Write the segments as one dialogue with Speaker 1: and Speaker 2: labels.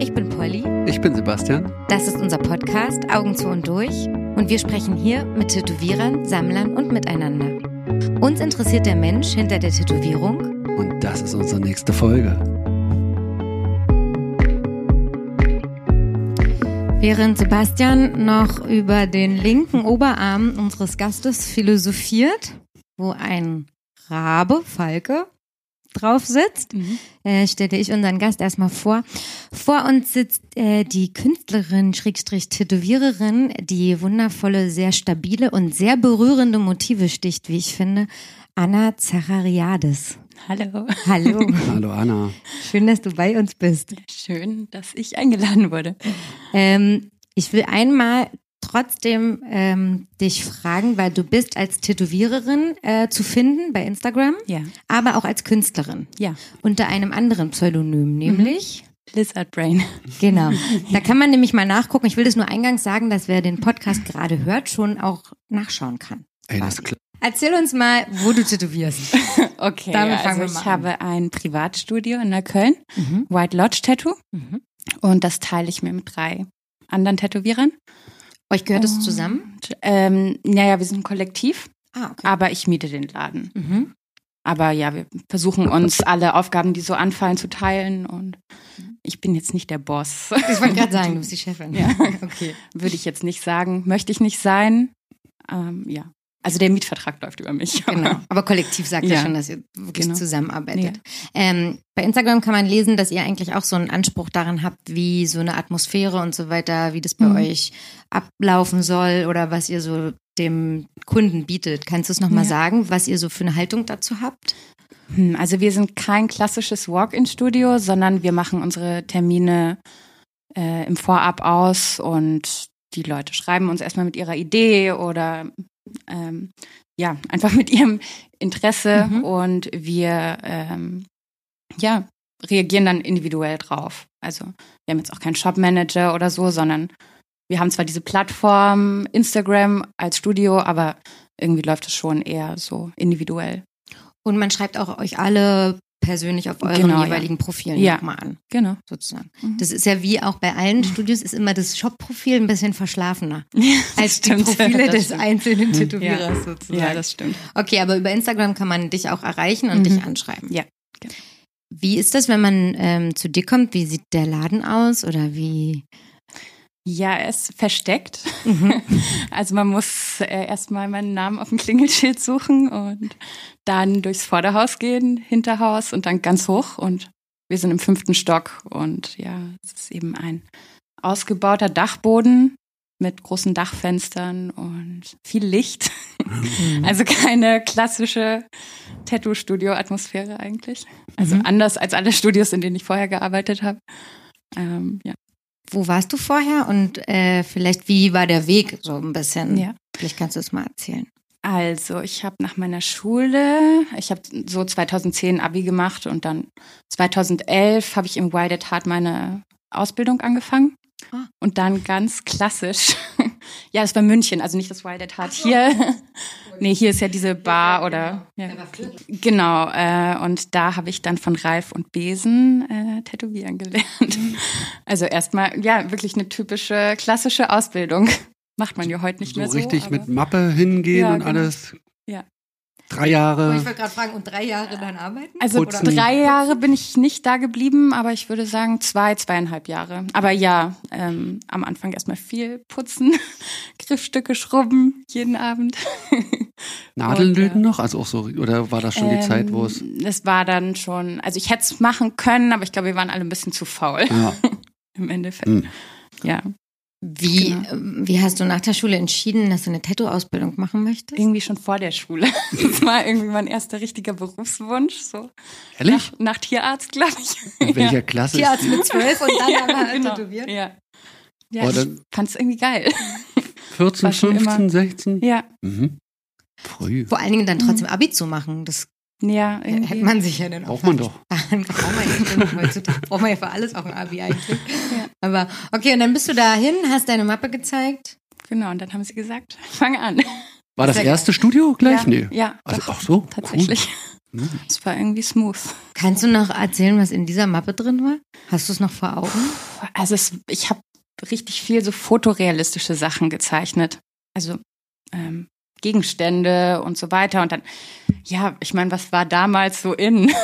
Speaker 1: Ich bin Polly.
Speaker 2: Ich bin Sebastian.
Speaker 1: Das ist unser Podcast Augen zu und durch. Und wir sprechen hier mit Tätowierern, Sammlern und miteinander. Uns interessiert der Mensch hinter der Tätowierung.
Speaker 2: Und das ist unsere nächste Folge.
Speaker 1: Während Sebastian noch über den linken Oberarm unseres Gastes philosophiert, wo ein Rabe, Falke, drauf sitzt, mhm. äh, stelle ich unseren Gast erstmal vor. Vor uns sitzt äh, die Künstlerin, Schrägstrich Tätowiererin, die wundervolle, sehr stabile und sehr berührende Motive sticht, wie ich finde, Anna Zachariades.
Speaker 3: Hallo.
Speaker 1: Hallo.
Speaker 2: Hallo Anna.
Speaker 1: Schön, dass du bei uns bist.
Speaker 3: Schön, dass ich eingeladen wurde.
Speaker 1: Ähm, ich will einmal trotzdem ähm, dich fragen, weil du bist als Tätowiererin äh, zu finden bei Instagram,
Speaker 3: ja.
Speaker 1: aber auch als Künstlerin.
Speaker 3: Ja.
Speaker 1: Unter einem anderen Pseudonym, nämlich
Speaker 3: mhm. Lizard Brain.
Speaker 1: Genau. Da kann man nämlich mal nachgucken. Ich will das nur eingangs sagen, dass wer den Podcast gerade hört, schon auch nachschauen kann.
Speaker 2: Ey, das ist klar.
Speaker 1: Erzähl uns mal, wo du tätowierst.
Speaker 3: okay, Damit fangen also wir mal ich an. habe ein Privatstudio in Neukölln, mhm. White Lodge Tattoo. Mhm. Und das teile ich mir mit drei anderen Tätowierern.
Speaker 1: Euch gehört es zusammen?
Speaker 3: Ähm, naja, wir sind ein Kollektiv,
Speaker 1: ah, okay.
Speaker 3: aber ich miete den Laden. Mhm. Aber ja, wir versuchen uns alle Aufgaben, die so anfallen, zu teilen und ich bin jetzt nicht der Boss.
Speaker 1: Ich wollte gerade sagen, du bist die Chefin.
Speaker 3: Ja, okay. Würde ich jetzt nicht sagen, möchte ich nicht sein. Ähm, ja, also der Mietvertrag läuft über mich.
Speaker 1: Genau. Aber kollektiv sagt ja, ja schon, dass ihr wirklich genau. zusammenarbeitet. Ja. Ähm, bei Instagram kann man lesen, dass ihr eigentlich auch so einen Anspruch daran habt, wie so eine Atmosphäre und so weiter, wie das bei mhm. euch ablaufen soll oder was ihr so dem Kunden bietet. Kannst du es nochmal ja. sagen, was ihr so für eine Haltung dazu habt?
Speaker 3: Hm, also wir sind kein klassisches Walk-in-Studio, sondern wir machen unsere Termine äh, im Vorab aus und die Leute schreiben uns erstmal mit ihrer Idee oder ähm, ja, einfach mit ihrem Interesse mhm. und wir ähm, ja, reagieren dann individuell drauf. Also wir haben jetzt auch keinen Shop-Manager oder so, sondern wir haben zwar diese Plattform Instagram als Studio, aber irgendwie läuft es schon eher so individuell.
Speaker 1: Und man schreibt auch euch alle persönlich auf euren genau, jeweiligen ja. Profilen
Speaker 3: ja.
Speaker 1: nochmal an.
Speaker 3: Genau.
Speaker 1: Sozusagen. Mhm. Das ist ja wie auch bei allen Studios, ist immer das Shop-Profil ein bisschen verschlafener ja, als stimmt. die Profile des stimmt. einzelnen Tätowierers sozusagen.
Speaker 3: Ja, das stimmt.
Speaker 1: Okay, aber über Instagram kann man dich auch erreichen und mhm. dich anschreiben.
Speaker 3: Ja.
Speaker 1: Genau. Wie ist das, wenn man ähm, zu dir kommt? Wie sieht der Laden aus oder wie?
Speaker 3: Ja, er ist versteckt. Mhm. Also man muss äh, erstmal meinen Namen auf dem Klingelschild suchen und dann durchs Vorderhaus gehen, Hinterhaus und dann ganz hoch. Und wir sind im fünften Stock und ja, es ist eben ein ausgebauter Dachboden mit großen Dachfenstern und viel Licht. Mhm. Also keine klassische Tattoo-Studio-Atmosphäre eigentlich. Also mhm. anders als alle Studios, in denen ich vorher gearbeitet habe. Ähm, ja.
Speaker 1: Wo warst du vorher und äh, vielleicht wie war der Weg so ein bisschen?
Speaker 3: Ja.
Speaker 1: Vielleicht kannst du es mal erzählen.
Speaker 3: Also, ich habe nach meiner Schule, ich habe so 2010 Abi gemacht und dann 2011 habe ich im Wild at Heart meine Ausbildung angefangen. Ah. Und dann ganz klassisch, ja, es war München, also nicht das Wild at Heart so. hier. nee, hier ist ja diese Bar oder. Ja. Genau, äh, und da habe ich dann von Ralf und Besen äh, tätowieren gelernt. Also erstmal, ja, wirklich eine typische klassische Ausbildung. Macht man ja heute nicht
Speaker 2: so
Speaker 3: mehr so.
Speaker 2: richtig mit Mappe hingehen ja, und genau. alles.
Speaker 3: Ja.
Speaker 2: Drei Jahre.
Speaker 1: Ich wollte gerade fragen, und drei Jahre dann arbeiten?
Speaker 3: Also Putzen. drei Jahre bin ich nicht da geblieben, aber ich würde sagen zwei, zweieinhalb Jahre. Aber ja, ähm, am Anfang erstmal viel putzen, Griffstücke schrubben, jeden Abend.
Speaker 2: Nadeln löten noch? Also auch so, oder war das schon ähm, die Zeit, wo es.
Speaker 3: Es war dann schon, also ich hätte es machen können, aber ich glaube, wir waren alle ein bisschen zu faul. Ja. Im Endeffekt. Mhm. Ja.
Speaker 1: Wie, genau. Ähm, wie hast du nach der Schule entschieden, dass du eine Tattoo-Ausbildung machen möchtest?
Speaker 3: Irgendwie schon vor der Schule. Das war irgendwie mein erster richtiger Berufswunsch. So.
Speaker 2: Ehrlich?
Speaker 3: Nach, nach Tierarzt, glaube ich.
Speaker 2: In welcher ja. Klasse?
Speaker 1: Tierarzt mit zwölf und dann ja, aber genau. tätowiert?
Speaker 3: Ja. Ja, oh, ich fand es irgendwie geil.
Speaker 2: 14, 15, 16?
Speaker 3: Ja.
Speaker 2: Mhm. Früh.
Speaker 1: Vor allen Dingen dann trotzdem mhm. Abi zu machen, das
Speaker 3: ja,
Speaker 1: irgendwie. hätte man sich ja dann
Speaker 2: auch. Braucht man doch.
Speaker 1: braucht man ja für alles auch ein Abi eigentlich. Ja. Aber okay, und dann bist du dahin, hast deine Mappe gezeigt.
Speaker 3: Genau, und dann haben sie gesagt, fang an.
Speaker 2: War das erste Studio gleich?
Speaker 3: Ja,
Speaker 2: nee.
Speaker 3: Ja.
Speaker 2: Also, ach so.
Speaker 3: Tatsächlich. Es war irgendwie smooth.
Speaker 1: Kannst du noch erzählen, was in dieser Mappe drin war? Hast du es noch vor Augen?
Speaker 3: Also es, ich habe richtig viel so fotorealistische Sachen gezeichnet. Also ähm, Gegenstände und so weiter. Und dann, ja, ich meine, was war damals so in?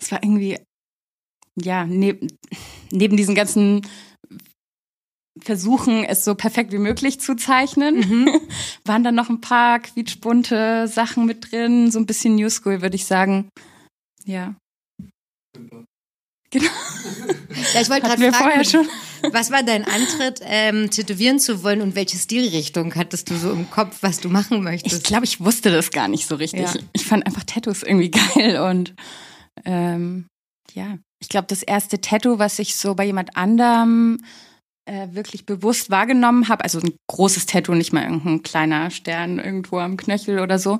Speaker 3: Es war irgendwie, ja, neben, neben diesen ganzen Versuchen, es so perfekt wie möglich zu zeichnen, mhm. waren dann noch ein paar quietschbunte Sachen mit drin, so ein bisschen New School, würde ich sagen. Ja.
Speaker 1: Genau. Ja, ich wollte gerade fragen, was war dein Antritt, ähm, tätowieren zu wollen und welche Stilrichtung hattest du so im Kopf, was du machen möchtest?
Speaker 3: Ich glaube, ich wusste das gar nicht so richtig. Ja. Ich fand einfach Tattoos irgendwie geil und ähm, ja, ich glaube, das erste Tattoo, was ich so bei jemand anderem äh, wirklich bewusst wahrgenommen habe, also ein großes Tattoo, nicht mal irgendein kleiner Stern irgendwo am Knöchel oder so,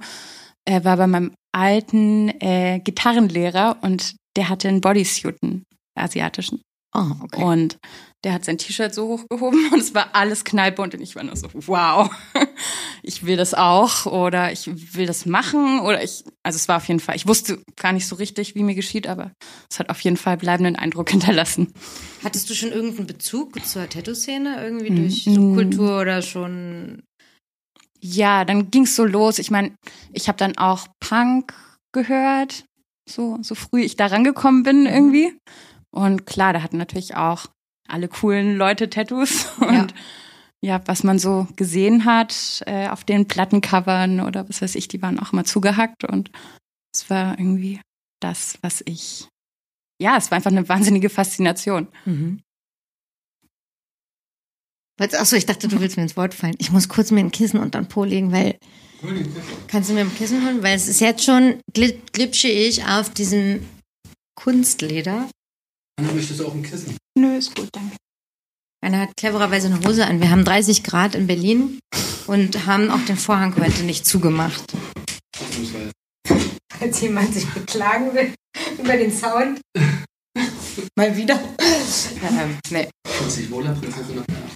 Speaker 3: äh, war bei meinem alten äh, Gitarrenlehrer und der hatte einen Bodysuit, einen asiatischen.
Speaker 1: Oh, okay.
Speaker 3: Und der hat sein T-Shirt so hochgehoben und es war alles knallbunt und ich war nur so, wow, ich will das auch oder ich will das machen oder ich, also es war auf jeden Fall, ich wusste gar nicht so richtig, wie mir geschieht, aber es hat auf jeden Fall bleibenden Eindruck hinterlassen.
Speaker 1: Hattest du schon irgendeinen Bezug zur Tattoo-Szene irgendwie mhm. durch Subkultur oder schon?
Speaker 3: Ja, dann ging es so los. Ich meine, ich habe dann auch Punk gehört, so, so früh ich da rangekommen bin mhm. irgendwie. Und klar, da hatten natürlich auch alle coolen Leute Tattoos und ja, ja was man so gesehen hat äh, auf den Plattencovern oder was weiß ich, die waren auch immer zugehackt und es war irgendwie das, was ich, ja, es war einfach eine wahnsinnige Faszination. Mhm.
Speaker 1: Achso, ich dachte, du willst mir ins Wort fallen. Ich muss kurz mir ein Kissen unter den Po legen, weil. Kannst du mir ein Kissen holen? Weil es ist jetzt schon glitsche ich auf diesem Kunstleder.
Speaker 2: Anna, möchtest du auch ein Kissen?
Speaker 3: Nö, ist gut, danke.
Speaker 1: Anna hat clevererweise eine Hose an. Wir haben 30 Grad in Berlin und haben auch den Vorhang heute nicht zugemacht. Falls jemand sich beklagen will über den Sound. Mal wieder. Ähm, nee.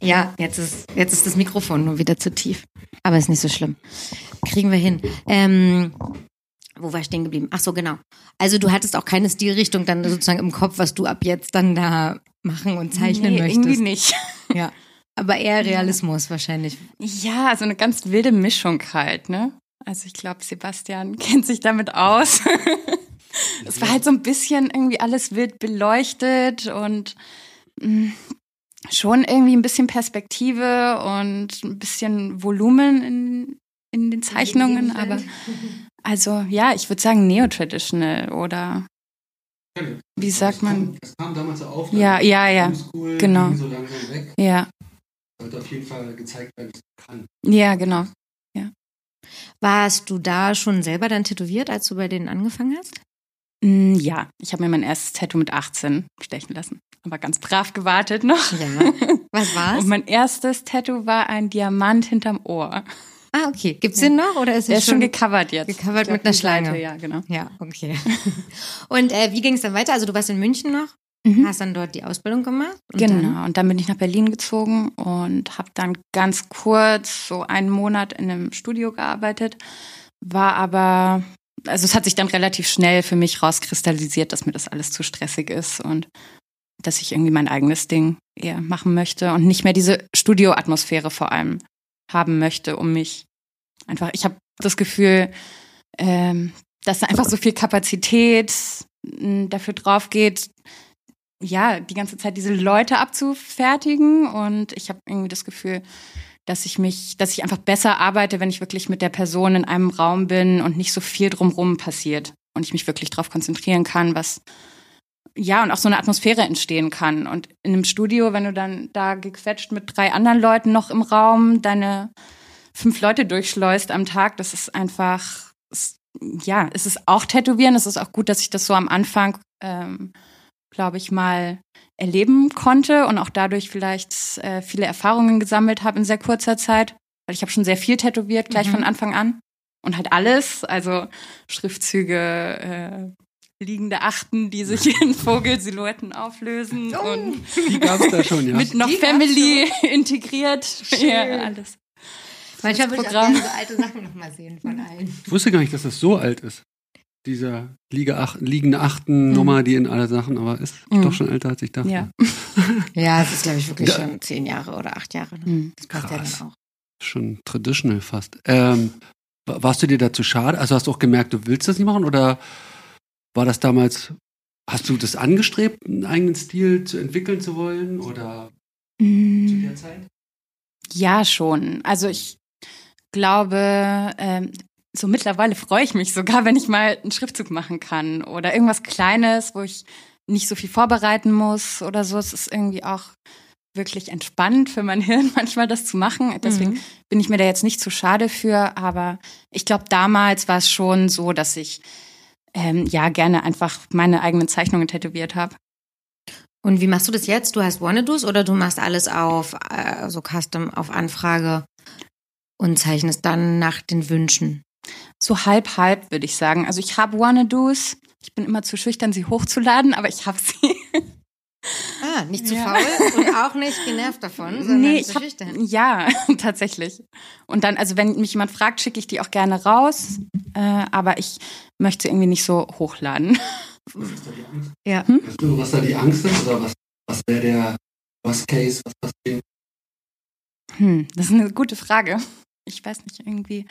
Speaker 1: Ja, jetzt ist, jetzt ist das Mikrofon nur wieder zu tief. Aber ist nicht so schlimm. Kriegen wir hin. Ähm, wo war ich stehen geblieben? Ach so, genau. Also du hattest auch keine Stilrichtung dann sozusagen im Kopf, was du ab jetzt dann da machen und zeichnen nee, möchtest.
Speaker 3: Irgendwie nicht.
Speaker 1: Ja. Aber eher Realismus ja. wahrscheinlich.
Speaker 3: Ja, so eine ganz wilde Mischung halt, ne? Also ich glaube, Sebastian kennt sich damit aus. Es war halt so ein bisschen irgendwie alles wild beleuchtet und mh, mm, schon irgendwie ein bisschen Perspektive und ein bisschen Volumen in, in den Zeichnungen, aber also ja, ich würde sagen neo-traditional oder wie sagt man?
Speaker 2: Das kam damals auf.
Speaker 3: Ja, ja, ja. genau.
Speaker 2: So langsam weg.
Speaker 3: Ja.
Speaker 2: Sollte auf jeden Fall gezeigt werden, kann.
Speaker 3: Ja, genau. Ja.
Speaker 1: Warst du da schon selber dann tätowiert, als du bei denen angefangen hast?
Speaker 3: Mm, ja, ich habe mir mein erstes Tattoo mit 18 stechen lassen. Aber ganz brav gewartet noch.
Speaker 1: Ja. Was war's?
Speaker 3: Und mein erstes Tattoo war ein Diamant hinterm Ohr.
Speaker 1: Ah, okay. Gibt's den noch oder ist
Speaker 3: Der ist schon gecovert jetzt?
Speaker 1: Gecovert mit einer Schlange.
Speaker 3: Seite, ja, genau.
Speaker 1: Ja, okay. und äh, wie ging es dann weiter? Also du warst in München noch, mhm. hast dann dort die Ausbildung gemacht?
Speaker 3: Und genau. Dann? Und dann bin ich nach Berlin gezogen und habe dann ganz kurz so einen Monat in einem Studio gearbeitet. War aber, also es hat sich dann relativ schnell für mich rauskristallisiert, dass mir das alles zu stressig ist und dass ich irgendwie mein eigenes Ding eher machen möchte und nicht mehr diese Studioatmosphäre vor allem haben möchte, um mich einfach, ich habe das Gefühl, ähm, dass da einfach so viel Kapazität dafür drauf geht, ja, die ganze Zeit diese Leute abzufertigen. Und ich habe irgendwie das Gefühl, dass ich mich, dass ich einfach besser arbeite, wenn ich wirklich mit der Person in einem Raum bin und nicht so viel drumrum passiert und ich mich wirklich darauf konzentrieren kann, was ja, und auch so eine Atmosphäre entstehen kann. Und in einem Studio, wenn du dann da gequetscht mit drei anderen Leuten noch im Raum deine fünf Leute durchschleust am Tag, das ist einfach, ja, es ist auch Tätowieren. Es ist auch gut, dass ich das so am Anfang, ähm, glaube ich, mal erleben konnte und auch dadurch vielleicht äh, viele Erfahrungen gesammelt habe in sehr kurzer Zeit. Weil ich habe schon sehr viel tätowiert, gleich mhm. von Anfang an. Und halt alles, also Schriftzüge, äh, liegende Achten, die sich in Vogelsilhouetten auflösen oh. und
Speaker 2: die gab's da schon, ja.
Speaker 3: mit noch die Family integriert. Schön. Ja, alles.
Speaker 1: Manchmal würde ich auch gerne so alte Sachen nochmal sehen von allen.
Speaker 2: Ich wusste gar nicht, dass das so alt ist. Dieser Liege acht, liegende achten mhm. Nummer, die in alle Sachen, aber ist mhm. doch schon älter als ich dachte.
Speaker 1: Ja, ja es ist, glaube ich, wirklich da, schon zehn Jahre oder acht Jahre. Ne? Mhm. Das passt krass. ja dann auch.
Speaker 2: Schon traditional fast. Ähm, warst du dir dazu schade? Also hast du auch gemerkt, du willst das nicht machen oder war das damals, hast du das angestrebt, einen eigenen Stil zu entwickeln zu wollen oder
Speaker 3: mhm. zu der Zeit? Ja, schon. Also ich glaube, ähm, so mittlerweile freue ich mich sogar, wenn ich mal einen Schriftzug machen kann oder irgendwas Kleines, wo ich nicht so viel vorbereiten muss oder so. Es ist irgendwie auch wirklich entspannend für mein Hirn manchmal das zu machen. Deswegen mhm. bin ich mir da jetzt nicht zu schade für. Aber ich glaube, damals war es schon so, dass ich ähm, ja gerne einfach meine eigenen Zeichnungen tätowiert habe.
Speaker 1: Und wie machst du das jetzt? Du hast Wannadoos oder du machst alles auf äh, so Custom auf Anfrage und zeichnest dann nach den Wünschen?
Speaker 3: So halb halb würde ich sagen. Also ich habe Wannadoos. Ich bin immer zu schüchtern, sie hochzuladen, aber ich habe sie.
Speaker 1: Ah, nicht zu ja. faul und auch nicht genervt davon, sondern nee, zu schüchtern.
Speaker 3: Ja, tatsächlich. Und dann, also wenn mich jemand fragt, schicke ich die auch gerne raus, äh, aber ich möchte sie irgendwie nicht so hochladen.
Speaker 2: Was ist da die Angst? Ja. Hm? Weißt du, was da die Angst ist oder was, was wäre der Worst Case, was passiert?
Speaker 3: Hm, das ist eine gute Frage. Ich weiß nicht, irgendwie.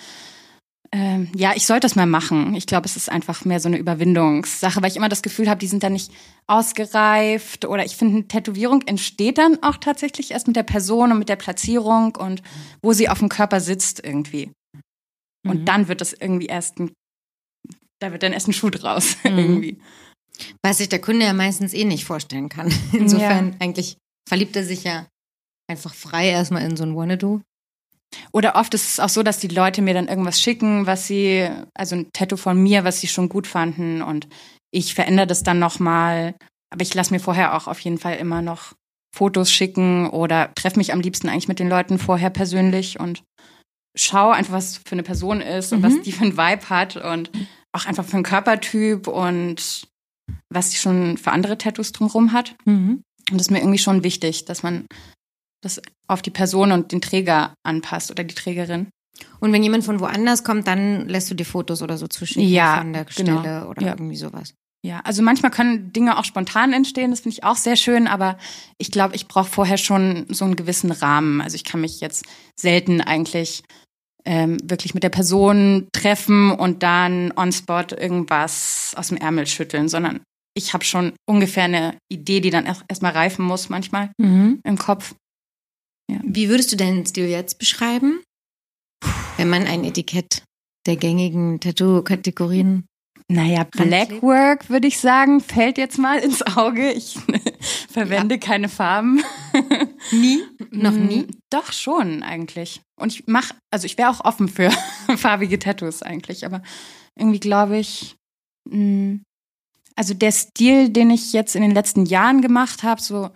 Speaker 3: Ähm, ja, ich sollte das mal machen. Ich glaube, es ist einfach mehr so eine Überwindungssache, weil ich immer das Gefühl habe, die sind dann nicht ausgereift oder ich finde, eine Tätowierung entsteht dann auch tatsächlich erst mit der Person und mit der Platzierung und wo sie auf dem Körper sitzt irgendwie. Und mhm. dann wird das irgendwie erst ein, da wird dann erst ein Schuh draus mhm. irgendwie.
Speaker 1: Was sich der Kunde ja meistens eh nicht vorstellen kann. Insofern ja. eigentlich verliebt er sich ja einfach frei erstmal in so ein Wanna-Do.
Speaker 3: Oder oft ist es auch so, dass die Leute mir dann irgendwas schicken, was sie, also ein Tattoo von mir, was sie schon gut fanden und ich verändere das dann nochmal. Aber ich lasse mir vorher auch auf jeden Fall immer noch Fotos schicken oder treffe mich am liebsten eigentlich mit den Leuten vorher persönlich und schaue einfach, was für eine Person ist und mhm. was die für einen Vibe hat und auch einfach für einen Körpertyp und was die schon für andere Tattoos drumherum hat. Mhm. Und das ist mir irgendwie schon wichtig, dass man das auf die Person und den Träger anpasst oder die Trägerin.
Speaker 1: Und wenn jemand von woanders kommt, dann lässt du dir Fotos oder so zuschicken
Speaker 3: ja,
Speaker 1: von der
Speaker 3: genau.
Speaker 1: Stelle oder ja. irgendwie sowas.
Speaker 3: Ja, also manchmal können Dinge auch spontan entstehen, das finde ich auch sehr schön, aber ich glaube, ich brauche vorher schon so einen gewissen Rahmen. Also ich kann mich jetzt selten eigentlich ähm, wirklich mit der Person treffen und dann on spot irgendwas aus dem Ärmel schütteln, sondern ich habe schon ungefähr eine Idee, die dann erstmal reifen muss manchmal mhm. im Kopf.
Speaker 1: Ja. Wie würdest du deinen Stil jetzt beschreiben, wenn man ein Etikett der gängigen Tattoo-Kategorien
Speaker 3: naja, Blackwork würde ich sagen, fällt jetzt mal ins Auge. Ich verwende ja. keine Farben.
Speaker 1: Nie? Noch mm, nie?
Speaker 3: Doch schon eigentlich. Und ich mache, also ich wäre auch offen für farbige Tattoos eigentlich, aber irgendwie glaube ich, mm, also der Stil, den ich jetzt in den letzten Jahren gemacht habe, so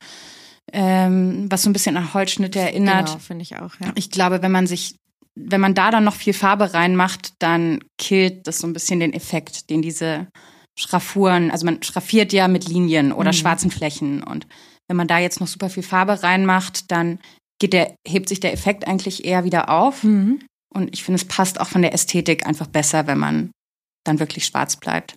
Speaker 3: ähm, was so ein bisschen an Holzschnitte erinnert.
Speaker 1: Genau, finde ich auch, ja.
Speaker 3: Ich glaube, wenn man sich, wenn man da dann noch viel Farbe reinmacht, dann killt das so ein bisschen den Effekt, den diese Schraffuren, also man schraffiert ja mit Linien oder mhm. schwarzen Flächen und wenn man da jetzt noch super viel Farbe reinmacht, dann geht der, hebt sich der Effekt eigentlich eher wieder auf. Mhm. Und ich finde, es passt auch von der Ästhetik einfach besser, wenn man dann wirklich schwarz bleibt.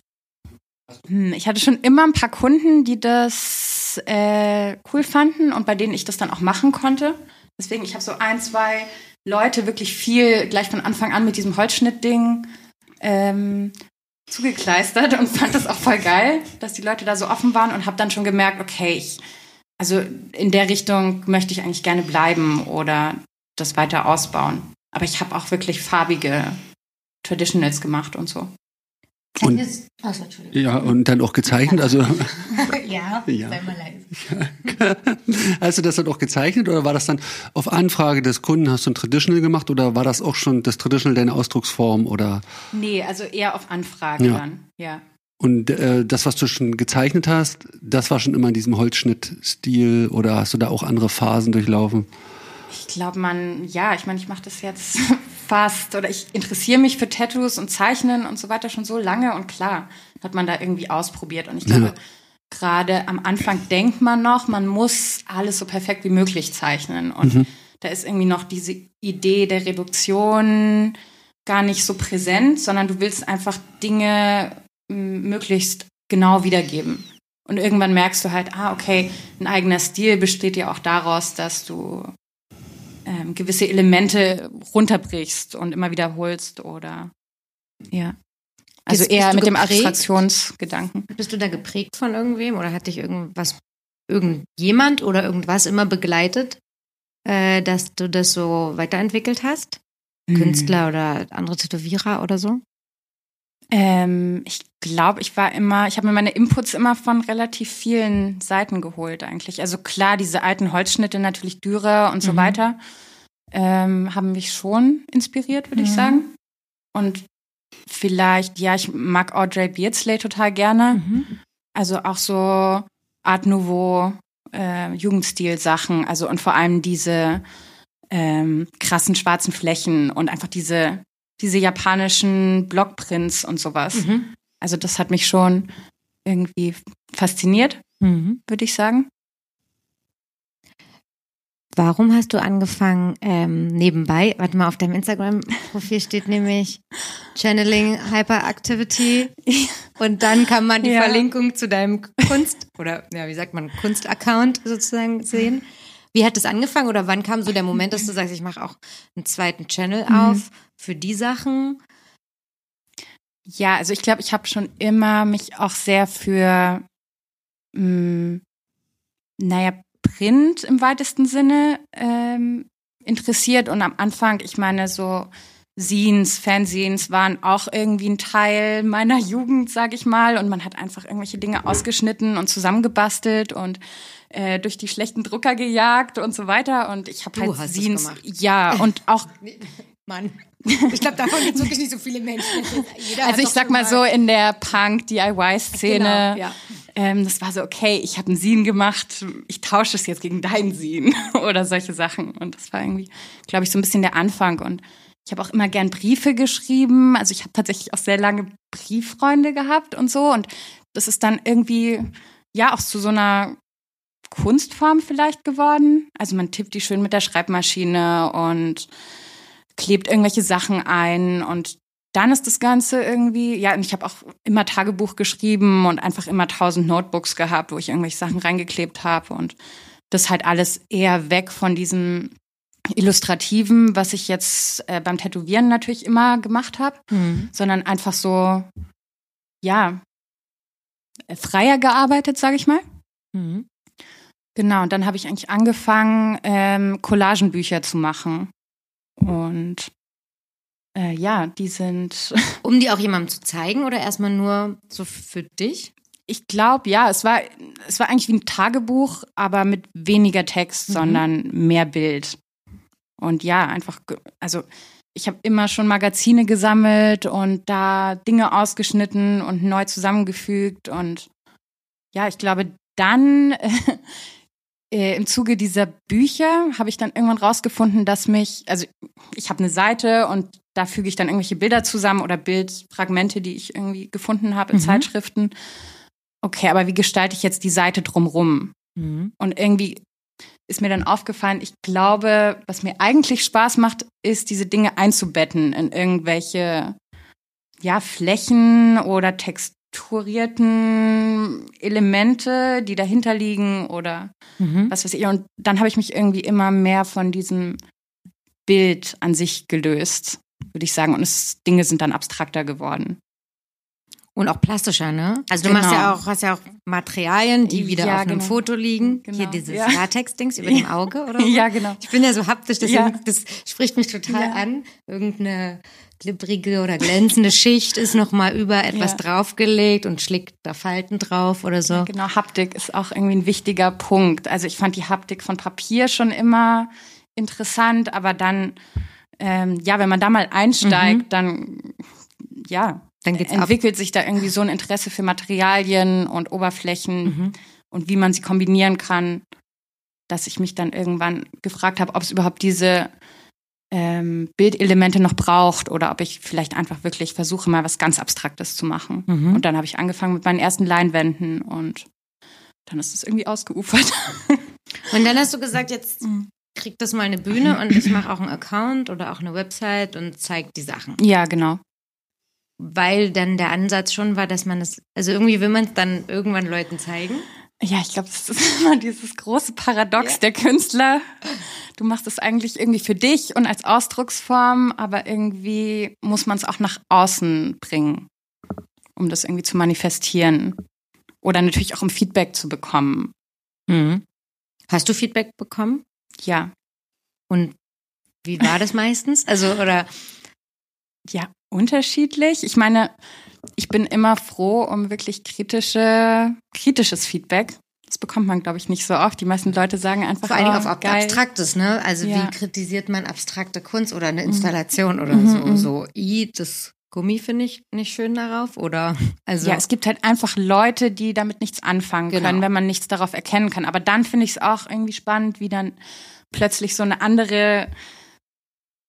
Speaker 3: Hm, ich hatte schon immer ein paar Kunden, die das äh, cool fanden und bei denen ich das dann auch machen konnte. Deswegen, ich habe so ein, zwei Leute wirklich viel gleich von Anfang an mit diesem Holzschnittding ähm, zugekleistert und fand das auch voll geil, dass die Leute da so offen waren und habe dann schon gemerkt, okay, ich, also in der Richtung möchte ich eigentlich gerne bleiben oder das weiter ausbauen. Aber ich habe auch wirklich farbige Traditionals gemacht und so.
Speaker 2: Und, also, ja, und dann auch gezeichnet, also.
Speaker 1: ja, ja. sei mal
Speaker 2: leise. Hast du das dann auch gezeichnet oder war das dann auf Anfrage des Kunden, hast du ein Traditional gemacht oder war das auch schon das Traditional deine Ausdrucksform oder?
Speaker 3: Nee, also eher auf Anfrage ja. dann, ja.
Speaker 2: Und äh, das, was du schon gezeichnet hast, das war schon immer in diesem Holzschnittstil oder hast du da auch andere Phasen durchlaufen?
Speaker 3: Ich glaube, man, ja, ich meine, ich mache das jetzt fast oder ich interessiere mich für Tattoos und Zeichnen und so weiter schon so lange und klar hat man da irgendwie ausprobiert und ich glaube, ja. Gerade am Anfang denkt man noch, man muss alles so perfekt wie möglich zeichnen und mhm. da ist irgendwie noch diese Idee der Reduktion gar nicht so präsent, sondern du willst einfach Dinge möglichst genau wiedergeben. Und irgendwann merkst du halt, ah, okay, ein eigener Stil besteht ja auch daraus, dass du ähm, gewisse Elemente runterbrichst und immer wiederholst oder ja. Also bist, eher bist mit dem Abstraktionsgedanken.
Speaker 1: Bist du da geprägt von irgendwem oder hat dich irgendwas, irgendjemand oder irgendwas immer begleitet, äh, dass du das so weiterentwickelt hast? Mhm. Künstler oder andere Tätowierer oder so?
Speaker 3: Ähm, ich glaube, ich war immer, ich habe mir meine Inputs immer von relativ vielen Seiten geholt eigentlich. Also klar, diese alten Holzschnitte, natürlich Dürer und so mhm. weiter, ähm, haben mich schon inspiriert, würde mhm. ich sagen. Und vielleicht, ja, ich mag Audrey Beardsley total gerne. Mhm. Also auch so Art Nouveau, äh, Jugendstil-Sachen. Also und vor allem diese ähm, krassen schwarzen Flächen und einfach diese diese japanischen Blockprints und sowas. Mhm. Also das hat mich schon irgendwie fasziniert, mhm. würde ich sagen.
Speaker 1: Warum hast du angefangen ähm, nebenbei? Warte mal, auf deinem Instagram-Profil steht nämlich Channeling Hyperactivity und dann kann man die ja. Verlinkung zu deinem Kunst oder ja, wie sagt man Kunstaccount sozusagen sehen. Wie hat es angefangen oder wann kam so der Moment, dass du sagst, ich mache auch einen zweiten Channel mhm. auf für die Sachen?
Speaker 3: Ja, also ich glaube, ich habe schon immer mich auch sehr für, mh, hm, naja, Print im weitesten Sinne ähm, interessiert. Und am Anfang, ich meine, so Scenes, Fanzines waren auch irgendwie ein Teil meiner Jugend, sag ich mal. Und man hat einfach irgendwelche Dinge ausgeschnitten und zusammengebastelt und äh, durch die schlechten Drucker gejagt und so weiter. Und ich habe halt hast Scenes. Ja, und auch.
Speaker 1: Mann. Ich glaube, davon gibt es wirklich nicht so viele Menschen.
Speaker 3: Jeder also ich sag mal so in der Punk-DIY-Szene. Genau, ja. Ähm, das war so, okay, ich habe einen Scene gemacht, ich tausche es jetzt gegen deinen Scene oder solche Sachen. Und das war irgendwie, glaube ich, so ein bisschen der Anfang. Und ich habe auch immer gern Briefe geschrieben. Also ich habe tatsächlich auch sehr lange Brieffreunde gehabt und so. Und das ist dann irgendwie, ja, auch zu so einer Kunstform vielleicht geworden. Also man tippt die schön mit der Schreibmaschine und klebt irgendwelche Sachen ein und dann ist das Ganze irgendwie, ja, und ich habe auch immer Tagebuch geschrieben und einfach immer tausend Notebooks gehabt, wo ich irgendwelche Sachen reingeklebt habe und das halt alles eher weg von diesem Illustrativen, was ich jetzt äh, beim Tätowieren natürlich immer gemacht habe, mhm. sondern einfach so, ja, freier gearbeitet, sage ich mal. Mhm. Genau, und dann habe ich eigentlich angefangen, ähm, Collagenbücher zu machen. Und äh, ja, die sind.
Speaker 1: Um die auch jemandem zu zeigen oder erstmal nur so für dich?
Speaker 3: Ich glaube, ja, es war, es war eigentlich wie ein Tagebuch, aber mit weniger Text, mhm. sondern mehr Bild. Und ja, einfach, also ich habe immer schon Magazine gesammelt und da Dinge ausgeschnitten und neu zusammengefügt. Und ja, ich glaube, dann äh, im Zuge dieser Bücher habe ich dann irgendwann rausgefunden, dass mich, also ich habe eine Seite und da füge ich dann irgendwelche Bilder zusammen oder Bildfragmente, die ich irgendwie gefunden habe in mhm. Zeitschriften. Okay, aber wie gestalte ich jetzt die Seite drumrum? Mhm. Und irgendwie ist mir dann aufgefallen, ich glaube, was mir eigentlich Spaß macht, ist, diese Dinge einzubetten in irgendwelche ja, Flächen oder Text strukturierten Elemente, die dahinter liegen oder mhm. was weiß ich. Und dann habe ich mich irgendwie immer mehr von diesem Bild an sich gelöst, würde ich sagen. Und es, Dinge sind dann abstrakter geworden.
Speaker 1: Und auch plastischer, ne? Also du genau. machst ja genau. auch, hast ja auch Materialien, die wieder ja, auf einem genau. Foto liegen. Genau. Hier dieses ja. Latex-Dings über dem Auge oder so.
Speaker 3: Ja, genau.
Speaker 1: Ich bin ja so haptisch, deswegen, ja. das spricht mich total an. Irgendeine glibbrige oder glänzende Schicht ist nochmal über etwas ja. draufgelegt und schlägt da Falten drauf oder so. Ja,
Speaker 3: genau, Haptik ist auch irgendwie ein wichtiger Punkt. Also ich fand die Haptik von Papier schon immer interessant, aber dann, ähm, ja, wenn man da mal einsteigt, mhm. dann, ja, dann entwickelt ab. sich da irgendwie so ein Interesse für Materialien und Oberflächen mhm. und wie man sie kombinieren kann, dass ich mich dann irgendwann gefragt habe, ob es überhaupt diese ähm, Bildelemente noch braucht oder ob ich vielleicht einfach wirklich versuche, mal was ganz Abstraktes zu machen. Mhm. Und dann habe ich angefangen mit meinen ersten Leinwänden und dann ist es irgendwie ausgeufert.
Speaker 1: Und dann hast du gesagt, jetzt kriegt das mal eine Bühne und ich mache auch einen Account oder auch eine Website und zeige die Sachen.
Speaker 3: Ja, genau.
Speaker 1: weil dann der Ansatz schon war, dass man es, also irgendwie will man es dann irgendwann Leuten zeigen.
Speaker 3: Ja, ich glaube, das ist immer dieses große Paradox ja. der Künstler. Du machst es eigentlich irgendwie für dich und als Ausdrucksform, aber irgendwie muss man es auch nach außen bringen, um das irgendwie zu manifestieren. Oder natürlich auch um Feedback zu bekommen.
Speaker 1: Mhm. Hast du Feedback bekommen?
Speaker 3: Ja.
Speaker 1: Und wie war das meistens? Also, oder?
Speaker 3: Ja, unterschiedlich. Ich meine, ich bin immer froh um wirklich kritische, kritisches Feedback. Das bekommt man, glaube ich, nicht so oft. Die meisten Leute sagen einfach.
Speaker 1: Vor allen Dingen
Speaker 3: oh,
Speaker 1: auf
Speaker 3: geil.
Speaker 1: Abstraktes, ne? Also ja. wie kritisiert man abstrakte Kunst oder eine Installation mhm. oder mhm, so? Mhm. So, i, das Gummi finde ich nicht schön darauf oder
Speaker 3: also ja es gibt halt einfach Leute die damit nichts anfangen genau. können wenn man nichts darauf erkennen kann aber dann finde ich es auch irgendwie spannend wie dann plötzlich so eine andere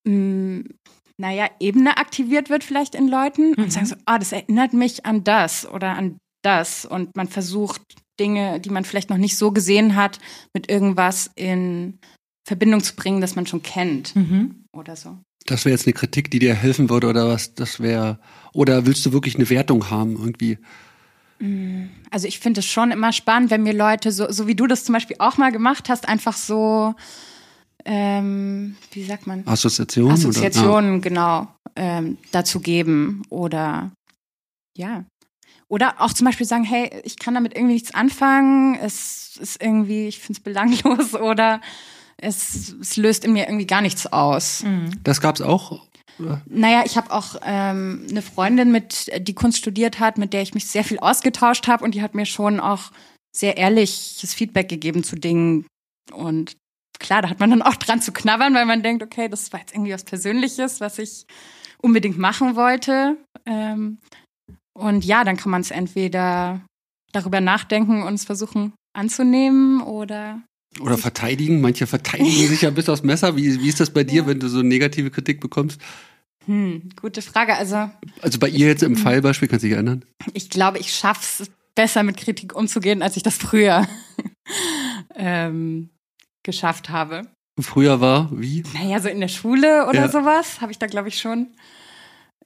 Speaker 3: mh, mm, naja, Ebene aktiviert wird vielleicht in Leuten mhm. und sagen so, ah, oh, das erinnert mich an das oder an das und man versucht Dinge, die man vielleicht noch nicht so gesehen hat, mit irgendwas in Verbindung zu bringen, das man schon kennt mhm. oder so.
Speaker 2: Das wäre jetzt eine Kritik, die dir helfen würde oder was? Das wäre oder willst du wirklich eine Wertung haben irgendwie?
Speaker 3: Mm, also ich finde es schon immer spannend, wenn mir Leute so, so wie du das zum Beispiel auch mal gemacht hast, einfach so ähm, wie sagt man?
Speaker 2: Assoziationen?
Speaker 3: Assoziationen, oder? genau, ähm, dazu geben oder ja. Oder auch zum Beispiel sagen, hey, ich kann damit irgendwie nichts anfangen, es ist irgendwie, ich finde es belanglos oder es, es löst in mir irgendwie gar nichts aus.
Speaker 2: Mhm. Das gab es auch?
Speaker 3: Naja, ich habe auch ähm, eine Freundin, mit die Kunst studiert hat, mit der ich mich sehr viel ausgetauscht habe und die hat mir schon auch sehr ehrliches Feedback gegeben zu Dingen. Und klar, da hat man dann auch dran zu knabbern, weil man denkt, okay, das war jetzt irgendwie was Persönliches, was ich unbedingt machen wollte. Ähm, und ja, dann kann man es entweder darüber nachdenken und es versuchen anzunehmen oder
Speaker 2: oder verteidigen. Manche verteidigen sich ja bis aufs Messer. Wie, wie ist das bei dir, ja. wenn du so negative Kritik bekommst?
Speaker 3: Hm, gute Frage. Also,
Speaker 2: also bei ihr jetzt im hm. Fallbeispiel, kannst du dich erinnern?
Speaker 3: Ich glaube, ich schaffe es besser mit Kritik umzugehen, als ich das früher ähm, geschafft habe.
Speaker 2: Früher war wie?
Speaker 3: Naja, so in der Schule oder ja. sowas habe ich da, glaube ich, schon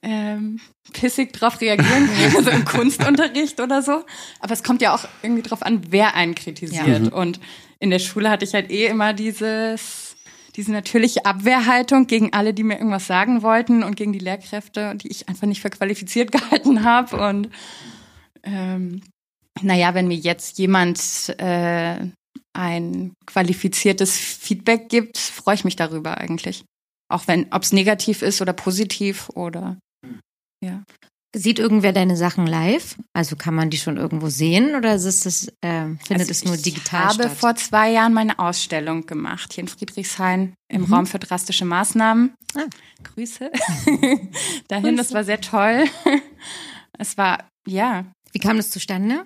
Speaker 3: ähm, pissig drauf reagieren können, also im Kunstunterricht oder so. Aber es kommt ja auch irgendwie drauf an, wer einen kritisiert. Ja. Mhm. Und in der Schule hatte ich halt eh immer dieses, diese natürliche Abwehrhaltung gegen alle, die mir irgendwas sagen wollten und gegen die Lehrkräfte, die ich einfach nicht für qualifiziert gehalten habe. Und ähm, naja, wenn mir jetzt jemand äh, ein qualifiziertes Feedback gibt, freue ich mich darüber eigentlich. Auch wenn, ob es negativ ist oder positiv oder ja.
Speaker 1: Sieht irgendwer deine Sachen live? Also kann man die schon irgendwo sehen oder ist es, äh, findet also es nur digital
Speaker 3: statt? Ich habe vor zwei Jahren meine Ausstellung gemacht hier in Friedrichshain im mhm. Raum für drastische Maßnahmen. Ah. Grüße dahin. Das war sehr toll. Es war ja.
Speaker 1: Wie kam das zustande?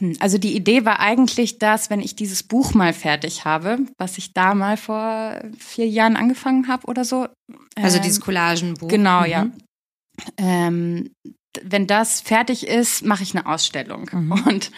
Speaker 3: Hm, also die Idee war eigentlich, dass wenn ich dieses Buch mal fertig habe, was ich da mal vor vier Jahren angefangen habe oder so.
Speaker 1: Also ähm, dieses Collagenbuch.
Speaker 3: Genau, mhm. ja. Ähm, wenn das fertig ist, mache ich eine Ausstellung. Mhm. Und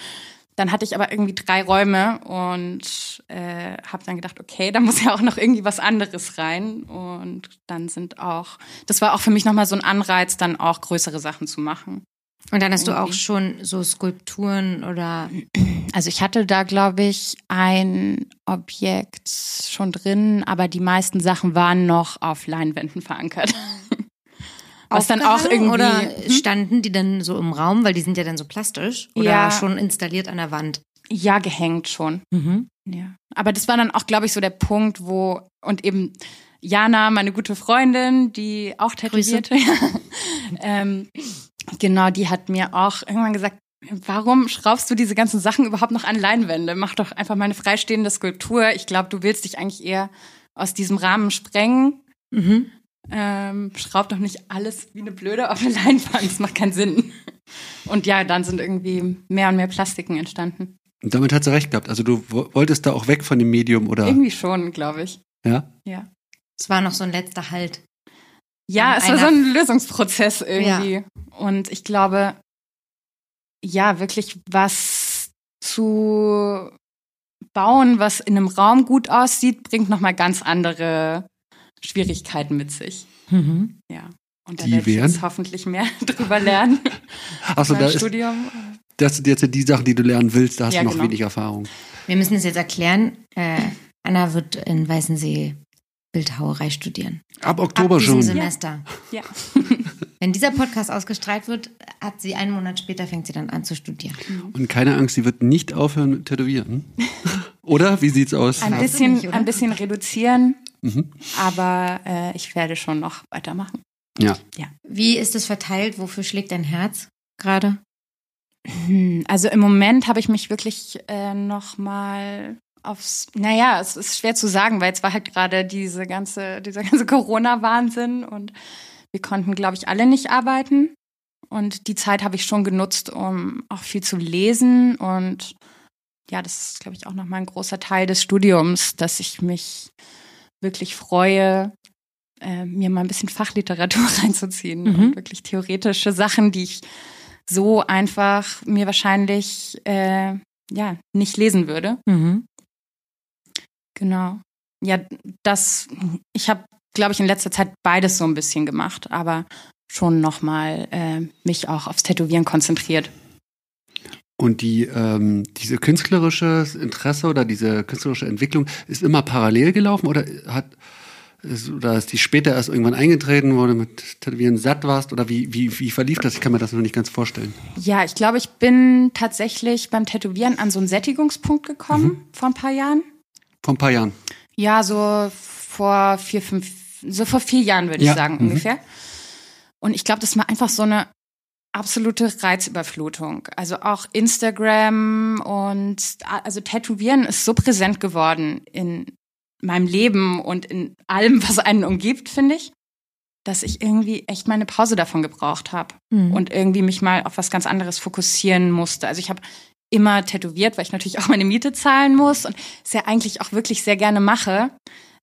Speaker 3: dann hatte ich aber irgendwie drei Räume und äh, habe dann gedacht, okay, da muss ja auch noch irgendwie was anderes rein. Und dann sind auch, das war auch für mich nochmal so ein Anreiz, dann auch größere Sachen zu machen.
Speaker 1: Und dann hast irgendwie. du auch schon so Skulpturen oder.
Speaker 3: Also ich hatte da, glaube ich, ein Objekt schon drin, aber die meisten Sachen waren noch auf Leinwänden verankert.
Speaker 1: Was dann auch irgendwie. Oder hm? standen die dann so im Raum, weil die sind ja dann so plastisch oder ja. schon installiert an der Wand?
Speaker 3: Ja, gehängt schon. Mhm. Ja. Aber das war dann auch, glaube ich, so der Punkt, wo, und eben Jana, meine gute Freundin, die auch tätowierte, ähm, genau, die hat mir auch irgendwann gesagt, warum schraubst du diese ganzen Sachen überhaupt noch an Leinwände? Mach doch einfach mal eine freistehende Skulptur. Ich glaube, du willst dich eigentlich eher aus diesem Rahmen sprengen. Mhm. Ähm, schraub doch nicht alles wie eine Blöde auf eine Leinwand. Das macht keinen Sinn. Und ja, dann sind irgendwie mehr und mehr Plastiken entstanden.
Speaker 2: Und damit hat sie recht gehabt. Also du wolltest da auch weg von dem Medium, oder?
Speaker 3: Irgendwie schon, glaube ich.
Speaker 2: Ja?
Speaker 3: Ja.
Speaker 1: Es war noch so ein letzter Halt.
Speaker 3: Ja, es war so ein Lösungsprozess irgendwie. Ja. Und ich glaube, ja, wirklich was zu bauen, was in einem Raum gut aussieht, bringt nochmal ganz andere Schwierigkeiten mit sich. Mhm. Ja. Und da werde ich jetzt hoffentlich mehr drüber lernen.
Speaker 2: Achso, da Studium. Ist, das sind jetzt die Sachen, die du lernen willst, da hast ja, du noch genau. wenig Erfahrung.
Speaker 1: Wir müssen es jetzt erklären. Äh, Anna wird in Weißensee Bildhauerei studieren.
Speaker 2: Ab Oktober Ab schon.
Speaker 1: Semester. Ja. ja. Wenn dieser Podcast ausgestrahlt wird, hat sie einen Monat später fängt sie dann an zu studieren.
Speaker 2: Und keine Angst, sie wird nicht aufhören mit Tätowieren. oder? Wie sieht's aus?
Speaker 3: Ein bisschen, nicht, ein bisschen reduzieren, mhm. aber äh, ich werde schon noch weitermachen.
Speaker 2: Ja.
Speaker 1: ja. Wie ist es verteilt? Wofür schlägt dein Herz gerade?
Speaker 3: Hm, also im Moment habe ich mich wirklich äh, noch mal aufs, naja, es ist schwer zu sagen, weil es war halt gerade diese ganze, dieser ganze Corona-Wahnsinn und wir konnten, glaube ich, alle nicht arbeiten. Und die Zeit habe ich schon genutzt, um auch viel zu lesen. Und ja, das ist, glaube ich, auch nochmal ein großer Teil des Studiums, dass ich mich wirklich freue, äh, mir mal ein bisschen Fachliteratur reinzuziehen mhm. und wirklich theoretische Sachen, die ich so einfach mir wahrscheinlich äh, ja nicht lesen würde. Mhm. Genau. Ja, das, ich habe, glaube ich, in letzter Zeit beides so ein bisschen gemacht, aber schon nochmal äh, mich auch aufs Tätowieren konzentriert.
Speaker 2: Und die, ähm, diese künstlerische Interesse oder diese künstlerische Entwicklung ist immer parallel gelaufen oder hat ist, oder ist die später erst irgendwann eingetreten, wo du mit Tätowieren satt warst? Oder wie, wie, wie verlief das? Ich kann mir das noch nicht ganz vorstellen.
Speaker 3: Ja, ich glaube, ich bin tatsächlich beim Tätowieren an so einen Sättigungspunkt gekommen mhm. vor ein paar Jahren.
Speaker 2: Vor ein paar Jahren?
Speaker 3: Ja, so vor vier, fünf, so vor vier Jahren würde ich ja. sagen, mhm. ungefähr. Und ich glaube, das war einfach so eine absolute Reizüberflutung. Also auch Instagram und also Tätowieren ist so präsent geworden in meinem Leben und in allem, was einen umgibt, finde ich, dass ich irgendwie echt meine Pause davon gebraucht habe mhm. und irgendwie mich mal auf was ganz anderes fokussieren musste. Also ich habe immer tätowiert, weil ich natürlich auch meine Miete zahlen muss und es ja eigentlich auch wirklich sehr gerne mache.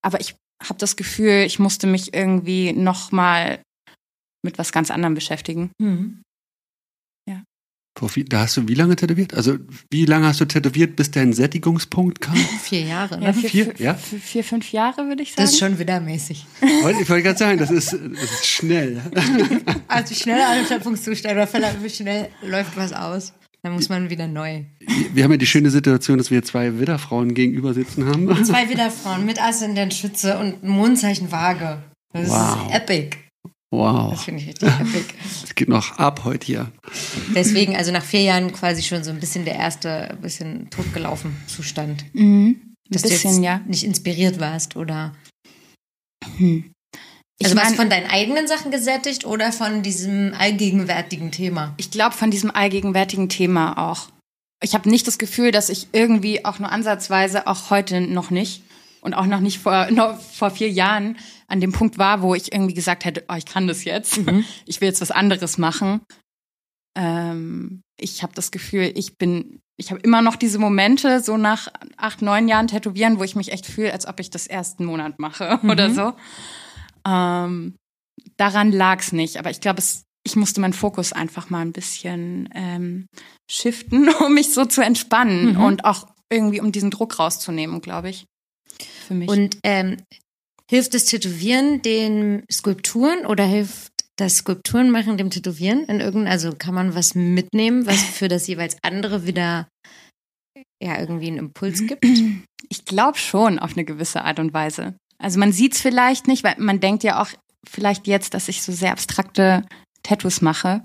Speaker 3: Aber ich habe das Gefühl, ich musste mich irgendwie noch mal mit was ganz anderem beschäftigen. Mhm.
Speaker 2: Da hast du wie lange tätowiert? Also wie lange hast du tätowiert, bis dein Sättigungspunkt kam?
Speaker 1: vier Jahre,
Speaker 3: ne? Ja, vier, vier, ja? vier, fünf Jahre würde ich sagen.
Speaker 1: Das ist schon wieder mäßig.
Speaker 2: Ich wollte gerade sagen, das ist, das ist schnell.
Speaker 1: Also schnell Anschöpfungszustand oder wie schnell läuft was aus. Dann muss man wieder neu.
Speaker 2: Wir haben ja die schöne Situation, dass wir zwei Widderfrauen gegenüber sitzen haben.
Speaker 1: Zwei Widderfrauen mit Aszendent Schütze und Mondzeichen Waage. Das wow. ist epic.
Speaker 2: Wow.
Speaker 1: Das finde ich richtig epic.
Speaker 2: Es geht noch ab heute hier.
Speaker 1: Deswegen, also nach vier Jahren quasi schon so ein bisschen der erste, bisschen totgelaufen Zustand. Mhm. Dass bisschen, du jetzt ja. nicht inspiriert warst oder. Hm. Also warst von deinen eigenen Sachen gesättigt oder von diesem allgegenwärtigen Thema?
Speaker 3: Ich glaube von diesem allgegenwärtigen Thema auch. Ich habe nicht das Gefühl, dass ich irgendwie auch nur ansatzweise, auch heute noch nicht und auch noch nicht vor, noch vor vier Jahren an dem Punkt war, wo ich irgendwie gesagt hätte, oh, ich kann das jetzt, mhm. ich will jetzt was anderes machen. Ähm, ich habe das Gefühl, ich bin, ich habe immer noch diese Momente, so nach acht, neun Jahren Tätowieren, wo ich mich echt fühle, als ob ich das ersten Monat mache mhm. oder so. Ähm, daran lag's nicht, aber ich glaube, ich musste meinen Fokus einfach mal ein bisschen ähm, shiften, um mich so zu entspannen mhm. und auch irgendwie um diesen Druck rauszunehmen, glaube ich.
Speaker 1: Für mich. Und ähm, Hilft das Tätowieren den Skulpturen oder hilft das Skulpturenmachen dem Tätowieren in irgendeinem, also kann man was mitnehmen, was für das jeweils andere wieder ja irgendwie einen Impuls gibt?
Speaker 3: Ich glaube schon auf eine gewisse Art und Weise. Also man sieht es vielleicht nicht, weil man denkt ja auch vielleicht jetzt, dass ich so sehr abstrakte Tattoos mache.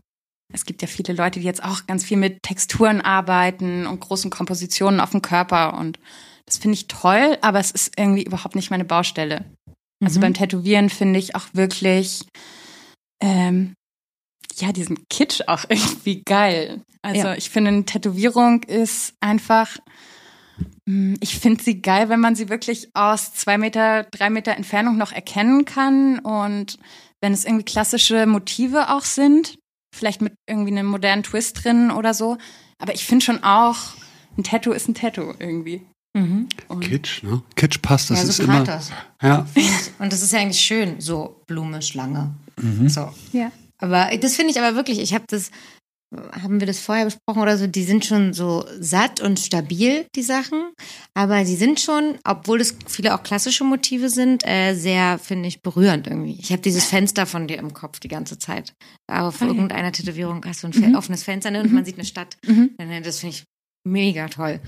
Speaker 3: Es gibt ja viele Leute, die jetzt auch ganz viel mit Texturen arbeiten und großen Kompositionen auf dem Körper und das finde ich toll, aber es ist irgendwie überhaupt nicht meine Baustelle. Also mhm. beim Tätowieren finde ich auch wirklich, ähm, ja, diesen Kitsch auch irgendwie geil. Also ja. ich finde, eine Tätowierung ist einfach, ich finde sie geil, wenn man sie wirklich aus zwei Meter, drei Meter Entfernung noch erkennen kann und wenn es irgendwie klassische Motive auch sind, vielleicht mit irgendwie einem modernen Twist drin oder so. Aber ich finde schon auch, ein Tattoo ist ein Tattoo irgendwie.
Speaker 2: Mhm. Kitsch, ne? Kitsch passt, das ja, so ist immer. Das.
Speaker 1: Ja. Und das ist ja eigentlich schön, so Blume, Schlange. Mhm. So. Ja. Aber das finde ich aber wirklich, ich habe das haben wir das vorher besprochen oder so, die sind schon so satt und stabil, die Sachen. Aber die sind schon, obwohl es viele auch klassische Motive sind, äh, sehr, finde ich, berührend irgendwie. Ich habe dieses Fenster von dir im Kopf die ganze Zeit. Auf
Speaker 3: Okay.
Speaker 1: irgendeiner Tätowierung hast du ein
Speaker 3: Mhm.
Speaker 1: offenes Fenster ne, und man sieht eine Stadt.
Speaker 3: Mhm.
Speaker 1: Das finde ich mega toll.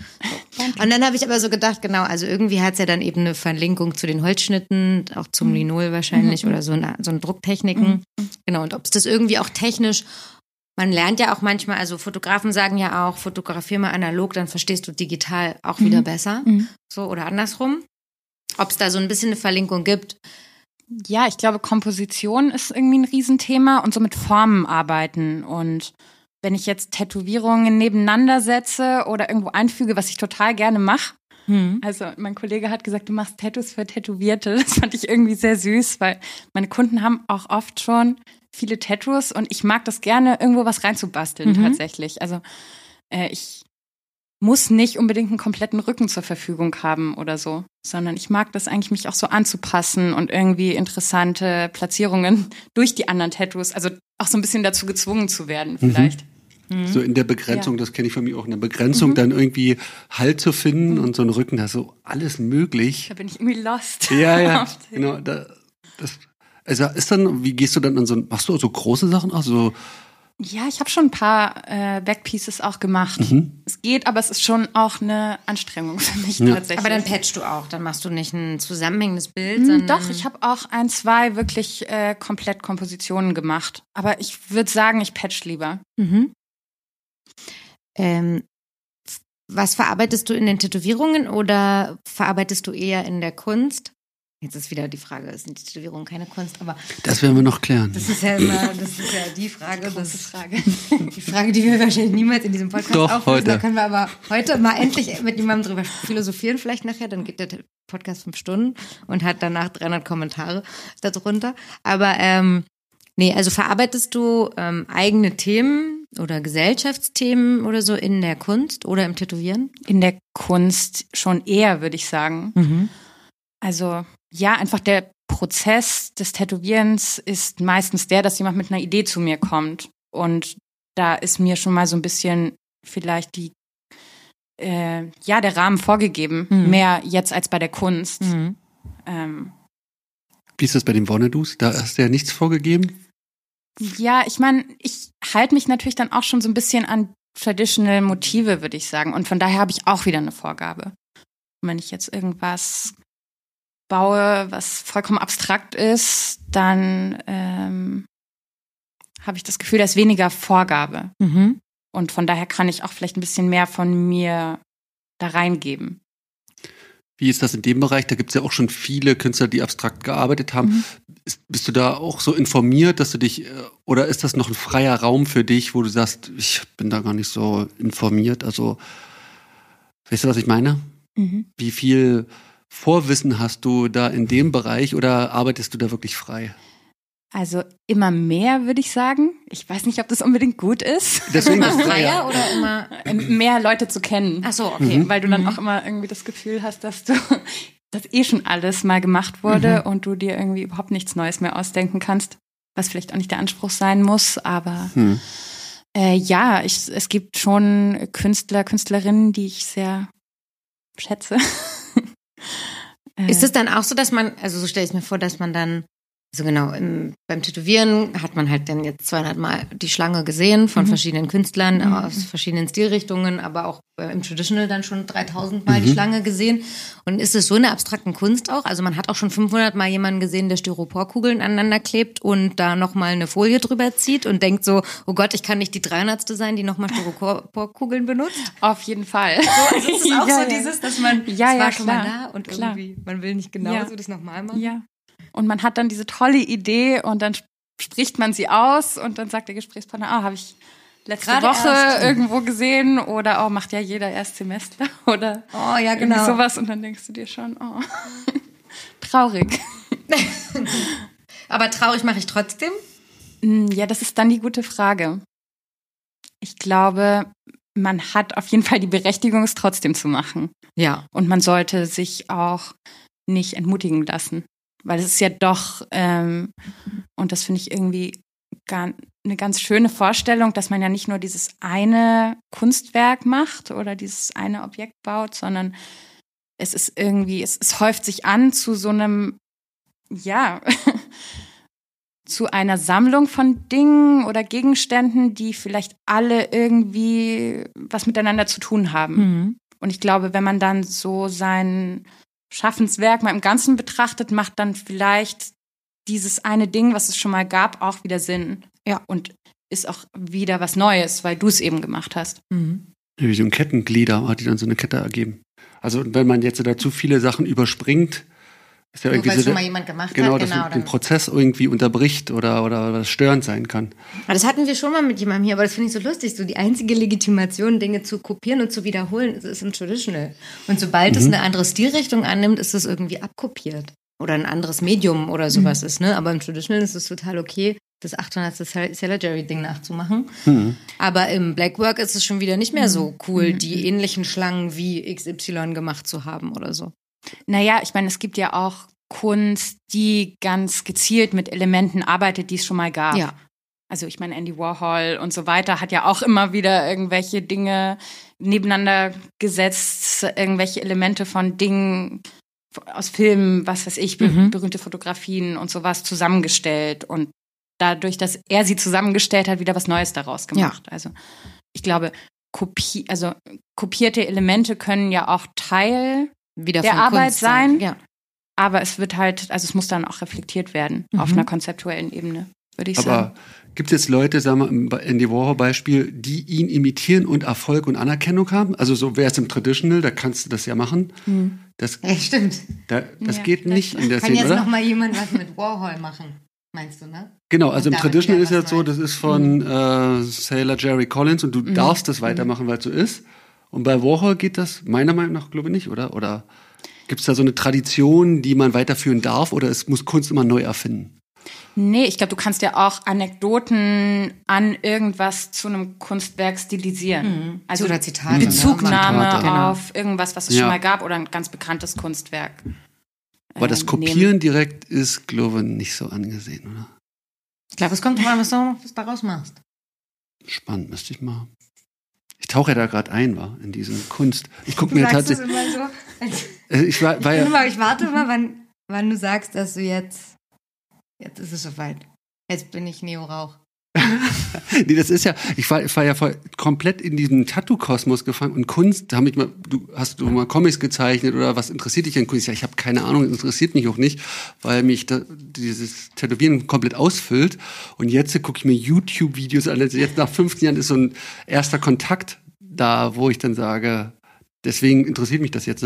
Speaker 1: Und dann habe ich aber so gedacht, genau, also irgendwie hat es ja dann eben eine Verlinkung zu den Holzschnitten, auch zum
Speaker 3: Mhm.
Speaker 1: Linol wahrscheinlich
Speaker 3: Mhm.
Speaker 1: oder so, eine, so ein Drucktechniken. Genau, und ob es das irgendwie auch technisch, man lernt ja auch manchmal, also Fotografen sagen ja auch, fotografier mal analog, dann verstehst du digital auch wieder
Speaker 3: Mhm.
Speaker 1: besser.
Speaker 3: Mhm.
Speaker 1: So oder andersrum. Ob es da so ein bisschen eine Verlinkung gibt.
Speaker 3: Ja, ich glaube, Komposition ist irgendwie ein Riesenthema und so mit Formen arbeiten. Und wenn ich jetzt Tätowierungen nebeneinander setze oder irgendwo einfüge, was ich total gerne mache. Also mein Kollege hat gesagt, du machst Tattoos für Tätowierte. Das fand ich irgendwie sehr süß, weil meine Kunden haben auch oft schon viele Tattoos und ich mag das gerne, irgendwo was reinzubasteln
Speaker 1: Mhm.
Speaker 3: tatsächlich. Also äh, ich muss nicht unbedingt einen kompletten Rücken zur Verfügung haben oder so, sondern ich mag das eigentlich, mich auch so anzupassen und irgendwie interessante Platzierungen durch die anderen Tattoos, also auch so ein bisschen dazu gezwungen zu werden vielleicht.
Speaker 2: So in der Begrenzung, das kenne ich von mir auch, in der Begrenzung dann irgendwie Halt zu finden und so ein Rücken, da ist so alles möglich.
Speaker 3: Da bin ich irgendwie lost.
Speaker 2: Ja, ja, genau. Da, das, also ist dann, wie gehst du dann an so, machst du so große Sachen? Also,
Speaker 3: Ja, ich habe schon ein paar äh, Backpieces auch gemacht.
Speaker 2: Mhm.
Speaker 3: Es geht, aber es ist schon auch eine Anstrengung für mich
Speaker 2: Ja.
Speaker 3: tatsächlich.
Speaker 1: Aber dann patchst du auch, dann machst du nicht ein zusammenhängendes Bild,
Speaker 3: Hm,
Speaker 1: sondern
Speaker 3: Doch, ich habe auch ein, zwei wirklich äh, komplett Kompositionen gemacht. Aber ich würde sagen, ich patch lieber.
Speaker 1: Mhm. Ähm, was verarbeitest du in den Tätowierungen oder verarbeitest du eher in der Kunst? Jetzt ist wieder die Frage, sind die Tätowierungen keine Kunst, aber
Speaker 2: das werden wir noch klären.
Speaker 1: das ist ja immer, das ist ja die Frage, das
Speaker 3: Frage.
Speaker 1: die Frage, die wir wahrscheinlich niemals in diesem Podcast
Speaker 2: Doch,
Speaker 1: auflösen.
Speaker 2: heute.
Speaker 1: Da können wir aber heute mal endlich mit jemandem drüber philosophieren, vielleicht nachher, dann geht der Podcast fünf Stunden und hat danach 300 Kommentare darunter. Aber ähm, nee, also verarbeitest du ähm, eigene Themen oder Gesellschaftsthemen oder so in der Kunst oder im Tätowieren?
Speaker 3: In der Kunst schon eher, würde ich sagen. Also ja, einfach der Prozess des Tätowierens ist meistens der, dass jemand mit einer Idee zu mir kommt. Und da ist mir schon mal so ein bisschen vielleicht die, äh, ja, der Rahmen vorgegeben.
Speaker 1: Mhm.
Speaker 3: Mehr jetzt als bei der Kunst.
Speaker 1: Mhm.
Speaker 3: Ähm,
Speaker 2: Wie ist das bei den Wonnedus? Da hast du ja nichts vorgegeben.
Speaker 3: ja, ich meine, ich halte mich natürlich dann auch schon so ein bisschen an traditional Motive, würde ich sagen. Und von daher habe ich auch wieder eine Vorgabe. Und wenn ich jetzt irgendwas baue, was vollkommen abstrakt ist, dann ähm, habe ich das Gefühl, da ist weniger Vorgabe.
Speaker 1: Mhm.
Speaker 3: Und von daher kann ich auch vielleicht ein bisschen mehr von mir da reingeben.
Speaker 2: Wie ist das in dem Bereich? Da gibt es ja auch schon viele Künstler, die abstrakt gearbeitet haben.
Speaker 3: Mhm.
Speaker 2: Ist, bist du da auch so informiert, dass du dich, äh, oder ist das noch ein freier Raum für dich, wo du sagst, ich bin da gar nicht so informiert? Also, weißt du, was ich meine? Wie viel Vorwissen hast du da in dem Bereich oder arbeitest du da wirklich frei?
Speaker 3: Also immer mehr, würde ich sagen. Ich weiß nicht, ob das unbedingt gut ist,
Speaker 2: Deswegen
Speaker 1: Immer freier oder immer?
Speaker 3: mehr Leute zu kennen.
Speaker 1: Ach so, okay.
Speaker 3: weil du dann auch immer irgendwie das Gefühl hast, dass du dass eh schon alles mal gemacht wurde und du dir irgendwie überhaupt nichts Neues mehr ausdenken kannst, was vielleicht auch nicht der Anspruch sein muss, aber
Speaker 2: Hm.
Speaker 3: äh, ja, ich, es gibt schon Künstler, Künstlerinnen, die ich sehr schätze. Äh,
Speaker 1: Ist es dann auch so, dass man, also so stelle ich mir vor, dass man dann, so genau, im, beim Tätowieren hat man halt dann jetzt 200 Mal die Schlange gesehen von
Speaker 3: Mhm.
Speaker 1: verschiedenen Künstlern
Speaker 3: Mhm.
Speaker 1: aus verschiedenen Stilrichtungen, aber auch äh, im Traditional dann schon 3000 Mal die Schlange gesehen. Und ist es so eine abstrakten Kunst auch? Also man hat auch schon 500 Mal jemanden gesehen, der Styroporkugeln aneinander klebt und da nochmal eine Folie drüber zieht und denkt so, oh Gott, ich kann nicht die 300. sein, die nochmal Styroporkugeln benutzt.
Speaker 3: auf jeden Fall.
Speaker 1: Also es ist auch
Speaker 3: Ja,
Speaker 1: so
Speaker 3: ja.
Speaker 1: dieses, dass man,
Speaker 3: Ja,
Speaker 1: es
Speaker 3: ja,
Speaker 1: war schon mal
Speaker 3: klar.
Speaker 1: da und
Speaker 3: Klar.
Speaker 1: irgendwie, man will nicht genau
Speaker 3: Ja.
Speaker 1: so das nochmal machen.
Speaker 3: Ja. Und man hat dann diese tolle Idee und dann spricht man sie aus und dann sagt der Gesprächspartner, ah, habe ich letzte
Speaker 1: Gerade
Speaker 3: Woche
Speaker 1: erst.
Speaker 3: irgendwo gesehen oder oh, macht ja jeder Erstsemester oder
Speaker 1: Oh ja,
Speaker 3: irgendwie
Speaker 1: genau.
Speaker 3: sowas und dann denkst du dir schon, oh, traurig.
Speaker 1: Aber traurig mache ich trotzdem.
Speaker 3: Mm, Ja, das ist dann die gute Frage. Ich glaube, man hat auf jeden Fall die Berechtigung, es trotzdem zu machen.
Speaker 1: Ja.
Speaker 3: Und man sollte sich auch nicht entmutigen lassen. Weil es ist ja doch, ähm, und das finde ich irgendwie eine ganz schöne Vorstellung, dass man ja nicht nur dieses eine Kunstwerk macht oder dieses eine Objekt baut, sondern es ist irgendwie, es, es häuft sich an zu so einem, ja, zu einer Sammlung von Dingen oder Gegenständen, die vielleicht alle irgendwie was miteinander zu tun haben. Mhm. Und ich glaube, wenn man dann so sein Schaffenswerk mal im Ganzen betrachtet, macht dann vielleicht dieses eine Ding, was es schon mal gab, auch wieder Sinn. Ja. Und ist auch wieder was Neues, weil du es eben gemacht hast.
Speaker 2: Mhm. Wie so ein Kettenglieder hat die dann so eine Kette ergeben. Also wenn man jetzt da zu viele Sachen überspringt,
Speaker 1: ist ja irgendwie so, schon mal jemand gemacht
Speaker 2: genau,
Speaker 1: hat,
Speaker 2: genau, dass den Prozess irgendwie unterbricht oder, oder, oder störend sein kann.
Speaker 1: Aber das hatten wir schon mal mit jemandem hier, aber das finde ich so lustig. So die einzige Legitimation, Dinge zu kopieren und zu wiederholen, ist, ist im Traditional. Und sobald mhm. es eine andere Stilrichtung annimmt, ist es irgendwie abkopiert. Oder ein anderes Medium oder sowas mhm. ist, ne? Aber im Traditional ist es total okay, das 800. Seller Jerry Ding nachzumachen. Mhm. Aber im Blackwork ist es schon wieder nicht mehr so cool, mhm. die ähnlichen Schlangen wie XY gemacht zu haben oder so.
Speaker 3: Naja, ich meine, es gibt ja auch Kunst, die ganz gezielt mit Elementen arbeitet, die es schon mal gab. Ja. Also ich meine, Andy Warhol und so weiter hat ja auch immer wieder irgendwelche Dinge nebeneinander gesetzt, irgendwelche Elemente von Dingen aus Filmen, was weiß ich, mhm. berühmte Fotografien und sowas zusammengestellt und dadurch, dass er sie zusammengestellt hat, wieder was Neues daraus gemacht. Ja. Also ich glaube, Kopie, also kopierte Elemente können ja auch Teil wieder der Arbeit Kunst sein. Ja. Aber es wird halt, also es muss dann auch reflektiert werden mhm. auf einer konzeptuellen Ebene, würde ich
Speaker 2: aber
Speaker 3: sagen.
Speaker 2: Gibt es jetzt Leute, sagen wir im Andy Warhol Beispiel, die ihn imitieren und Erfolg und Anerkennung haben? Also so wäre es im Traditional, da kannst du das ja machen. Mhm. Das,
Speaker 1: ja, stimmt.
Speaker 2: Da, das ja, geht nicht in der
Speaker 1: Kann
Speaker 2: Szene,
Speaker 1: jetzt noch mal jemand was mit Warhol machen, meinst du, ne?
Speaker 2: Genau, also und im Traditional ist ja so, das ist von mhm. äh, Sailor Jerry Collins und du mhm. darfst das weitermachen, weil es so ist. Und bei Warhol geht das meiner Meinung nach, glaube ich, nicht, oder? Oder gibt es da so eine Tradition, die man weiterführen darf, oder es muss Kunst immer neu erfinden?
Speaker 3: Nee, ich glaube, du kannst ja auch Anekdoten an irgendwas zu einem Kunstwerk stilisieren. Mhm. Also
Speaker 1: oder Zitate.
Speaker 3: Bezugnahme Zitate. Genau. auf irgendwas, was es ja. schon mal gab oder ein ganz bekanntes Kunstwerk.
Speaker 2: Aber das ähm, Kopieren nehmen. direkt ist, glaube ich, nicht so angesehen, oder?
Speaker 1: Ich glaube, es kommt drauf an, was du daraus machst.
Speaker 2: Spannend, müsste ich mal. Ich tauche ja da gerade ein, war in diesen Kunst. Ich gucke mir tatsächlich. So, ich, war, war ja,
Speaker 1: ich warte mal, wann, wann du sagst, dass du jetzt Jetzt ist es soweit. Jetzt bin ich Neo-Rauch.
Speaker 2: nee, das ist ja, ich war, ich war ja voll komplett in diesen Tattoo-Kosmos gefangen und Kunst, hab ich mal, du hast du mal Comics gezeichnet oder was interessiert dich an Kunst? Ja, ich habe keine Ahnung, interessiert mich auch nicht, weil mich da, dieses Tätowieren komplett ausfüllt. Und jetzt gucke ich mir YouTube-Videos an. Also jetzt nach 15 Jahren ist so ein erster Kontakt da, wo ich dann sage, deswegen interessiert mich das jetzt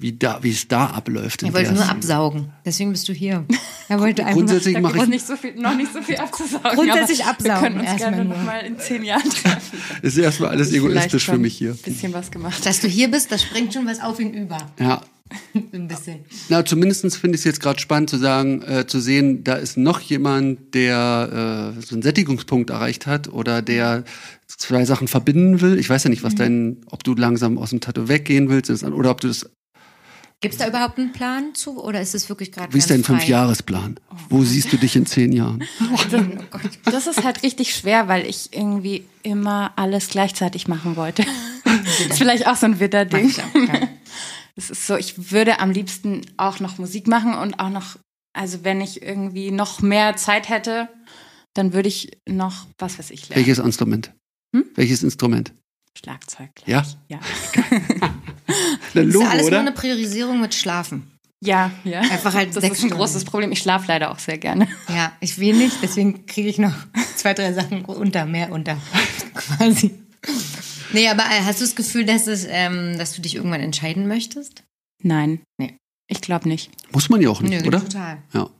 Speaker 2: wie, da, wie es da abläuft.
Speaker 1: Er wollte nur absaugen. Deswegen bist du hier.
Speaker 2: Er wollte einfach Grundsätzlich mache ich
Speaker 3: nicht so viel, noch nicht so viel abzusaugen.
Speaker 1: Grundsätzlich absaugen.
Speaker 3: Wir können uns gerne noch mal in zehn Jahren treffen.
Speaker 2: Ist erstmal alles egoistisch für mich hier. Ein
Speaker 3: bisschen was gemacht.
Speaker 1: Dass du hier bist, das springt schon was auf ihn über.
Speaker 2: Ja.
Speaker 1: Ein bisschen.
Speaker 2: Na, zumindest finde ich es jetzt gerade spannend zu sagen, äh, zu sehen, da ist noch jemand, der äh, so einen Sättigungspunkt erreicht hat oder der zwei Sachen verbinden will. Ich weiß ja nicht, was mhm. dein, ob du langsam aus dem Tattoo weggehen willst oder ob du das
Speaker 1: Gibt es da überhaupt einen Plan zu oder ist es wirklich gerade
Speaker 2: Wie ist dein Fünfjahresplan? Wo siehst du dich in zehn Jahren?
Speaker 3: Das ist halt richtig schwer, weil ich irgendwie immer alles gleichzeitig machen wollte. Das ist vielleicht auch so ein Witterding. Es ist so, ich würde am liebsten auch noch Musik machen und auch noch, also wenn ich irgendwie noch mehr Zeit hätte, dann würde ich noch, was weiß ich,
Speaker 2: lernen. Welches Instrument? Hm? Welches Instrument?
Speaker 3: Schlagzeug.
Speaker 2: Ja?
Speaker 3: Ja.
Speaker 1: Das ist alles oder? nur eine Priorisierung mit Schlafen.
Speaker 3: Ja, ja.
Speaker 1: Einfach halt
Speaker 3: das ist ein großes Problem. Ich schlafe leider auch sehr gerne.
Speaker 1: Ja, ich will nicht, deswegen kriege ich noch zwei, drei Sachen unter, mehr unter, quasi. Nee, aber äh, hast du das Gefühl, dass, es, ähm, dass du dich irgendwann entscheiden möchtest?
Speaker 3: Nein. Nee. Ich glaube nicht.
Speaker 2: Muss man ja auch nicht, Nö, oder?
Speaker 1: Total.
Speaker 2: Ja.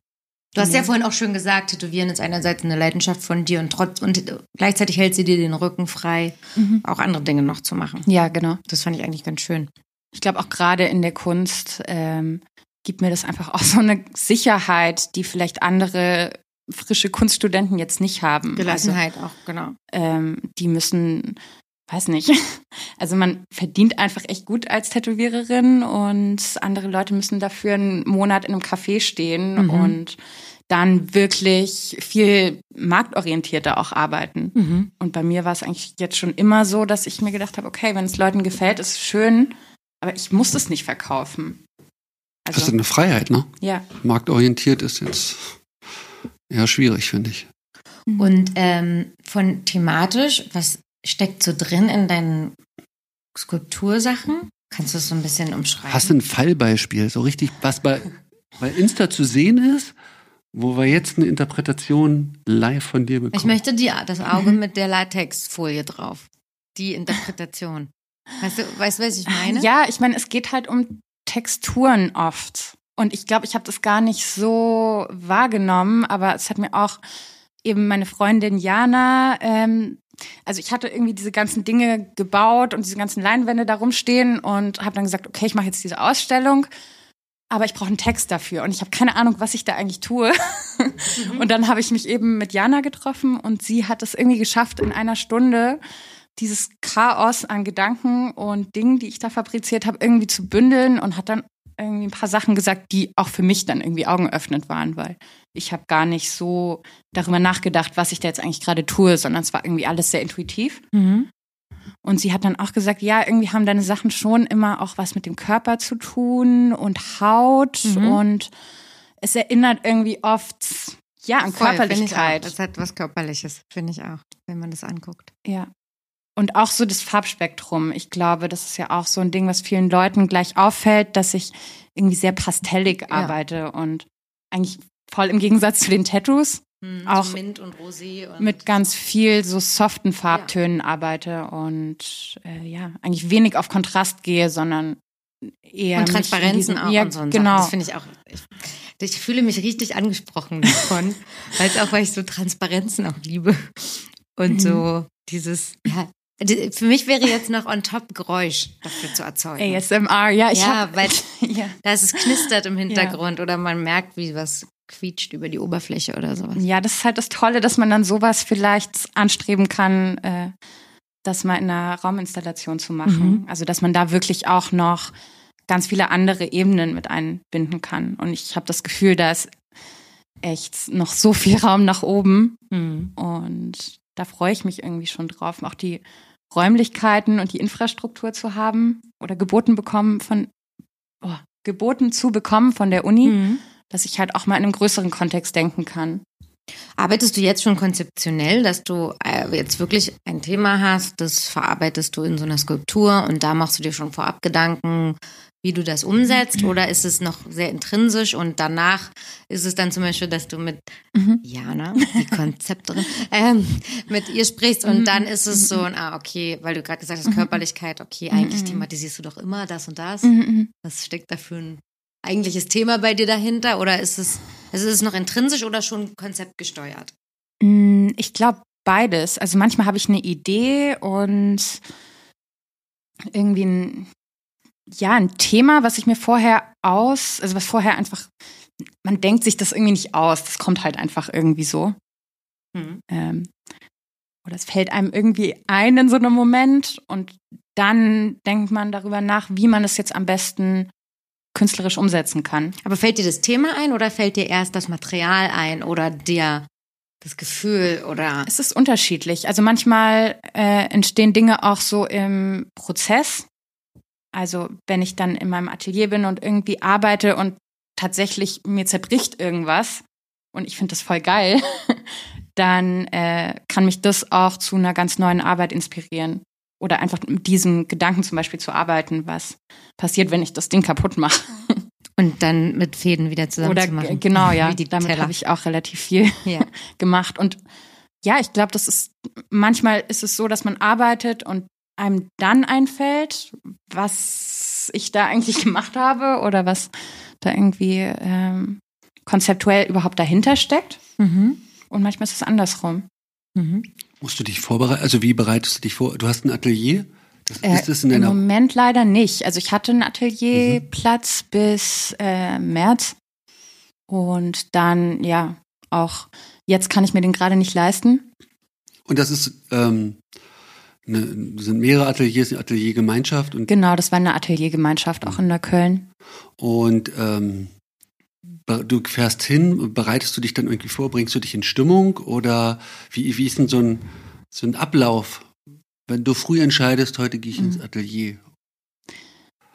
Speaker 1: Du hast ja. ja vorhin auch schon gesagt, Tätowieren ist einerseits eine Leidenschaft von dir und trotz und gleichzeitig hält sie dir den Rücken frei, mhm. auch andere Dinge noch zu machen.
Speaker 3: Ja, genau.
Speaker 1: Das fand ich eigentlich ganz schön.
Speaker 3: Ich glaube auch gerade in der Kunst ähm, gibt mir das einfach auch so eine Sicherheit, die vielleicht andere frische Kunststudenten jetzt nicht haben.
Speaker 1: Gelassenheit also, auch, genau.
Speaker 3: Ähm, die müssen, weiß nicht, also man verdient einfach echt gut als Tätowiererin und andere Leute müssen dafür einen Monat in einem Café stehen mhm. und dann wirklich viel marktorientierter auch arbeiten. Mhm. Und bei mir war es eigentlich jetzt schon immer so, dass ich mir gedacht habe, okay, wenn es Leuten gefällt, ist es schön, aber ich muss es nicht verkaufen.
Speaker 2: Also, das ist eine Freiheit, ne?
Speaker 3: Ja.
Speaker 2: Marktorientiert ist jetzt eher schwierig, finde ich.
Speaker 1: Mhm. Und ähm, von thematisch, was steckt so drin in deinen Skulptursachen? Kannst du das so ein bisschen umschreiben?
Speaker 2: Hast du ein Fallbeispiel, so richtig, was bei, bei Insta zu sehen ist, wo wir jetzt eine Interpretation live von dir bekommen?
Speaker 1: Ich möchte die, das Auge mit der Latexfolie drauf. Die Interpretation. Weißt du, weißt du, was ich meine?
Speaker 3: Ja, ich meine, es geht halt um Texturen oft. Und ich glaube, ich habe das gar nicht so wahrgenommen, aber es hat mir auch eben meine Freundin Jana, ähm, also ich hatte irgendwie diese ganzen Dinge gebaut und diese ganzen Leinwände da rumstehen und habe dann gesagt, okay, ich mache jetzt diese Ausstellung, aber ich brauche einen Text dafür und ich habe keine Ahnung, was ich da eigentlich tue. Mhm. und dann habe ich mich eben mit Jana getroffen und sie hat es irgendwie geschafft, in einer Stunde dieses Chaos an Gedanken und Dingen, die ich da fabriziert habe, irgendwie zu bündeln und hat dann irgendwie ein paar Sachen gesagt, die auch für mich dann irgendwie augenöffnend waren, weil ich habe gar nicht so darüber nachgedacht, was ich da jetzt eigentlich gerade tue, sondern es war irgendwie alles sehr intuitiv. Mhm. Und sie hat dann auch gesagt, ja, irgendwie haben deine Sachen schon immer auch was mit dem Körper zu tun und Haut mhm. und es erinnert irgendwie oft ja an Voll, Körperlichkeit.
Speaker 1: Es hat was Körperliches, finde ich auch, wenn man das anguckt.
Speaker 3: Ja. Und auch so das Farbspektrum. Ich glaube, das ist ja auch so ein Ding, was vielen Leuten gleich auffällt, dass ich irgendwie sehr pastellig ja. arbeite und eigentlich voll im Gegensatz zu den Tattoos.
Speaker 1: Hm, auch so Mint und Rosé und
Speaker 3: mit ganz viel so soften Farbtönen ja. arbeite und äh, ja, eigentlich wenig auf Kontrast gehe, sondern eher
Speaker 1: und Transparenzen diesen, auch
Speaker 3: ja,
Speaker 1: und so.
Speaker 3: Genau.
Speaker 1: Das finde ich auch. Ich, ich, fühle mich richtig angesprochen davon, weil es auch, weil ich so Transparenzen auch liebe und mhm. so dieses ja, für mich wäre jetzt noch on top Geräusch dafür zu erzeugen.
Speaker 3: ASMR, ja, ich
Speaker 1: ja,
Speaker 3: hab,
Speaker 1: weil ja. da ist es knistert im Hintergrund ja. oder man merkt, wie was quietscht über die Oberfläche oder sowas.
Speaker 3: Ja, das ist halt das Tolle, dass man dann sowas vielleicht anstreben kann, äh, das mal in einer Rauminstallation zu machen. Mhm. Also, dass man da wirklich auch noch ganz viele andere Ebenen mit einbinden kann. Und ich habe das Gefühl, da ist echt noch so viel Raum nach oben. Mhm. Und da freue ich mich irgendwie schon drauf. Auch die Räumlichkeiten und die Infrastruktur zu haben oder geboten bekommen von oh, geboten zu bekommen von der Uni, mhm. dass ich halt auch mal in einem größeren Kontext denken kann.
Speaker 1: Arbeitest du jetzt schon konzeptionell, dass du äh, jetzt wirklich ein Thema hast, das verarbeitest du in so einer Skulptur und da machst du dir schon vorab Gedanken, wie du das umsetzt? Oder ist es noch sehr intrinsisch und danach ist es dann zum Beispiel, dass du mit mhm. Jana, die Konzepterin, ähm, mit ihr sprichst und mhm. dann ist es so, ah, okay, weil du gerade gesagt hast, mhm. Körperlichkeit, okay, eigentlich mhm. thematisierst du doch immer das und das. Was steckt da für ein eigentliches Thema bei dir dahinter? Oder ist es, also ist es noch intrinsisch oder schon konzeptgesteuert?
Speaker 3: Mm, ich glaube beides. Also manchmal habe ich eine Idee und irgendwie ein, ja, ein Thema, was ich mir vorher aus, also was vorher einfach, man denkt sich das irgendwie nicht aus, das kommt halt einfach irgendwie so. Mhm. Ähm, oder es fällt einem irgendwie ein in so einem Moment und dann denkt man darüber nach, wie man es jetzt am besten künstlerisch umsetzen kann.
Speaker 1: Aber fällt dir das Thema ein oder fällt dir erst das Material ein oder dir das Gefühl oder?
Speaker 3: Es ist unterschiedlich. Also manchmal äh, entstehen Dinge auch so im Prozess. Also wenn ich dann in meinem Atelier bin und irgendwie arbeite und tatsächlich mir zerbricht irgendwas und ich finde das voll geil, dann äh, kann mich das auch zu einer ganz neuen Arbeit inspirieren. Oder einfach mit diesem Gedanken zum Beispiel zu arbeiten, was passiert, wenn ich das Ding kaputt mache.
Speaker 1: Und dann mit Fäden wieder zusammen Oder.
Speaker 3: Genau, ja. Damit habe ich auch relativ viel ja. gemacht. Und ja, ich glaube, das ist manchmal ist es so, dass man arbeitet und einem dann einfällt, was ich da eigentlich gemacht habe oder was da irgendwie ähm, konzeptuell überhaupt dahinter steckt. Mhm. Und manchmal ist es andersrum.
Speaker 2: Mhm. Musst du dich vorbereiten? Also wie bereitest du dich vor? Du hast ein Atelier?
Speaker 3: Das, äh, ist in Im Moment leider nicht. Also ich hatte einen Atelierplatz mhm. bis äh, März und dann ja auch jetzt kann ich mir den gerade nicht leisten.
Speaker 2: Und das ist ähm, eine, sind mehrere Ateliers, eine Ateliergemeinschaft. Und
Speaker 3: genau, das war eine Ateliergemeinschaft auch in der Köln.
Speaker 2: Und ähm, du fährst hin, bereitest du dich dann irgendwie vor, bringst du dich in Stimmung oder wie, wie ist denn so ein, so ein Ablauf, wenn du früh entscheidest, heute gehe ich ins mhm. Atelier?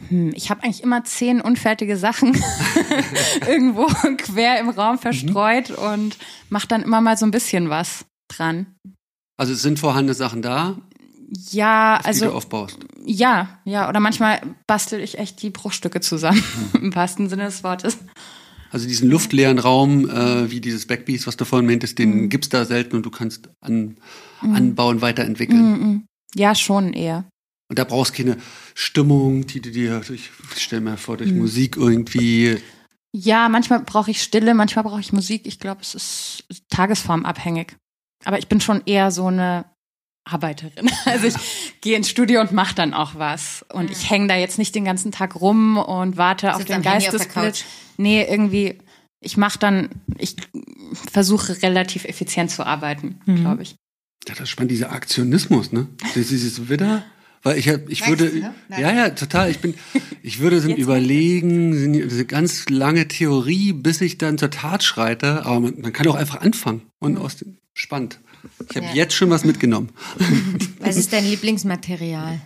Speaker 3: Hm, ich habe eigentlich immer zehn unfertige Sachen irgendwo quer im Raum verstreut mhm. und mache dann immer mal so ein bisschen was dran.
Speaker 2: Also es sind vorhandene Sachen da?
Speaker 3: Ja,
Speaker 2: die
Speaker 3: also.
Speaker 2: Du aufbaust.
Speaker 3: Ja, ja. Oder manchmal bastel ich echt die Bruchstücke zusammen, im wahrsten Sinne des Wortes.
Speaker 2: Also diesen luftleeren Raum, äh, wie dieses Backpiece, was du vorhin meintest, den mhm. gibt's da selten und du kannst an, mhm. anbauen, weiterentwickeln.
Speaker 3: Mhm, mhm. Ja, schon eher.
Speaker 2: Und da brauchst du keine Stimmung, die du dir ich stell mir vor, durch mhm. Musik irgendwie.
Speaker 3: Ja, manchmal brauche ich Stille, manchmal brauche ich Musik. Ich glaube, es ist tagesformabhängig. Aber ich bin schon eher so eine Arbeiterin. Also ich gehe ins Studio und mache dann auch was. Und ich hänge da jetzt nicht den ganzen Tag rum und warte auf den Geistesblitz. Nee, irgendwie, ich mache dann, ich versuche relativ effizient zu arbeiten, mhm. glaube ich.
Speaker 2: Ja, das ist spannend, dieser Aktionismus, ne? Das ist so wieder. Weil ich, ich würde, ne? ja, ja, total. Ich bin, ich würde so überlegen, eine ganz lange Theorie, bis ich dann zur Tat schreite. Aber man, man kann auch einfach anfangen und mhm. aus dem, spannend. Ich habe ja. jetzt schon was mitgenommen.
Speaker 1: Was ist dein Lieblingsmaterial?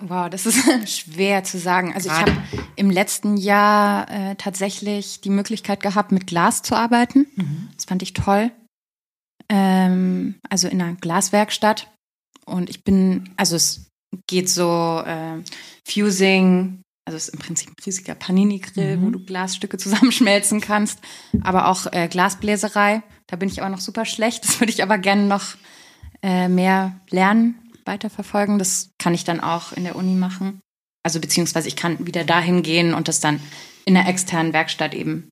Speaker 3: Wow, das ist schwer zu sagen. Also ich habe im letzten Jahr äh, tatsächlich die Möglichkeit gehabt, mit Glas zu arbeiten. Mhm. Das fand ich toll. Ähm, also in einer Glaswerkstatt. Und ich bin, also es geht so äh, Fusing, also es ist im Prinzip ein riesiger Panini-Grill, mhm. wo du Glasstücke zusammenschmelzen kannst, aber auch äh, Glasbläserei. Da bin ich aber noch super schlecht. Das würde ich aber gerne noch äh, mehr lernen, weiterverfolgen. Das kann ich dann auch in der Uni machen. Also beziehungsweise ich kann wieder dahin gehen und das dann in der externen Werkstatt eben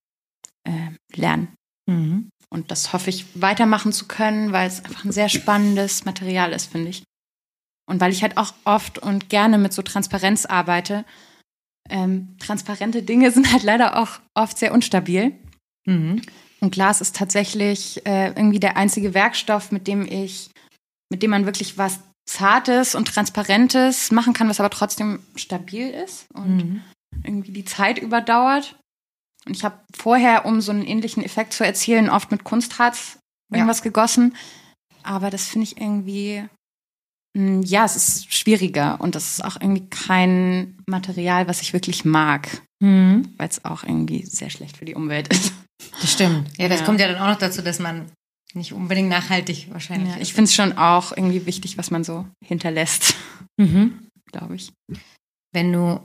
Speaker 3: äh, lernen. Mhm. Und das hoffe ich weitermachen zu können, weil es einfach ein sehr spannendes Material ist, finde ich. Und weil ich halt auch oft und gerne mit so Transparenz arbeite. Ähm, transparente Dinge sind halt leider auch oft sehr unstabil. Mhm. Und Glas ist tatsächlich äh, irgendwie der einzige Werkstoff, mit dem ich, mit dem man wirklich was Zartes und Transparentes machen kann, was aber trotzdem stabil ist und mhm. irgendwie die Zeit überdauert. Und ich habe vorher, um so einen ähnlichen Effekt zu erzielen, oft mit Kunstharz irgendwas ja. gegossen. Aber das finde ich irgendwie, ja, es ist schwieriger und das ist auch irgendwie kein Material, was ich wirklich mag, mhm. weil es auch irgendwie sehr schlecht für die Umwelt ist.
Speaker 1: Das stimmt. Ja, das ja. kommt ja dann auch noch dazu, dass man nicht unbedingt nachhaltig wahrscheinlich. Ja,
Speaker 3: ich finde es schon auch irgendwie wichtig, was man so hinterlässt. Mhm. Glaube ich.
Speaker 1: Wenn du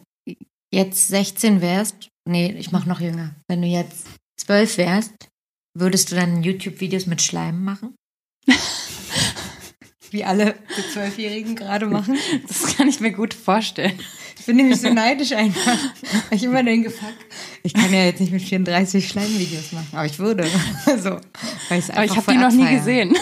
Speaker 1: jetzt 16 wärst, nee, ich mache noch jünger. Wenn du jetzt 12 wärst, würdest du dann YouTube-Videos mit Schleim machen? Wie alle Zwölfjährigen gerade machen?
Speaker 3: Das kann ich mir gut vorstellen.
Speaker 1: Ich bin nämlich so neidisch einfach. Weil ich immer denke, fuck, ich kann ja jetzt nicht mit 34 Schleimvideos machen, aber ich würde. So,
Speaker 3: weil aber ich habe die noch nie gesehen.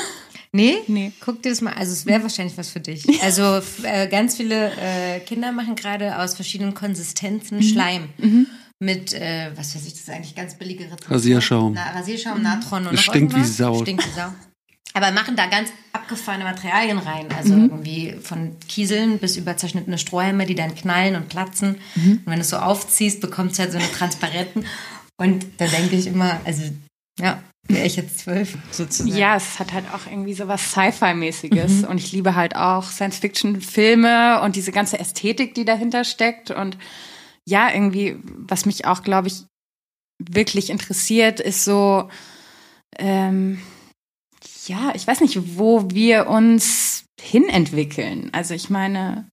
Speaker 1: Nee? Nee. Guck dir das mal, also es wäre wahrscheinlich was für dich. Also äh, ganz viele äh, Kinder machen gerade aus verschiedenen Konsistenzen mhm. Schleim. Mhm. Mit, äh, was weiß ich, das ist eigentlich ganz billige Rezepte.
Speaker 2: Rasierschaum.
Speaker 1: Na, Rasierschaum, Natron und
Speaker 2: Es stinkt wie Sau.
Speaker 1: Stinkt wie Sau. Aber machen da ganz abgefahrene Materialien rein. Also mhm. irgendwie von Kieseln bis über zerschnittene Strohhalme, die dann knallen und platzen. Mhm. Und wenn du es so aufziehst, bekommst du halt so eine transparenten. Und da denke ich immer, also ja, wäre ich jetzt zwölf sozusagen.
Speaker 3: Ja, es hat halt auch irgendwie so was Sci-Fi-mäßiges. Mhm. Und ich liebe halt auch Science-Fiction-Filme und diese ganze Ästhetik, die dahinter steckt. Und ja, irgendwie, was mich auch, glaube ich, wirklich interessiert, ist so, ähm, ja, ich weiß nicht, wo wir uns hinentwickeln. Also ich meine,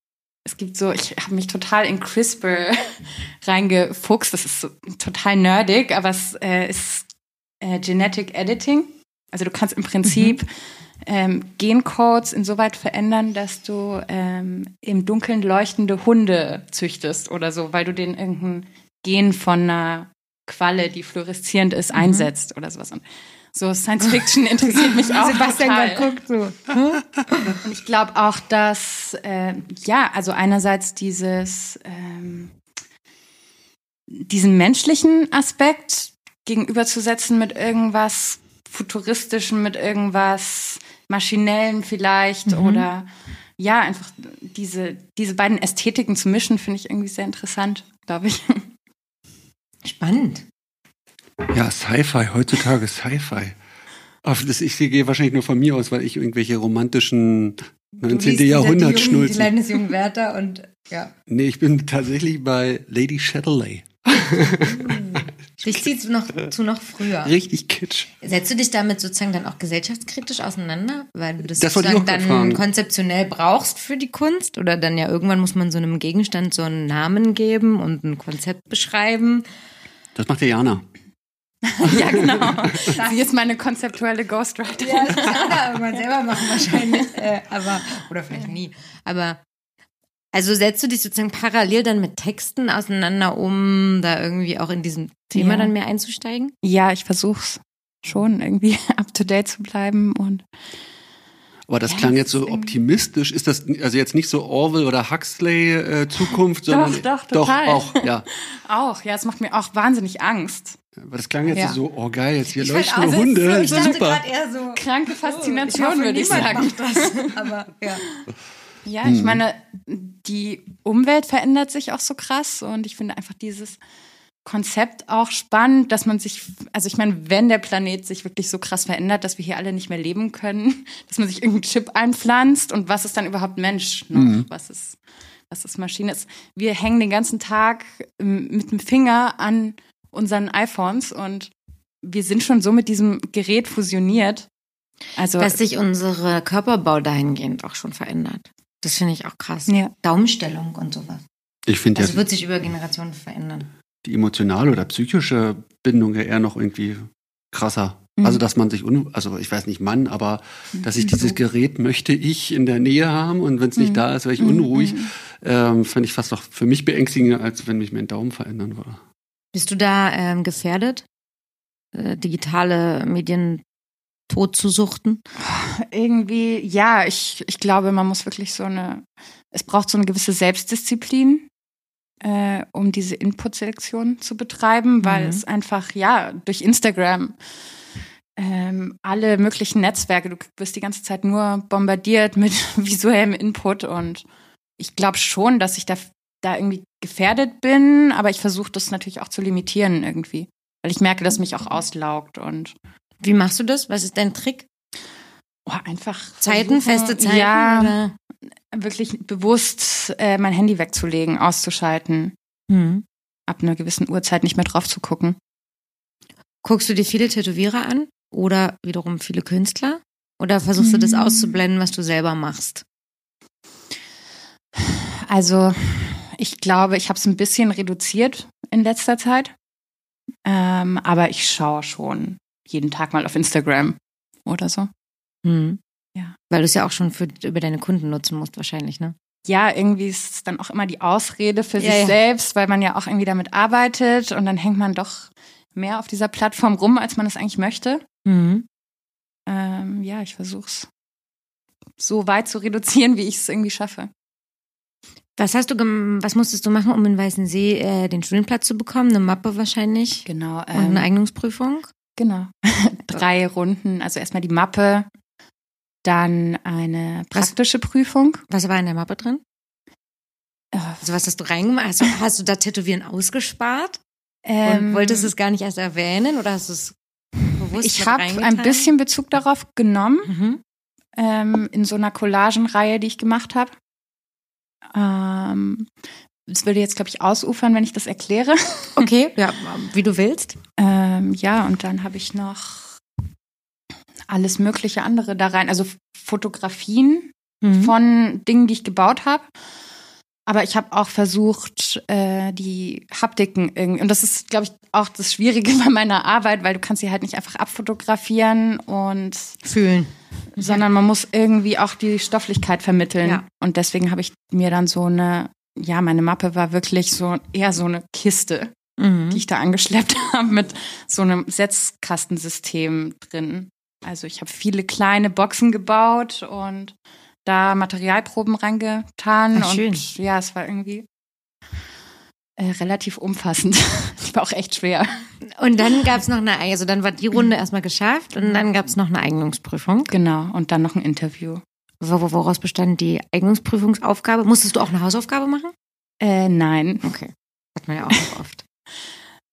Speaker 3: es gibt so, ich habe mich total in CRISPR reingefuchst. Das ist so total nerdig, aber es äh, ist äh, Genetic Editing. Also du kannst im Prinzip mhm. ähm, Gencodes insoweit verändern, dass du ähm, im Dunkeln leuchtende Hunde züchtest oder so, weil du den irgendein Gen von einer Qualle, die fluoreszierend ist, mhm. einsetzt oder sowas. Und so Science Fiction interessiert mich auch Sebastian total. guckt so. Und ich glaube auch, dass äh, ja, also einerseits dieses ähm, diesen menschlichen Aspekt gegenüberzusetzen mit irgendwas futuristischem, mit irgendwas maschinellen vielleicht mhm. oder ja, einfach diese, diese beiden Ästhetiken zu mischen, finde ich irgendwie sehr interessant, glaube ich.
Speaker 1: Spannend.
Speaker 2: Ja, Sci-Fi, heutzutage Sci-Fi. Das, ich gehe wahrscheinlich nur von mir aus, weil ich irgendwelche romantischen 19. Jahrhundert
Speaker 1: Die
Speaker 2: schnulzen.
Speaker 1: kleines jungen Werther und ja.
Speaker 2: Nee, ich bin tatsächlich bei Lady Chatterley.
Speaker 1: Dich zieht noch zu noch früher.
Speaker 2: Richtig kitsch.
Speaker 1: Setzt du dich damit sozusagen dann auch gesellschaftskritisch auseinander, weil du das,
Speaker 2: Das
Speaker 1: sozusagen dann
Speaker 2: fragen.
Speaker 1: konzeptionell brauchst für die Kunst? Oder dann ja irgendwann muss man so einem Gegenstand so einen Namen geben und ein Konzept beschreiben?
Speaker 2: Das macht der Jana.
Speaker 3: Ja, genau. Sie ist meine konzeptuelle Ghostwriter.
Speaker 1: Ja, das kann er irgendwann selber machen wahrscheinlich. Äh, aber, oder vielleicht nie. Aber also setzt du dich sozusagen parallel dann mit Texten auseinander, um da irgendwie auch in diesem Thema
Speaker 3: Ja.
Speaker 1: dann mehr einzusteigen?
Speaker 3: Ja, ich versuch's schon irgendwie up to date zu bleiben und
Speaker 2: Aber das
Speaker 3: Ja,
Speaker 2: klang jetzt so optimistisch. Ist das also jetzt nicht so Orwell oder Huxley äh, Zukunft, sondern
Speaker 3: doch, total.
Speaker 2: doch auch, ja.
Speaker 3: auch, ja, es macht mir auch wahnsinnig Angst.
Speaker 2: Aber das klang jetzt
Speaker 3: Ja.
Speaker 2: so, oh geil, jetzt hier
Speaker 1: Ich
Speaker 2: leuchten
Speaker 1: fand auch-
Speaker 2: Hunde,
Speaker 1: ich dachte
Speaker 2: super.
Speaker 1: gerade eher so.
Speaker 3: Kranke
Speaker 1: oh,
Speaker 3: Faszination,
Speaker 1: hoffe,
Speaker 3: würde ich sagen.
Speaker 1: macht Das. Aber ja.
Speaker 3: Ja,
Speaker 2: Hm.
Speaker 3: ich meine, die Umwelt verändert sich auch so krass und ich finde einfach dieses Konzept auch spannend, dass man sich, also ich meine, wenn der Planet sich wirklich so krass verändert, dass wir hier alle nicht mehr leben können, dass man sich irgendeinen Chip einpflanzt und was ist dann überhaupt Mensch noch?
Speaker 2: Mhm.
Speaker 3: Was ist, was ist Maschine? Ist, wir hängen den ganzen Tag ähm, mit dem Finger an unseren iPhones und wir sind schon so mit diesem Gerät fusioniert. Also,
Speaker 1: Dass sich unsere Körperbau dahingehend auch schon verändert. Das finde ich auch krass.
Speaker 3: ja.
Speaker 1: Daumenstellung und sowas.
Speaker 2: Ich finde
Speaker 1: Also
Speaker 2: ja
Speaker 1: wird sich über Generationen verändern.
Speaker 2: die emotionale oder psychische Bindung ja eher noch irgendwie krasser.
Speaker 3: Mhm.
Speaker 2: Also, dass man sich, un also ich weiß nicht Mann, aber dass ich dieses Gerät möchte ich in der Nähe haben und wenn es nicht
Speaker 3: Mhm.
Speaker 2: da ist, wäre ich
Speaker 3: Mhm,
Speaker 2: unruhig.
Speaker 3: mhm.
Speaker 2: Ähm, Fände ich fast noch für mich beängstigender, als wenn mich mein Daumen verändern würde.
Speaker 1: Bist du da ähm, gefährdet, äh, digitale Medien tot zu suchten?
Speaker 3: irgendwie, ja, ich, ich glaube, man muss wirklich so eine, es braucht so eine gewisse Selbstdisziplin, äh, um diese Input-Selektion zu betreiben, weil
Speaker 1: Mhm.
Speaker 3: es einfach, ja, durch Instagram, ähm, alle möglichen Netzwerke, du wirst die ganze Zeit nur bombardiert mit visuellem Input und ich glaube schon, dass ich da, da irgendwie gefährdet bin, aber ich versuche das natürlich auch zu limitieren irgendwie, weil ich merke, dass mich auch auslaugt und
Speaker 1: Wie machst du das? Was ist dein Trick?
Speaker 3: oh, einfach
Speaker 1: Zeiten,
Speaker 3: versuchen-
Speaker 1: feste Zeiten?
Speaker 3: Ja,
Speaker 1: Oder?
Speaker 3: wirklich bewusst äh, mein Handy wegzulegen, auszuschalten,
Speaker 1: Hm.
Speaker 3: ab einer gewissen Uhrzeit nicht mehr drauf zu gucken.
Speaker 1: Guckst du dir viele Tätowierer an oder wiederum viele Künstler? Oder versuchst du das
Speaker 3: Hm.
Speaker 1: auszublenden, was du selber machst?
Speaker 3: Also ich glaube, ich habe es ein bisschen reduziert in letzter Zeit, ähm, aber ich schaue schon jeden Tag mal auf Instagram oder so.
Speaker 1: Hm.
Speaker 3: Ja.
Speaker 1: Weil du es ja auch schon für, über deine Kunden nutzen musst, wahrscheinlich, ne?
Speaker 3: Ja, irgendwie ist es dann auch immer die Ausrede für
Speaker 1: Ja,
Speaker 3: sich
Speaker 1: ja.
Speaker 3: selbst, weil man ja auch irgendwie damit arbeitet und dann hängt man doch mehr auf dieser Plattform rum, als man es eigentlich möchte.
Speaker 1: Mhm.
Speaker 3: Ähm, ja, ich versuche es so weit zu reduzieren, wie ich es irgendwie schaffe.
Speaker 1: Was hast du, was musstest du machen, um in Weißensee äh, den Studienplatz zu bekommen? Eine Mappe wahrscheinlich
Speaker 3: Genau.
Speaker 1: und eine Eignungsprüfung?
Speaker 3: genau. Drei Runden. Also erstmal die Mappe, dann eine praktische Prüfung.
Speaker 1: Was war in der Mappe drin?
Speaker 3: Äh,
Speaker 1: Also was hast du reingemacht? Hast du, hast du da Tätowieren ausgespart? und
Speaker 3: ähm,
Speaker 1: wolltest du es gar nicht erst erwähnen oder hast du es bewusst
Speaker 3: Ich habe ein bisschen Bezug darauf genommen
Speaker 1: Mhm.
Speaker 3: ähm, in so einer Collagenreihe, die ich gemacht habe. Ähm, das würde jetzt, glaube ich, ausufern, wenn ich das erkläre.
Speaker 1: Okay, ja, wie du willst.
Speaker 3: Ähm, ja, und dann habe ich noch alles mögliche andere da rein. Also Fotografien
Speaker 1: Mhm.
Speaker 3: von Dingen, die ich gebaut habe. Aber ich habe auch versucht, äh, die Haptiken irgendwie, und das ist, glaube ich, auch das Schwierige bei meiner Arbeit, weil du kannst sie halt nicht einfach abfotografieren und
Speaker 1: Fühlen.
Speaker 3: sondern man muss irgendwie auch die Stofflichkeit vermitteln.
Speaker 1: Ja.
Speaker 3: Und deswegen habe ich mir dann so eine, ja, meine Mappe war wirklich so eher so eine Kiste,
Speaker 1: Mhm.
Speaker 3: die ich da angeschleppt habe mit so einem Setzkastensystem drin. Also ich habe viele kleine Boxen gebaut und da Materialproben reingetan
Speaker 1: Ach, schön.
Speaker 3: und ja, es war irgendwie äh, relativ umfassend. Die war auch echt schwer.
Speaker 1: Und dann gab es noch eine, also dann war die Runde erstmal geschafft und dann gab es noch eine Eignungsprüfung.
Speaker 3: Genau. Und dann noch ein Interview.
Speaker 1: Wo- wo- Woraus bestand die Eignungsprüfungsaufgabe? Musstest du auch eine Hausaufgabe machen?
Speaker 3: Äh, nein.
Speaker 1: Okay. Hat man ja auch oft.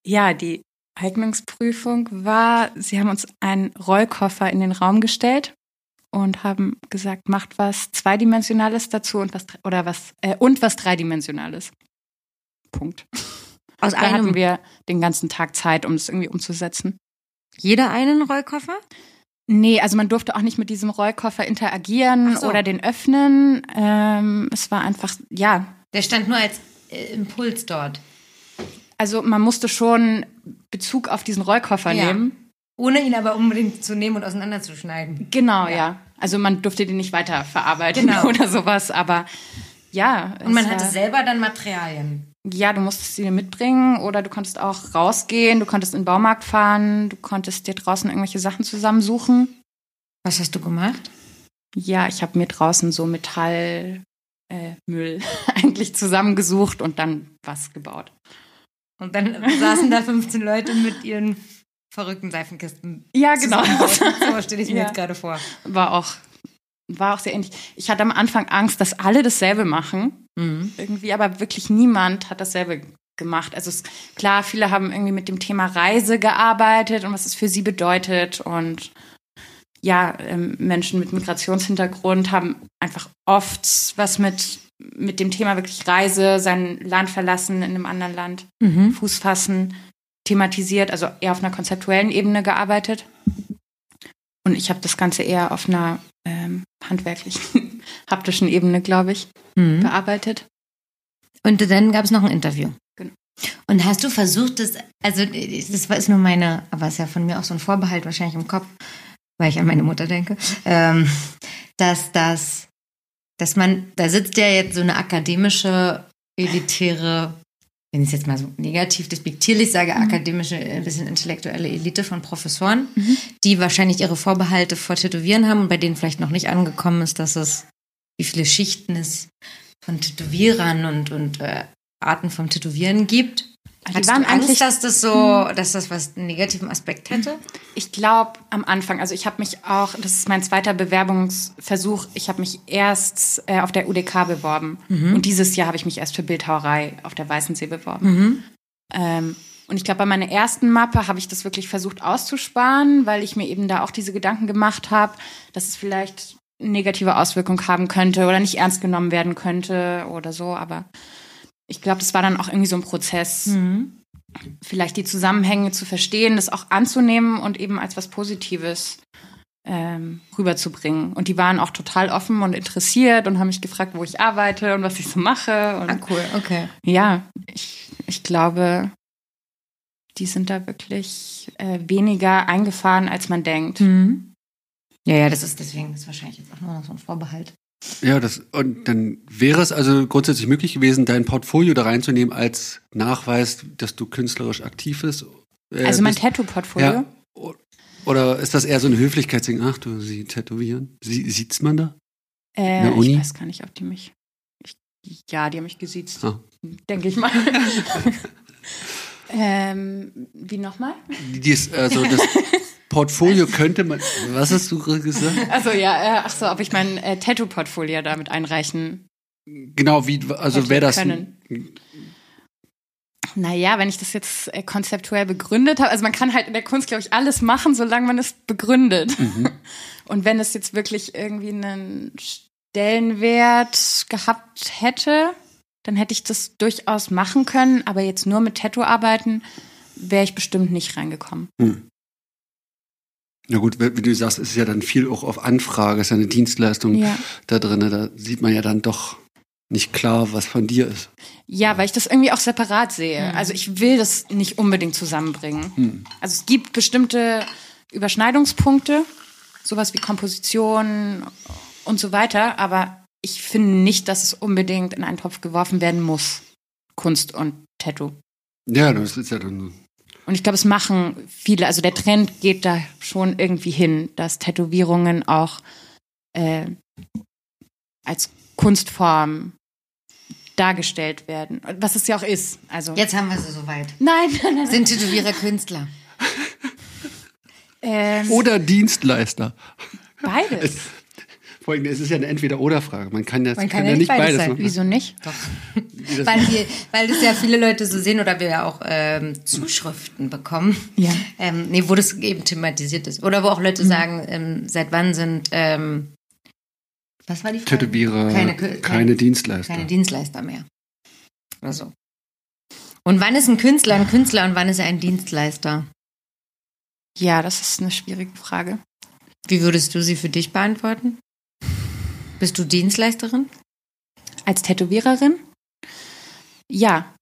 Speaker 3: Ja, die Eignungsprüfung war, sie haben uns einen Rollkoffer in den Raum gestellt und haben gesagt, macht was zweidimensionales dazu und was oder was äh, und was dreidimensionales. Punkt.
Speaker 1: Aus
Speaker 3: Da hatten wir den ganzen Tag Zeit, um es irgendwie umzusetzen.
Speaker 1: jeder einen Rollkoffer?
Speaker 3: Nee, also man durfte auch nicht mit diesem Rollkoffer interagieren
Speaker 1: so.
Speaker 3: oder den öffnen. Ähm, es war einfach, ja,
Speaker 1: Der stand nur als äh, Impuls dort.
Speaker 3: also man musste schon Bezug auf diesen Rollkoffer
Speaker 1: Ja.
Speaker 3: nehmen.
Speaker 1: Ohne ihn aber unbedingt zu nehmen und auseinanderzuschneiden.
Speaker 3: Genau, ja. Also man durfte den nicht weiter verarbeiten
Speaker 1: Genau.
Speaker 3: oder sowas, aber ja.
Speaker 1: Und man hatte
Speaker 3: war-
Speaker 1: selber dann Materialien.
Speaker 3: Ja, du musstest sie dir mitbringen oder du konntest auch rausgehen, du konntest in den Baumarkt fahren, du konntest dir draußen irgendwelche Sachen zusammensuchen.
Speaker 1: Was hast du gemacht?
Speaker 3: Ja, ich habe mir draußen so Metallmüll äh, eigentlich zusammengesucht und dann was gebaut.
Speaker 1: Und dann saßen da 15 Leute mit ihren verrückten Seifenkisten.
Speaker 3: Ja, genau.
Speaker 1: So stelle ich mir
Speaker 3: Ja.
Speaker 1: jetzt gerade vor.
Speaker 3: War auch, war auch sehr ähnlich. Ich hatte am Anfang Angst, dass alle dasselbe machen.
Speaker 1: Mhm.
Speaker 3: Irgendwie, aber wirklich niemand hat dasselbe gemacht. Also es, klar, viele haben irgendwie mit dem Thema Reise gearbeitet und was es für sie bedeutet. Und ja, ähm, Menschen mit Migrationshintergrund haben einfach oft was mit, mit dem Thema wirklich Reise, sein Land verlassen in einem anderen Land,
Speaker 1: Mhm.
Speaker 3: Fuß fassen, thematisiert, also eher auf einer konzeptuellen Ebene gearbeitet. Und ich habe das Ganze eher auf einer ähm, handwerklichen, haptischen Ebene, glaube ich,
Speaker 1: Mhm.
Speaker 3: bearbeitet.
Speaker 1: Und dann gab es noch ein Interview.
Speaker 3: Genau.
Speaker 1: Und hast du versucht, das, also das war- ist nur meine, aber ist ja von mir auch so ein Vorbehalt wahrscheinlich im Kopf, weil ich an meine Mutter denke, ähm, dass das, dass man, da sitzt ja jetzt so eine akademische, elitäre, wenn ich es jetzt mal so negativ despektierlich sage, akademische, ein bisschen intellektuelle Elite von Professoren, die wahrscheinlich ihre Vorbehalte vor Tätowieren haben und bei denen vielleicht noch nicht angekommen ist, dass es, wie viele Schichten es von Tätowierern und, und äh, Arten vom Tätowieren gibt.
Speaker 3: Die
Speaker 1: Hattest
Speaker 3: waren
Speaker 1: du Angst,
Speaker 3: eigentlich-
Speaker 1: dass das so, dass das was einen negativen Aspekt hätte?
Speaker 3: Ich glaube am Anfang, also ich habe mich auch, das ist mein zweiter Bewerbungsversuch, ich habe mich erst äh, auf der UDK beworben und dieses Jahr habe ich mich erst für Bildhauerei auf der Weißensee beworben. Ähm, und ich glaube, bei meiner ersten Mappe habe ich das wirklich versucht auszusparen, weil ich mir eben da auch diese Gedanken gemacht habe, dass es vielleicht negative Auswirkung haben könnte oder nicht ernst genommen werden könnte oder so. Aber ich glaube, das war dann auch irgendwie so ein Prozess, vielleicht die Zusammenhänge zu verstehen, das auch anzunehmen und eben als was Positives ähm, rüberzubringen. Und die waren auch total offen und interessiert und haben mich gefragt, wo ich arbeite und was ich so mache. Und
Speaker 1: Ah, cool, okay.
Speaker 3: ja, ich, ich glaube, die sind da wirklich äh, weniger eingefahren, als man denkt.
Speaker 1: Ja, ja, das ist deswegen das ist wahrscheinlich jetzt auch nur noch so ein Vorbehalt.
Speaker 2: Ja, das, und dann wäre es also grundsätzlich möglich gewesen, dein Portfolio da reinzunehmen als Nachweis, dass du künstlerisch aktiv bist. äh,
Speaker 3: Also mein. Tattoo-Portfolio.
Speaker 2: Ja. Oder ist das eher so eine Höflichkeitsding? Ach, du, sie tätowieren? Sie, sieht's man da?
Speaker 3: Äh? Ich weiß gar nicht, ob die mich. Ich, ja, die haben mich gesiezt.
Speaker 2: Ah.
Speaker 3: Denke ich mal. ähm, wie nochmal?
Speaker 2: Die ist, also das Portfolio könnte man. Was hast du gesagt?
Speaker 3: Also ja, äh, ach so, ob ich mein äh, Tattoo-Portfolio damit einreichen
Speaker 2: Genau, wie, also wäre das.
Speaker 3: können. Naja, wenn ich das jetzt äh, konzeptuell begründet habe, also man kann halt in der Kunst, glaube ich, alles machen, solange man es begründet. Und wenn es jetzt wirklich irgendwie einen Stellenwert gehabt hätte, dann hätte ich das durchaus machen können, aber jetzt nur mit Tattoo arbeiten, wäre ich bestimmt nicht reingekommen.
Speaker 2: Na gut, wie du sagst, ist ja dann viel auch auf Anfrage, ist ja eine Dienstleistung
Speaker 3: Ja.
Speaker 2: da drin. Da sieht man ja dann doch nicht klar, was von dir ist.
Speaker 3: Ja, weil ich das irgendwie auch separat sehe. Also ich will das nicht unbedingt zusammenbringen. Also es gibt bestimmte Überschneidungspunkte, sowas wie Komposition und so weiter, aber ich finde nicht, dass es unbedingt in einen Topf geworfen werden muss. Kunst und Tattoo.
Speaker 2: Ja, das ist ja dann.
Speaker 3: Und ich glaube, es machen viele, also der Trend geht da schon irgendwie hin, dass Tätowierungen auch äh, als Kunstform dargestellt werden. Was es ja auch ist. Also
Speaker 1: Jetzt haben wir sie soweit.
Speaker 3: Nein, nein, nein.
Speaker 1: Sind Tätowierer Künstler?
Speaker 3: Ähm,
Speaker 2: Oder Dienstleister.
Speaker 3: beides.
Speaker 2: Vor allem, es ist ja eine Entweder-Oder-Frage. Man kann, jetzt,
Speaker 1: Man
Speaker 2: kann,
Speaker 1: kann
Speaker 2: ja
Speaker 1: ja
Speaker 2: nicht
Speaker 1: beides
Speaker 2: beides
Speaker 1: sein.
Speaker 2: machen.
Speaker 3: Wieso nicht?
Speaker 1: Doch.
Speaker 2: Wie das-
Speaker 1: weil, wir, weil das ja viele Leute so sehen oder wir ja auch ähm, Zuschriften bekommen.
Speaker 3: Ja.
Speaker 1: Ähm, nee, wo das eben thematisiert ist. Oder wo auch Leute
Speaker 3: Mhm.
Speaker 1: sagen, ähm, seit wann sind, ähm, was war die Frage?
Speaker 2: Tätowierer,
Speaker 1: Keine,
Speaker 2: keine,
Speaker 1: keine,
Speaker 2: Dienstleister.
Speaker 1: keine Dienstleister mehr. Oder so. Und wann ist ein Künstler ein Künstler und wann ist er ein Dienstleister?
Speaker 3: Ja, das ist eine schwierige Frage.
Speaker 1: Wie würdest du sie für dich beantworten? Bist du Dienstleisterin?
Speaker 3: Als Tätowiererin? Ja,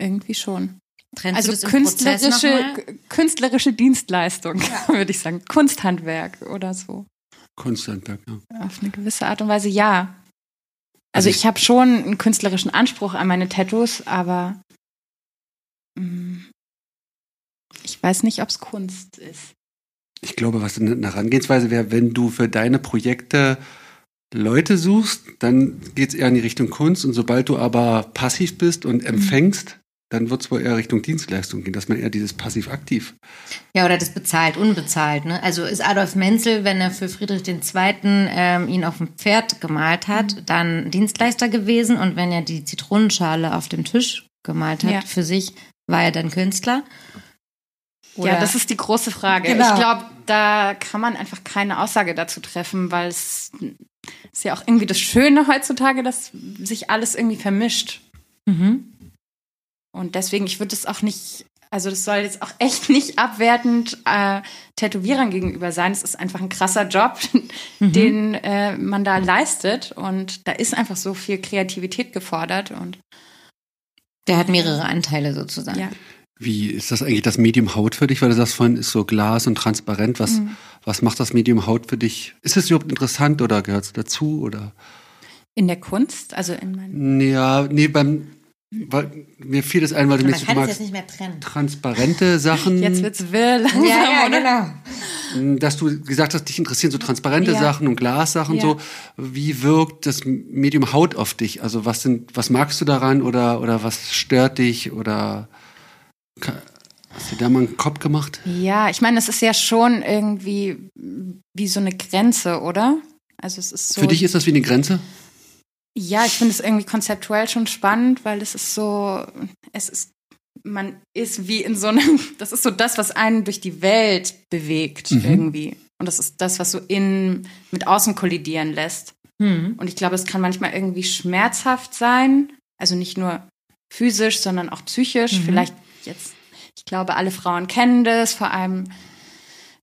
Speaker 3: irgendwie schon.
Speaker 1: Trennst
Speaker 3: Also
Speaker 1: du das im Prozess
Speaker 3: künstlerische, künstlerische Dienstleistung, würde ich sagen. Kunsthandwerk oder so.
Speaker 2: Kunsthandwerk, ja.
Speaker 3: Auf eine gewisse Art und Weise ja.
Speaker 2: Also
Speaker 3: Also
Speaker 2: ich-
Speaker 3: ich habe schon einen künstlerischen Anspruch an meine Tattoos, aber mm, ich weiß nicht, ob es Kunst ist.
Speaker 2: Ich glaube, was eine eine Herangehensweise wäre, wenn du für deine Projekte Leute suchst, dann geht es eher in die Richtung Kunst. Und sobald du aber passiv bist und
Speaker 1: Mhm.
Speaker 2: empfängst, dann wird es wohl eher Richtung Dienstleistung gehen, dass man eher dieses passiv-aktiv.
Speaker 1: Ja, oder das bezahlt, unbezahlt. Ne? Also ist Adolf Menzel, wenn er für Friedrich II. Ähm, ihn auf dem Pferd gemalt hat,
Speaker 3: Mhm.
Speaker 1: dann Dienstleister gewesen. Und wenn er die Zitronenschale auf dem Tisch gemalt hat,
Speaker 3: Ja.
Speaker 1: für sich, war er dann Künstler?
Speaker 3: ja, das ist die große Frage.
Speaker 1: Genau.
Speaker 3: Ich glaube, da kann man einfach keine Aussage dazu treffen, weil es ist ja auch irgendwie das Schöne heutzutage, dass sich alles irgendwie vermischt.
Speaker 1: Mhm.
Speaker 3: Und deswegen, ich würde es auch nicht, also das soll jetzt auch echt nicht abwertend äh, Tätowierern gegenüber sein. Es ist einfach ein krasser Job, den äh, man da leistet. Und da ist einfach so viel Kreativität gefordert. Und
Speaker 1: Der hat mehrere Anteile sozusagen.
Speaker 3: ja.
Speaker 2: Wie ist das eigentlich das Medium Haut für dich? Weil du sagst vorhin, ist so Glas und transparent. Was,
Speaker 3: Mhm.
Speaker 2: was macht das Medium Haut für dich? Ist es überhaupt interessant oder gehört es dazu? Oder?
Speaker 3: in der Kunst, also in meinem.
Speaker 2: Ja, nee, beim, weil, mir fiel das ein, weil du mich
Speaker 1: kann es
Speaker 2: magst
Speaker 1: jetzt nicht mehr trennen.
Speaker 2: transparente Sachen.
Speaker 3: Jetzt wird's wirr langsam,
Speaker 1: Ja, ja,
Speaker 3: oder?
Speaker 1: genau.
Speaker 2: dass du gesagt hast, dich interessieren so transparente
Speaker 3: Ja.
Speaker 2: Sachen und Glassachen
Speaker 3: Ja.
Speaker 2: so. Wie wirkt das Medium Haut auf dich? Also was sind, was magst du daran oder, oder was stört dich oder hast du da mal einen Kopf gemacht?
Speaker 3: Ja, ich meine, es ist ja schon irgendwie wie so eine Grenze, oder? Also es ist so.
Speaker 2: Für dich ist das wie eine Grenze?
Speaker 3: Ja, ich finde es irgendwie konzeptuell schon spannend, weil es ist so, es ist, man ist wie in so einem, das ist so das, was einen durch die Welt bewegt
Speaker 2: Mhm.
Speaker 3: irgendwie. Und das ist das, was so in, mit außen kollidieren lässt.
Speaker 1: Hm.
Speaker 3: Und ich glaube, es kann manchmal irgendwie schmerzhaft sein. Also nicht nur physisch, sondern auch psychisch.
Speaker 1: Mhm.
Speaker 3: Vielleicht jetzt, ich glaube, alle Frauen kennen das, vor allem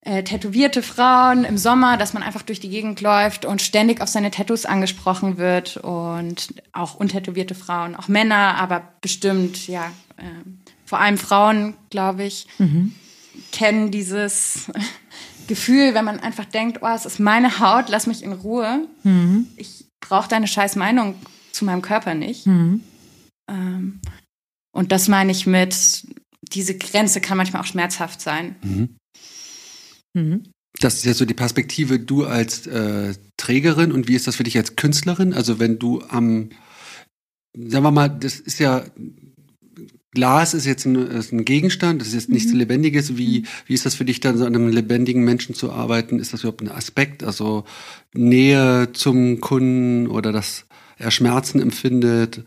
Speaker 3: äh, tätowierte Frauen im Sommer, dass man einfach durch die Gegend läuft und ständig auf seine Tattoos angesprochen wird und auch untätowierte Frauen, auch Männer, aber bestimmt, ja, ähm, vor allem Frauen, glaube ich,
Speaker 1: Mhm.
Speaker 3: kennen dieses Gefühl, wenn man einfach denkt, oh, es ist meine Haut, lass mich in Ruhe.
Speaker 1: Mhm.
Speaker 3: Ich brauche deine scheiß Meinung zu meinem Körper nicht.
Speaker 1: Mhm.
Speaker 3: Ähm, und das meine ich mit, diese Grenze kann manchmal auch schmerzhaft sein.
Speaker 2: Mhm.
Speaker 1: Mhm.
Speaker 2: Das ist ja so die Perspektive, du als äh, Trägerin und wie ist das für dich als Künstlerin? Also wenn du am, sagen wir mal, das ist ja, Glas ist jetzt ein, ist ein Gegenstand, das ist jetzt nichts Lebendiges. Wie, wie ist das für dich dann, so an einem lebendigen Menschen zu arbeiten? Ist das überhaupt ein Aspekt? Also Nähe zum Kunden oder dass er Schmerzen empfindet?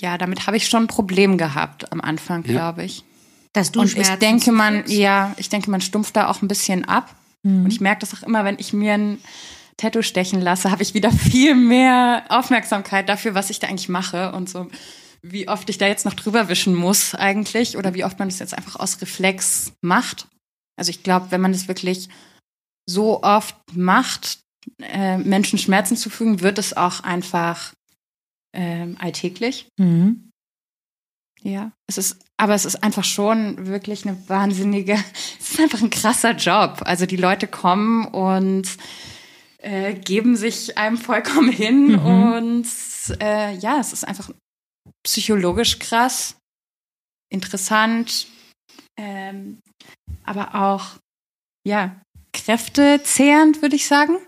Speaker 3: Ja, damit habe ich schon ein Problem gehabt am Anfang,
Speaker 2: Ja.
Speaker 3: glaube ich.
Speaker 1: Dass du
Speaker 3: und ich
Speaker 1: Schmerzen
Speaker 3: denke, man, ja, ich denke, man stumpft da auch ein bisschen ab.
Speaker 1: Mhm.
Speaker 3: Und ich merke das auch immer, wenn ich mir ein Tattoo stechen lasse, habe ich wieder viel mehr Aufmerksamkeit dafür, was ich da eigentlich mache und so, wie oft ich da jetzt noch drüber wischen muss eigentlich oder wie oft man das jetzt einfach aus Reflex macht. Also ich glaube, wenn man das wirklich so oft macht, äh, Menschen Schmerzen zufügen, wird es auch einfach ähm, alltäglich.
Speaker 1: Mhm.
Speaker 3: Ja, es ist, aber es ist einfach schon wirklich eine wahnsinnige, es ist einfach ein krasser Job. Also die Leute kommen und äh, geben sich einem vollkommen hin
Speaker 1: Mhm.
Speaker 3: und äh, ja, es ist einfach psychologisch krass, interessant, ähm, aber auch ja kräftezehrend, würde ich sagen.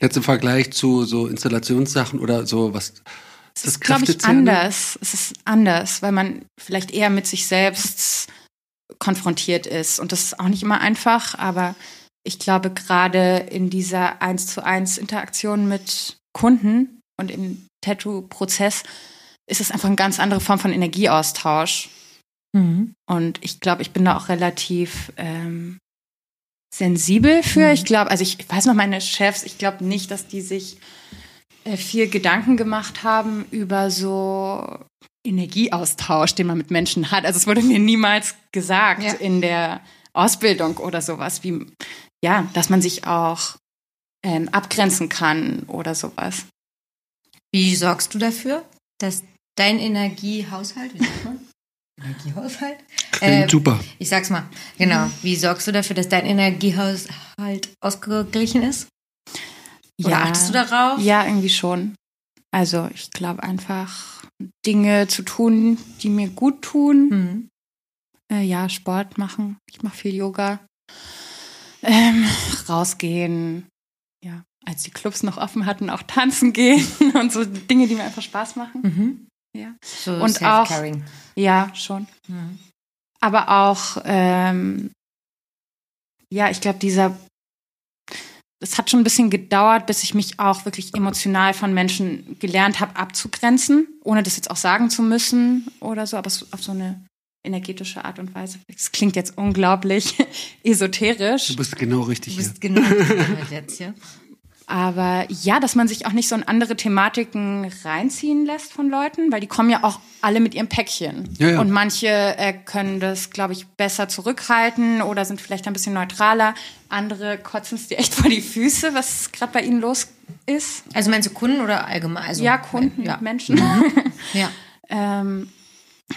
Speaker 2: Jetzt im Vergleich zu so Installationssachen oder so was.
Speaker 3: Es
Speaker 2: das
Speaker 3: ist, glaube ich,
Speaker 2: kräftezehrend?
Speaker 3: anders. Es ist anders, weil man vielleicht eher mit sich selbst konfrontiert ist. Und das ist auch nicht immer einfach, aber ich glaube, gerade in dieser eins zu eins Interaktion mit Kunden und im Tattoo-Prozess ist es einfach eine ganz andere Form von Energieaustausch. Mhm. Und ich glaube, ich bin da auch relativ ähm, sensibel für. Mhm. Ich glaube, also ich weiß noch, meine Chefs, ich glaube nicht, dass die sich äh, viel Gedanken gemacht haben über so Energieaustausch, den man mit Menschen hat. Also es wurde mir niemals gesagt ja. in der Ausbildung oder sowas, wie ja, dass man sich auch ähm, abgrenzen kann oder sowas.
Speaker 1: Wie sorgst du dafür, dass dein Energiehaushalt, wie sagt man? Energiehaushalt?
Speaker 2: Klingt äh, super.
Speaker 1: Ich sag's mal, genau. Wie sorgst du dafür, dass dein Energiehaushalt ausgeglichen ist? Oder ja, achtest du darauf?
Speaker 3: Ja, irgendwie schon. Also ich glaube einfach Dinge zu tun, die mir gut tun. Mhm. Äh, ja, Sport machen. Ich mache viel Yoga. Ähm, rausgehen. Ja, als die Clubs noch offen hatten, auch tanzen gehen und so Dinge, die mir einfach Spaß machen. Mhm. Ja.
Speaker 1: So und auch
Speaker 3: ja schon. Mhm. Aber auch ähm, ja, ich glaube dieser es hat schon ein bisschen gedauert, bis ich mich auch wirklich emotional von Menschen gelernt habe abzugrenzen, ohne das jetzt auch sagen zu müssen oder so, aber auf so eine energetische Art und Weise. Das klingt jetzt unglaublich esoterisch.
Speaker 2: Du bist genau richtig.
Speaker 1: Du bist hier. genau richtig jetzt, ja.
Speaker 3: Aber ja, dass man sich auch nicht so in andere Thematiken reinziehen lässt von Leuten, weil die kommen ja auch alle mit ihrem Päckchen. Ja, ja. Und manche äh, können das, glaube ich, besser zurückhalten oder sind vielleicht ein bisschen neutraler. Andere kotzen es dir echt vor die Füße, was gerade bei ihnen los ist.
Speaker 1: Also meinst du Kunden oder allgemein? Also,
Speaker 3: ja, Kunden, ja. Menschen.
Speaker 1: Mhm. ja.
Speaker 3: ähm,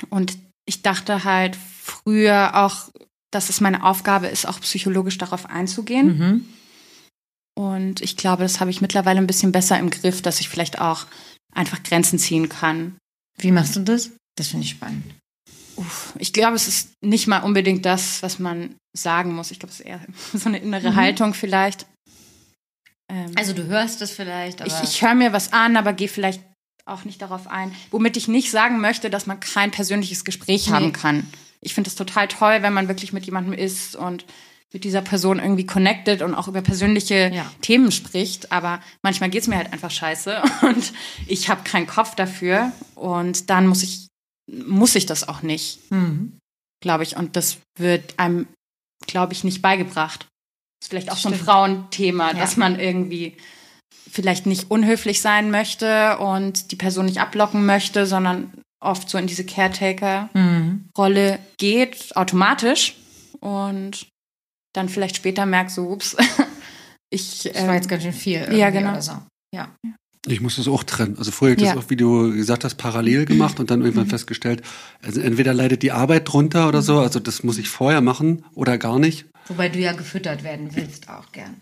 Speaker 3: und ich dachte halt früher auch, dass es meine Aufgabe ist, auch psychologisch darauf einzugehen. Mhm und ich glaube, das habe ich mittlerweile ein bisschen besser im Griff, dass ich vielleicht auch einfach Grenzen ziehen kann.
Speaker 1: Wie machst du das? Das finde ich spannend.
Speaker 3: Uff, ich glaube, es ist nicht mal unbedingt das, was man sagen muss. Ich glaube, es ist eher so eine innere mhm. Haltung vielleicht.
Speaker 1: Ähm, also du hörst es vielleicht,
Speaker 3: ich, ich höre mir was an, aber gehe vielleicht auch nicht darauf ein. Womit ich nicht sagen möchte, dass man kein persönliches Gespräch nee. haben kann. Ich finde es total toll, wenn man wirklich mit jemandem ist und mit dieser Person irgendwie connected und auch über persönliche ja. Themen spricht. Aber manchmal geht es mir halt einfach scheiße und ich habe keinen Kopf dafür. Und dann muss ich, muss ich das auch nicht, mhm. glaube ich. Und das wird einem, glaube ich, nicht beigebracht. Das ist vielleicht auch so ein Frauenthema, ja. dass man irgendwie vielleicht nicht unhöflich sein möchte und die Person nicht ablocken möchte, sondern oft so in diese Caretaker-Rolle mhm. geht, automatisch. Und dann vielleicht später merke, so, ups, ich.
Speaker 1: Das war jetzt ganz schön viel.
Speaker 3: Ja, genau.
Speaker 1: So. Ja.
Speaker 2: Ich muss das auch trennen. Also vorher habe ich ja. das auch, wie du gesagt hast, parallel gemacht und dann irgendwann mhm. festgestellt, also entweder leidet die Arbeit drunter oder so, also das muss ich vorher machen oder gar nicht.
Speaker 1: Wobei du ja gefüttert werden willst auch gern.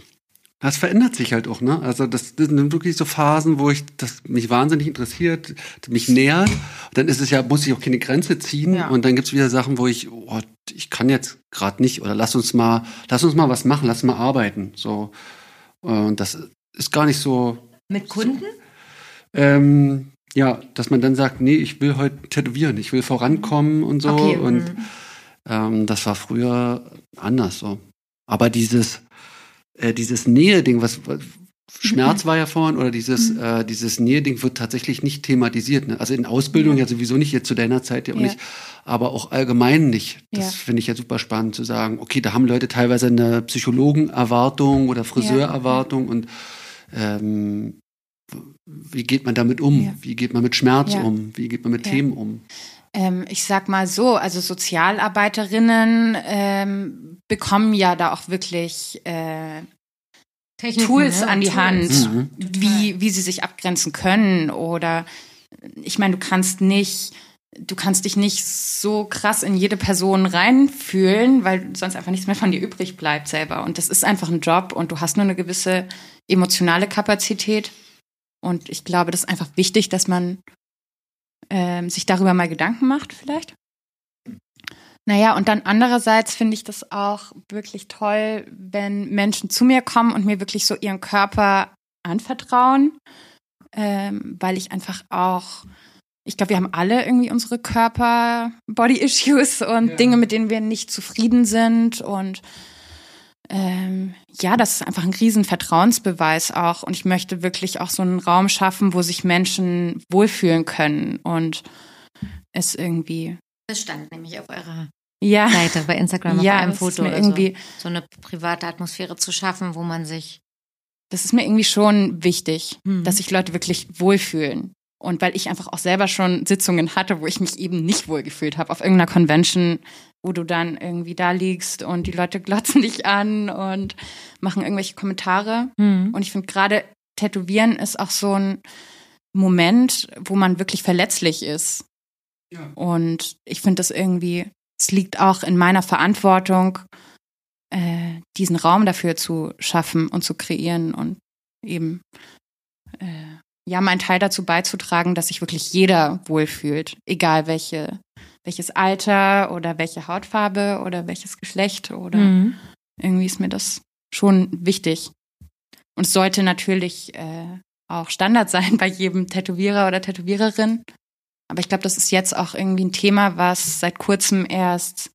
Speaker 2: Das verändert sich halt auch, ne? Also das, das sind wirklich so Phasen, wo ich das mich wahnsinnig interessiert, mich nähert. Dann ist es ja, muss ich auch keine Grenze ziehen. Ja. Und dann gibt's wieder Sachen, wo ich, oh, ich kann jetzt gerade nicht oder lass uns mal, lass uns mal was machen, lass mal arbeiten. So und das ist gar nicht so.
Speaker 1: Mit Kunden? So,
Speaker 2: ähm, ja, dass man dann sagt, nee, ich will heute tätowieren, ich will vorankommen und so. Okay, und mhm. ähm, das war früher anders so. Aber dieses äh, dieses Nähe-Ding, was, Schmerz mhm. war ja vorhin, oder dieses, mhm. äh, dieses Nähe-Ding wird tatsächlich nicht thematisiert. Ne? Also in Ausbildung ja. ja. sowieso nicht, jetzt zu deiner Zeit ja auch ja. nicht, aber auch allgemein nicht. Das ja. finde ich ja super spannend zu sagen, okay, da haben Leute teilweise eine Psychologenerwartung oder Friseurerwartung und ähm, wie geht man damit um? Wie geht man mit Schmerz um? Wie geht man mit Themen um?
Speaker 3: Ähm, ich sag mal so, also Sozialarbeiterinnen ähm, bekommen ja da auch wirklich äh, Techniken, Tools ne? an die Tools. Hand, mhm. wie, wie sie sich abgrenzen können. Oder ich meine, du kannst nicht, du kannst dich nicht so krass in jede Person reinfühlen, weil sonst einfach nichts mehr von dir übrig bleibt selber. Und das ist einfach ein Job und du hast nur eine gewisse emotionale Kapazität. Und ich glaube, das ist einfach wichtig, dass man ähm, sich darüber mal Gedanken macht, vielleicht. Naja, und dann andererseits finde ich das auch wirklich toll, wenn Menschen zu mir kommen und mir wirklich so ihren Körper anvertrauen, ähm, weil ich einfach auch, ich glaube, wir haben alle irgendwie unsere Körper-Body-Issues und ja. Dinge, mit denen wir nicht zufrieden sind und ähm, ja, das ist einfach ein riesen Vertrauensbeweis auch. Und ich möchte wirklich auch so einen Raum schaffen, wo sich Menschen wohlfühlen können und es irgendwie.
Speaker 1: Das stand nämlich auf eurer
Speaker 3: ja.
Speaker 1: Seite bei Instagram
Speaker 3: ja,
Speaker 1: auf einem Foto.
Speaker 3: Mir
Speaker 1: also
Speaker 3: irgendwie,
Speaker 1: so eine private Atmosphäre zu schaffen, wo man sich.
Speaker 3: das ist mir irgendwie schon wichtig,
Speaker 1: Mhm.
Speaker 3: dass sich Leute wirklich wohlfühlen. Und weil ich einfach auch selber schon Sitzungen hatte, wo ich mich eben nicht wohlgefühlt habe, auf irgendeiner Convention, wo du dann irgendwie da liegst und die Leute glotzen dich an und machen irgendwelche Kommentare. Und ich finde gerade Tätowieren ist auch so ein Moment, wo man wirklich verletzlich ist.
Speaker 2: Ja.
Speaker 3: Und ich finde das irgendwie, es liegt auch in meiner Verantwortung, äh, diesen Raum dafür zu schaffen und zu kreieren und eben äh, ja meinen Teil dazu beizutragen, dass sich wirklich jeder wohlfühlt, egal welche welches Alter oder welche Hautfarbe oder welches Geschlecht oder
Speaker 1: Mhm.
Speaker 3: irgendwie ist mir das schon wichtig. Und es sollte natürlich äh, auch Standard sein bei jedem Tätowierer oder Tätowiererin. Aber ich glaube, das ist jetzt auch irgendwie ein Thema, was seit kurzem erst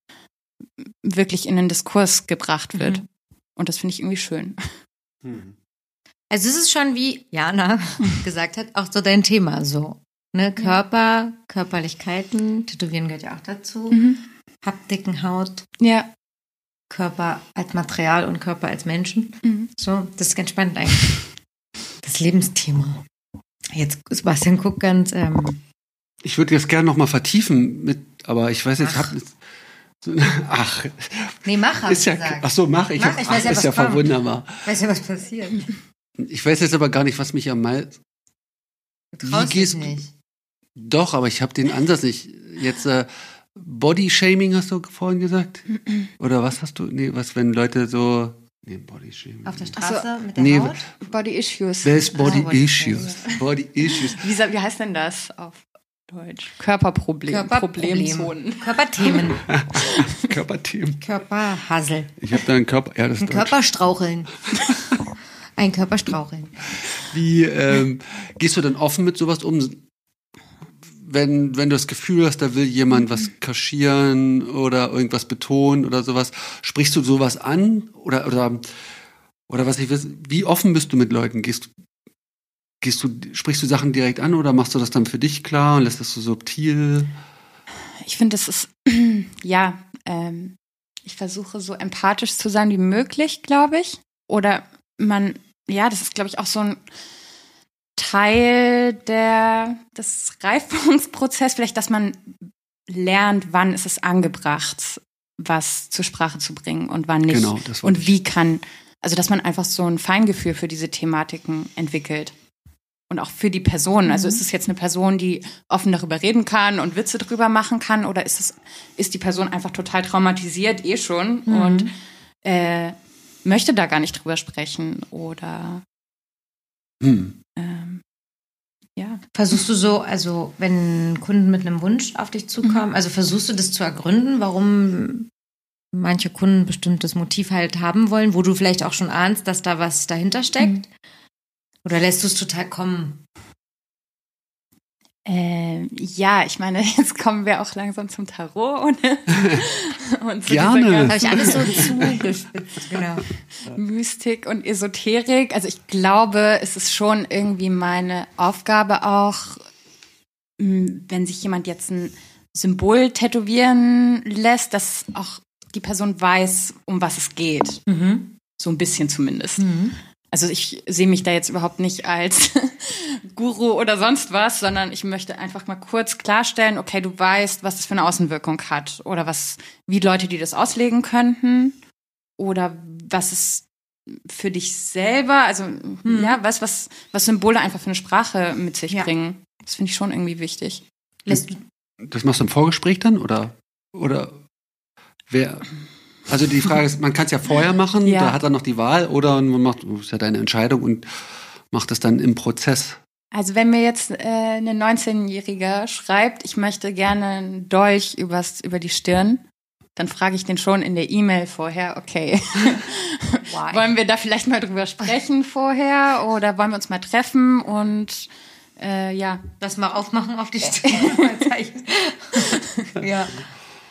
Speaker 3: wirklich in den Diskurs gebracht wird.
Speaker 1: Mhm.
Speaker 3: Und das finde ich irgendwie schön.
Speaker 2: Hm.
Speaker 1: Also es ist schon, wie Jana gesagt hat, auch so dein Thema so. Ne? Körper, Körperlichkeiten, Tätowieren gehört ja auch dazu. Haptiken, Haut,
Speaker 3: Ja.
Speaker 1: Körper als Material und Körper als Menschen.
Speaker 3: Mhm.
Speaker 1: So, das ist ganz spannend eigentlich. Das Lebensthema. Jetzt, Sebastian guckt ganz, ähm,
Speaker 2: Ich würde das gerne noch mal vertiefen mit, aber ich weiß jetzt,
Speaker 1: Ach.
Speaker 2: hab, ach,
Speaker 1: nee, mach,
Speaker 2: ist ja,
Speaker 1: ich gesagt.
Speaker 2: ach so, mach ich.
Speaker 1: Mach,
Speaker 2: hab-
Speaker 1: ich weiß
Speaker 2: ach,
Speaker 1: ja,
Speaker 2: ist
Speaker 1: was
Speaker 2: ja
Speaker 1: kommt.
Speaker 2: verwunderbar.
Speaker 1: Weiß ja, was passiert.
Speaker 2: Ich weiß jetzt aber gar nicht, was mich am meisten.
Speaker 1: Du
Speaker 2: Wie gehst-
Speaker 1: nicht.
Speaker 2: Doch, aber ich habe den Ansatz nicht. Jetzt äh, Body Shaming hast du vorhin gesagt? Oder was hast du? Nee, was, wenn Leute so. Nee, Body Shaming.
Speaker 1: Auf der Straße mit der
Speaker 2: Nee,
Speaker 1: Haut?
Speaker 3: Body Issues.
Speaker 2: Wer ist Body
Speaker 1: Ah, Body
Speaker 2: Issues? Body Issues.
Speaker 3: Wie, wie heißt denn das auf Deutsch? Körperproblem.
Speaker 1: Körperproblem. Körperthemen.
Speaker 2: Körperteam.
Speaker 1: Körperhassel.
Speaker 2: Ich habe da einen Körper. Ja, das ist
Speaker 1: Ein. Körperstraucheln. Ein Körperstraucheln.
Speaker 2: Wie ähm, gehst du dann offen mit sowas um? Wenn, wenn du das Gefühl hast, da will jemand was kaschieren oder irgendwas betonen oder sowas, sprichst du sowas an? Oder, oder, oder was ich weiß, wie offen bist du mit Leuten? Gehst, gehst du, sprichst du Sachen direkt an oder machst du das dann für dich klar und lässt das so subtil?
Speaker 3: Ich finde, es ist, ja, ähm, ich versuche so empathisch zu sein wie möglich, glaube ich. Oder man, ja, das ist, glaube ich, auch so ein Teil der, des Reifungsprozesses, vielleicht, dass man lernt, wann ist es angebracht, was zur Sprache zu bringen und wann nicht.
Speaker 2: Genau, das
Speaker 3: und wie kann, also dass man einfach so ein Feingefühl für diese Thematiken entwickelt. Und auch für die Person. Also ist es jetzt eine Person, die offen darüber reden kann und Witze drüber machen kann, oder ist es, ist die Person einfach total traumatisiert eh schon und äh, möchte da gar nicht drüber sprechen oder
Speaker 2: Hm.
Speaker 3: Ähm, ja.
Speaker 1: Versuchst du so, also wenn Kunden mit einem Wunsch auf dich zukommen, also versuchst du das zu ergründen, warum manche Kunden ein bestimmtes Motiv halt haben wollen, wo du vielleicht auch schon ahnst, dass da was dahinter steckt? Oder lässt du es total kommen?
Speaker 3: Äh, ja, ich meine, jetzt kommen wir auch langsam zum Tarot und, und zu
Speaker 2: Gerne.
Speaker 3: dieser
Speaker 1: Habe ich alles so zugespitzt, genau.
Speaker 3: Mystik und Esoterik. Also ich glaube, es ist schon irgendwie meine Aufgabe auch, wenn sich jemand jetzt ein Symbol tätowieren lässt, dass auch die Person weiß, um was es geht.
Speaker 1: Mhm.
Speaker 3: So ein bisschen zumindest.
Speaker 1: Mhm.
Speaker 3: Also ich sehe mich da jetzt überhaupt nicht als Guru oder sonst was, sondern ich möchte einfach mal kurz klarstellen, okay, du weißt, was das für eine Außenwirkung hat oder was, wie Leute, die das auslegen könnten oder was es für dich selber, also ja, was, was, was Symbole einfach für eine Sprache mit sich
Speaker 1: Ja.
Speaker 3: bringen. Das finde ich schon irgendwie wichtig.
Speaker 1: Lässt du,
Speaker 2: Das machst du im Vorgespräch dann oder oder wer? Also die Frage ist, man kann es ja vorher machen,
Speaker 3: Ja.
Speaker 2: da hat er noch die Wahl oder man macht, das ist ja deine Entscheidung und macht es dann im Prozess.
Speaker 3: Also wenn mir jetzt äh, eine 19-Jährige schreibt, ich möchte gerne einen Dolch übers, über die Stirn, dann frage ich den schon in der E-Mail vorher, okay, wollen wir da vielleicht mal drüber sprechen vorher oder wollen wir uns mal treffen und äh, ja,
Speaker 1: das mal aufmachen auf die Stirn. ja.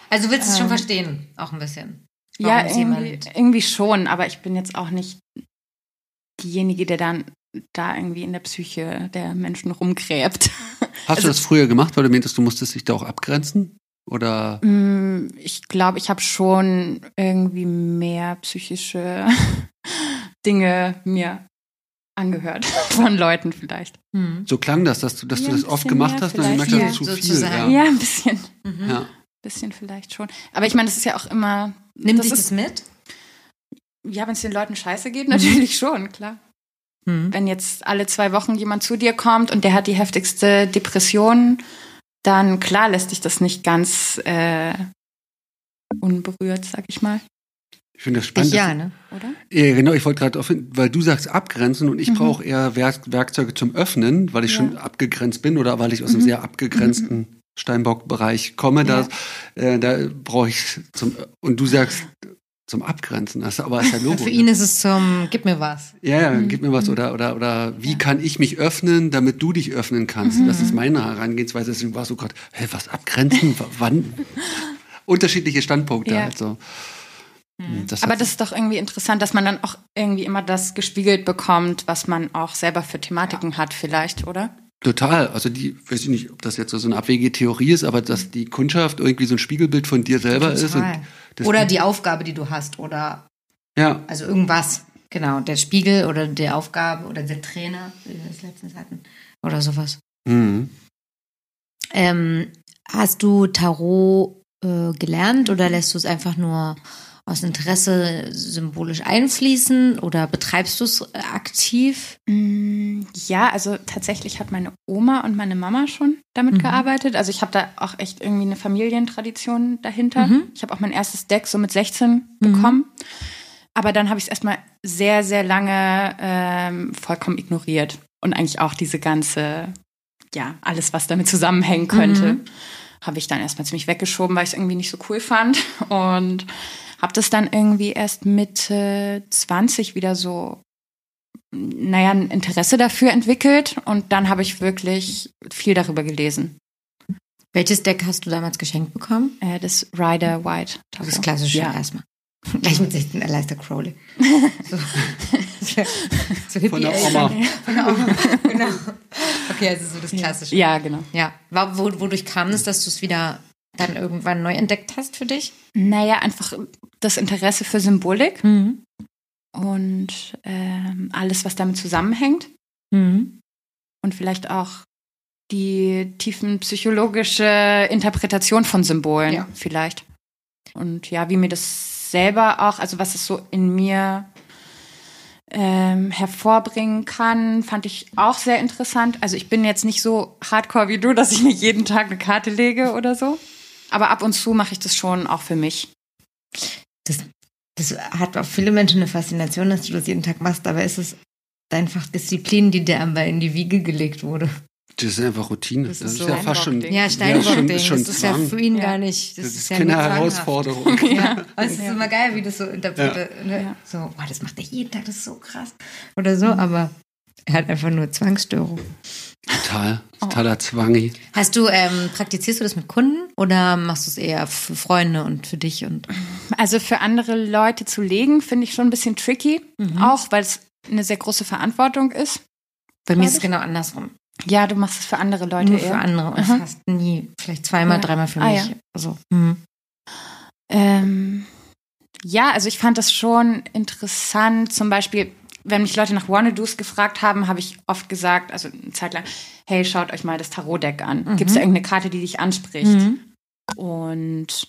Speaker 1: Also willst du es schon verstehen, auch ein bisschen.
Speaker 3: Ja,
Speaker 1: es
Speaker 3: irgendwie, irgendwie schon, aber ich bin jetzt auch nicht diejenige, der dann da irgendwie in der Psyche der Menschen rumgräbt.
Speaker 2: Hast
Speaker 3: Also-
Speaker 2: du das früher gemacht, weil du meintest, du musstest dich da auch abgrenzen? Oder
Speaker 3: Mm, Ich glaube, ich habe schon irgendwie mehr psychische Dinge mir angehört von Leuten vielleicht.
Speaker 1: Hm.
Speaker 2: so klang das, dass du, dass
Speaker 3: Ja,
Speaker 2: du
Speaker 3: ein
Speaker 2: das oft gemacht hast und dann gemerkt hast,
Speaker 1: Ja,
Speaker 2: zu viel.
Speaker 1: sozusagen.
Speaker 2: Ja.
Speaker 3: Ja, ein bisschen,
Speaker 1: Mhm.
Speaker 2: Ja.
Speaker 3: bisschen vielleicht schon. Aber ich meine, das ist ja auch immer,
Speaker 1: Nimmt
Speaker 3: Das ist-
Speaker 1: das mit?
Speaker 3: ja, wenn es den Leuten scheiße geht, natürlich schon, klar.
Speaker 1: Hm.
Speaker 3: Wenn jetzt alle zwei Wochen jemand zu dir kommt und der hat die heftigste Depression, dann klar lässt dich das nicht ganz äh, unberührt, sag ich mal,
Speaker 2: Ich finde das
Speaker 1: Ich
Speaker 2: spannend.
Speaker 1: ja, ne?
Speaker 3: oder?
Speaker 2: Ja, genau, ich wollte gerade auf, weil du sagst abgrenzen und ich
Speaker 3: Mhm.
Speaker 2: brauche eher Werk Werkzeuge zum Öffnen, weil ich
Speaker 3: Ja.
Speaker 2: schon abgegrenzt bin oder weil ich aus einem
Speaker 3: Mhm.
Speaker 2: sehr abgegrenzten Steinbock-Bereich komme. Da, äh, da brauche ich zum, und du sagst zum Abgrenzen. Das, aber ist ja Logo.
Speaker 1: Für ihn ist es zum, gib mir was.
Speaker 2: Ja, ja,
Speaker 3: Mhm.
Speaker 2: gib mir was oder oder oder wie kann ich mich öffnen, damit du dich öffnen kannst? Das
Speaker 3: Mhm.
Speaker 2: ist meine Herangehensweise. Deswegen war so gerade, hä, was abgrenzen? Wann? Unterschiedliche Standpunkte
Speaker 3: Ja.
Speaker 2: halt so. Das
Speaker 3: Aber das ist doch irgendwie interessant, dass man dann auch irgendwie immer das gespiegelt bekommt, was man auch selber für Thematiken hat, vielleicht, oder?
Speaker 2: Total. Also die, weiß ich nicht, ob das jetzt so eine abwegige Theorie ist, aber dass die Kundschaft irgendwie so ein Spiegelbild von dir selber ist.
Speaker 1: Total.
Speaker 2: das-
Speaker 1: Oder die Aufgabe, die du hast, oder
Speaker 2: Ja,
Speaker 1: also irgendwas. Genau, der Spiegel oder die Aufgabe oder der Trainer, wie wir das letztens hatten, oder sowas.
Speaker 2: mhm.
Speaker 1: Ähm, hast du Tarot äh, gelernt oder lässt du es einfach nur aus Interesse symbolisch einfließen oder betreibst du es äh, aktiv?
Speaker 3: Mm, Ja, also tatsächlich hat meine Oma und meine Mama schon damit
Speaker 1: Mhm.
Speaker 3: gearbeitet. Also ich habe da auch echt irgendwie eine Familientradition dahinter.
Speaker 1: Mhm.
Speaker 3: Ich habe auch mein erstes Deck so mit 16 bekommen. Aber dann habe ich es erstmal sehr, sehr lange ähm, vollkommen ignoriert. Und eigentlich auch diese ganze, ja, alles, was damit zusammenhängen könnte,
Speaker 1: Mhm.
Speaker 3: habe ich dann erstmal ziemlich weggeschoben, weil ich es irgendwie nicht so cool fand. Und habe das dann irgendwie erst Mitte 20 wieder so naja, ein Interesse dafür entwickelt und dann habe ich wirklich viel darüber gelesen.
Speaker 1: Welches Deck hast du damals geschenkt bekommen?
Speaker 3: Äh, das Rider White.
Speaker 1: Das ist klassisch
Speaker 3: Ja.
Speaker 1: erstmal. Gleich mit 16 Aleister Crowley. So, so
Speaker 2: Von der Oma.
Speaker 1: Von der Oma. genau. Okay, also so das Klassische.
Speaker 3: Ja, genau.
Speaker 1: Ja. Wodurch kam es, dass du es wieder dann irgendwann neu entdeckt hast für dich?
Speaker 3: Naja, einfach das Interesse für Symbolik
Speaker 1: Mhm.
Speaker 3: und ähm, alles, was damit zusammenhängt
Speaker 1: Mhm.
Speaker 3: und vielleicht auch die tiefen psychologische Interpretation von Symbolen
Speaker 1: Ja.
Speaker 3: vielleicht. Und ja, wie mir das selber auch, also was es so in mir ähm, hervorbringen kann, fand ich auch sehr interessant. Also ich bin jetzt nicht so hardcore wie du, dass ich nicht jeden Tag eine Karte lege oder so. Aber ab und zu mache ich das schon auch für mich.
Speaker 1: Das, das hat auf viele Menschen eine Faszination, dass du das jeden Tag machst, aber ist es einfach Disziplin, die dir aber in die Wiege gelegt wurde?
Speaker 2: Das ist einfach Routine.
Speaker 3: Das
Speaker 2: Das,
Speaker 3: ist
Speaker 2: ist,
Speaker 3: so
Speaker 2: ja fast schon.
Speaker 3: Steinbock-Ding.
Speaker 1: Ja,
Speaker 2: Ja,
Speaker 1: Steinbock-Ding.
Speaker 2: schon- ist schon
Speaker 1: das ist ja für ihn
Speaker 3: Ja.
Speaker 1: gar nicht. Das,
Speaker 2: Das
Speaker 1: ist
Speaker 2: ist
Speaker 1: ja
Speaker 2: keine. Herausforderung.
Speaker 1: Ja, aber es ist
Speaker 3: Ja.
Speaker 1: immer geil, wie das so interpretiert. Ne?
Speaker 3: Ja.
Speaker 1: So, boah, das macht er jeden Tag, das ist so krass. Oder so, aber er hat einfach nur Zwangsstörung.
Speaker 2: Total.
Speaker 3: Oh.
Speaker 2: Totaler Zwangi.
Speaker 1: Hast du, ähm, praktizierst du das mit Kunden oder machst du es eher für Freunde und für dich? Und
Speaker 3: Also für andere Leute zu legen, finde ich schon ein bisschen tricky.
Speaker 1: Mhm.
Speaker 3: Auch weil es eine sehr große Verantwortung ist.
Speaker 1: bei mir ist es genau andersrum.
Speaker 3: Ja, du machst es für andere Leute
Speaker 1: Nur für
Speaker 3: eher.
Speaker 1: andere und
Speaker 3: Aha.
Speaker 1: fast nie. Vielleicht zweimal,
Speaker 3: Ja.
Speaker 1: dreimal für
Speaker 3: Ah,
Speaker 1: mich.
Speaker 3: ja.
Speaker 1: Also, mhm.
Speaker 3: Ähm, ja, also ich fand das schon interessant. Zum Beispiel, wenn mich Leute nach Wannadoos gefragt haben, habe ich oft gesagt, also eine Zeit lang, hey, schaut euch mal das Tarot-Deck an.
Speaker 1: Mhm.
Speaker 3: Gibt es da irgendeine Karte, die dich anspricht?
Speaker 1: Mhm.
Speaker 3: Und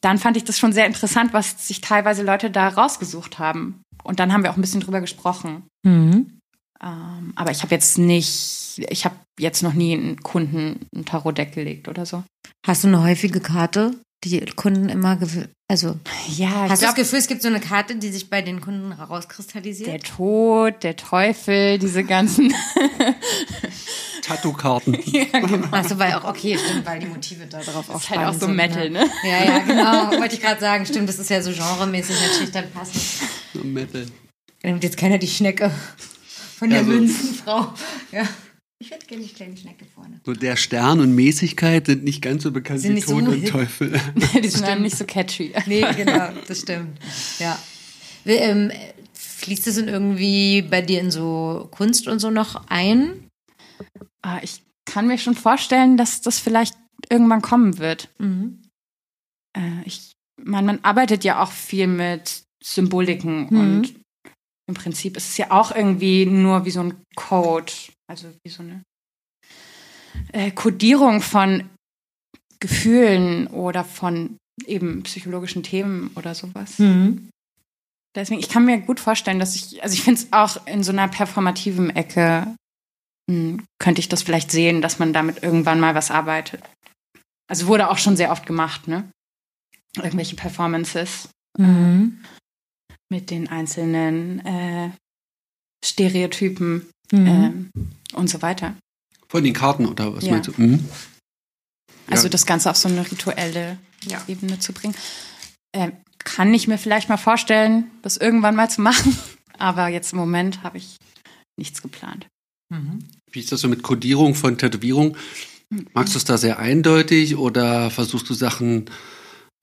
Speaker 3: dann fand ich das schon sehr interessant, was sich teilweise Leute da rausgesucht haben. Und dann haben wir auch ein bisschen drüber gesprochen.
Speaker 1: Mhm.
Speaker 3: Ähm, aber ich habe jetzt nicht, ich habe jetzt noch nie einen Kunden ein Tarot-Deck gelegt oder so.
Speaker 1: Hast du eine häufige Karte, die Kunden immer, also
Speaker 3: Ja, ich
Speaker 1: hast du das Gefühl, es gibt so eine Karte, die sich bei den Kunden
Speaker 3: der
Speaker 1: herauskristallisiert?
Speaker 3: Tod, der Teufel, diese ganzen.
Speaker 2: Tattoo-Karten.
Speaker 1: Achso, weil auch, okay, stimmt, weil die Motive da drauf auch
Speaker 3: Das ist halt auch so
Speaker 1: sind,
Speaker 3: Metal,
Speaker 1: ne?
Speaker 3: ne?
Speaker 1: Ja, ja, genau. Wollte ich gerade sagen, stimmt, das ist ja so genremäßig natürlich dann passend.
Speaker 2: Metal.
Speaker 1: Da nimmt jetzt keiner die Schnecke von der
Speaker 2: Ja, so-
Speaker 1: Münzenfrau. Ja. Ich hätte gerne die kleine Schnecke vorne.
Speaker 2: So der Stern und Mäßigkeit sind nicht ganz so bekannt
Speaker 1: Sind
Speaker 2: wie
Speaker 1: nicht so
Speaker 2: Tod und. Teufel.
Speaker 3: Die sind dann nicht so catchy.
Speaker 1: Nee, genau, das stimmt. Ja. Ähm, fließt das in irgendwie bei dir in so Kunst und so noch ein?
Speaker 3: Ah, Ich kann mir schon vorstellen, dass das vielleicht irgendwann kommen wird.
Speaker 1: Mhm.
Speaker 3: Äh, Ich meine, man arbeitet ja auch viel mit Symboliken
Speaker 1: Mhm.
Speaker 3: und im Prinzip ist es ja auch irgendwie nur wie so ein Code, also wie so eine äh, Kodierung von Gefühlen oder von eben psychologischen Themen oder sowas.
Speaker 1: Mhm.
Speaker 3: Deswegen, ich kann mir gut vorstellen, dass ich, also ich finde es auch in so einer performativen Ecke, mh, könnte ich das vielleicht sehen, dass man damit irgendwann mal was arbeitet. Also wurde auch schon sehr oft gemacht, ne? Irgendwelche Performances
Speaker 1: Mhm.
Speaker 3: mit den einzelnen äh, Stereotypen
Speaker 1: Mhm.
Speaker 3: ähm, und so weiter.
Speaker 2: Von den Karten oder was
Speaker 3: Ja.
Speaker 2: meinst du? Mhm.
Speaker 3: Also
Speaker 2: Ja.
Speaker 3: das Ganze auf so eine rituelle
Speaker 1: Ja.
Speaker 3: Ebene zu bringen. Ähm, kann ich mir vielleicht mal vorstellen, das irgendwann mal zu machen. Aber jetzt im Moment habe ich nichts geplant.
Speaker 1: Mhm.
Speaker 2: Wie ist das so mit Kodierung von Tätowierung? Magst du es da sehr eindeutig oder versuchst du Sachen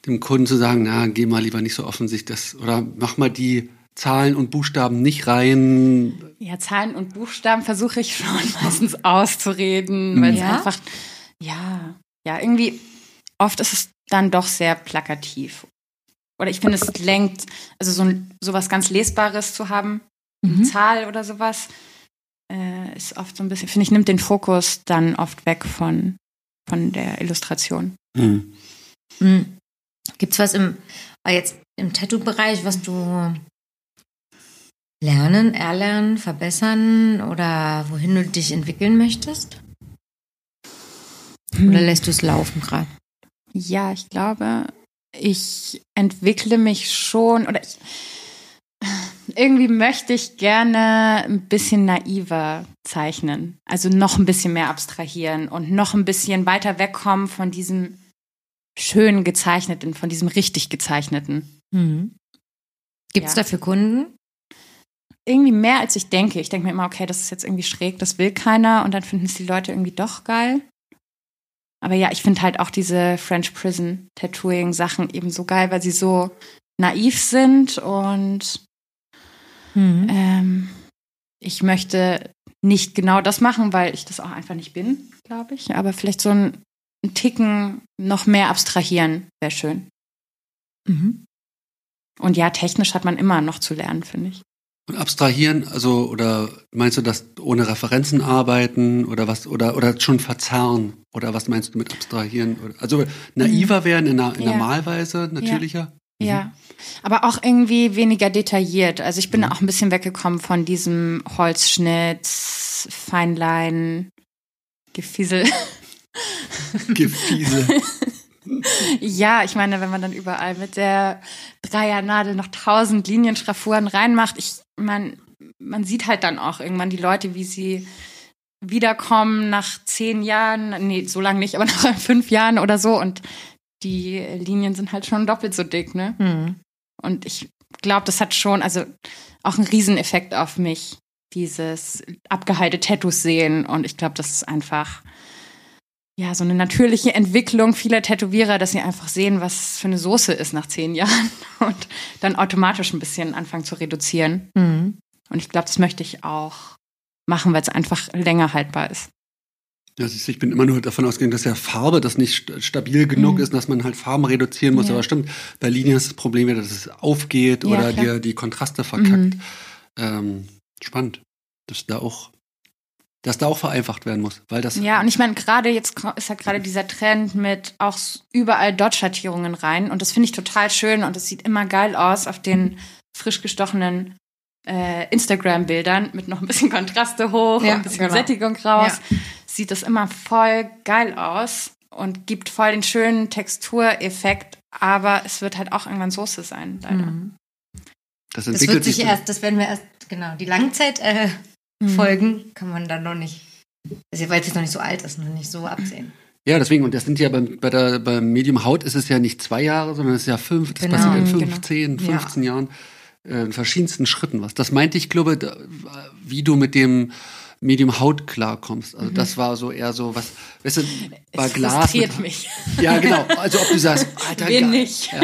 Speaker 2: dem Kunden zu sagen, na, geh mal lieber nicht so offensichtlich das oder mach mal die Zahlen und Buchstaben nicht rein.
Speaker 3: Ja, Zahlen und Buchstaben versuche ich schon meistens auszureden, weil
Speaker 1: Ja?
Speaker 3: es einfach, ja, ja, irgendwie, oft ist es dann doch sehr plakativ. Oder ich finde, es lenkt, also so ein, sowas ganz Lesbares zu haben, eine
Speaker 1: Mhm.
Speaker 3: Zahl oder sowas, äh, ist oft so ein bisschen, finde ich, nimmt den Fokus dann oft weg von, von der Illustration.
Speaker 2: Hm.
Speaker 1: Mhm. Gibt's was im, jetzt im Tattoo-Bereich, was du lernen, erlernen, verbessern oder wohin du dich entwickeln möchtest? Oder lässt du es laufen gerade?
Speaker 3: Ja, ich glaube, ich entwickle mich schon oder ich, irgendwie möchte ich gerne ein bisschen naiver zeichnen. Also noch ein bisschen mehr abstrahieren und noch ein bisschen weiter wegkommen von diesem schön gezeichneten, von diesem richtig gezeichneten.
Speaker 1: Mhm. Gibt's
Speaker 3: Ja.
Speaker 1: dafür Kunden?
Speaker 3: Irgendwie mehr als ich denke. Ich denke mir immer, okay, das ist jetzt irgendwie schräg, das will keiner und dann finden es die Leute irgendwie doch geil. Aber ja, ich finde halt auch diese French Prison Tattooing Sachen eben so geil, weil sie so naiv sind und
Speaker 1: Mhm.
Speaker 3: ähm, ich möchte nicht genau das machen, weil ich das auch einfach nicht bin, glaube ich. Aber vielleicht so ein, ein Ticken noch mehr abstrahieren wäre schön.
Speaker 1: Mhm.
Speaker 3: Und ja, technisch hat man immer noch zu lernen, finde ich.
Speaker 2: Und abstrahieren, also oder meinst du das ohne Referenzen arbeiten oder was oder oder schon verzerren oder was meinst du mit abstrahieren? Also naiver werden in einer, in einer
Speaker 3: Ja.
Speaker 2: Malweise, natürlicher.
Speaker 3: Ja, aber auch irgendwie weniger detailliert. Also ich bin
Speaker 2: Mhm.
Speaker 3: auch ein bisschen weggekommen von diesem Holzschnitt, Feinlein, Gefiesel.
Speaker 2: Gefiese.
Speaker 3: ja, ich meine, wenn man dann überall mit der Dreiernadel noch tausend Linienschraffuren reinmacht, ich man man sieht halt dann auch irgendwann die Leute, wie sie wiederkommen nach zehn Jahren, nee, so lange nicht, aber nach fünf Jahren oder so und die Linien sind halt schon doppelt so dick, ne?
Speaker 1: Mhm.
Speaker 3: Und ich glaube, das hat schon, also auch einen Rieseneffekt auf mich, dieses abgeheilte Tattoos sehen. Und ich glaube, das ist einfach, ja, so eine natürliche Entwicklung vieler Tätowierer, dass sie einfach sehen, was für eine Soße ist nach zehn Jahren und dann automatisch ein bisschen anfangen zu reduzieren.
Speaker 1: Mhm.
Speaker 3: Und ich glaube, das möchte ich auch machen, weil es einfach länger haltbar ist.
Speaker 2: Ja, siehst du, ich bin immer nur davon ausgegangen, dass ja Farbe das nicht st stabil genug
Speaker 3: Mhm.
Speaker 2: ist, dass man halt Farben reduzieren muss.
Speaker 3: Ja.
Speaker 2: Aber stimmt, bei Linien ist das Problem wieder, dass es aufgeht
Speaker 3: Ja,
Speaker 2: oder
Speaker 3: klar.
Speaker 2: dir die Kontraste verkackt.
Speaker 3: Mhm.
Speaker 2: Ähm, spannend, dass da auch, dass da auch vereinfacht werden muss, weil das
Speaker 3: Ja, und ich meine, gerade jetzt ist halt gerade dieser Trend mit auch überall Dot-Schattierungen rein. Und das finde ich total schön und es sieht immer geil aus auf den frisch gestochenen äh, Instagram-Bildern mit noch ein bisschen Kontraste hoch
Speaker 1: Ja,
Speaker 3: und ein bisschen
Speaker 1: genau.
Speaker 3: Sättigung raus. Sieht das immer voll geil aus und gibt voll den schönen Textureffekt. Aber es wird halt auch irgendwann Soße sein, leider.
Speaker 1: Mhm.
Speaker 2: das
Speaker 1: Das
Speaker 2: entwickelt
Speaker 1: wird sich
Speaker 2: sich.
Speaker 1: erst, das werden wir erst, genau, die Langzeit äh. Folgen kann man dann noch nicht, also, weil es jetzt noch nicht so alt ist, noch nicht so absehen.
Speaker 2: Ja, deswegen, und das sind ja beim, bei der, beim Medium Haut ist es ja nicht zwei Jahre, sondern es ist ja fünf, das
Speaker 1: Genau,
Speaker 2: passiert in
Speaker 3: genau.
Speaker 2: fünf, zehn,
Speaker 1: Ja.
Speaker 2: 15 Jahren, äh, in verschiedensten Schritten was. Das meinte ich, glaube, da, wie du mit dem, Medium Haut klarkommst. Also das war so eher so was, weißt du, war
Speaker 3: Es
Speaker 2: Glas.
Speaker 3: frustriert mich.
Speaker 2: Ja, genau. Also ob du sagst, Alter,
Speaker 3: Wen
Speaker 2: geil.
Speaker 3: nicht?
Speaker 2: Ja.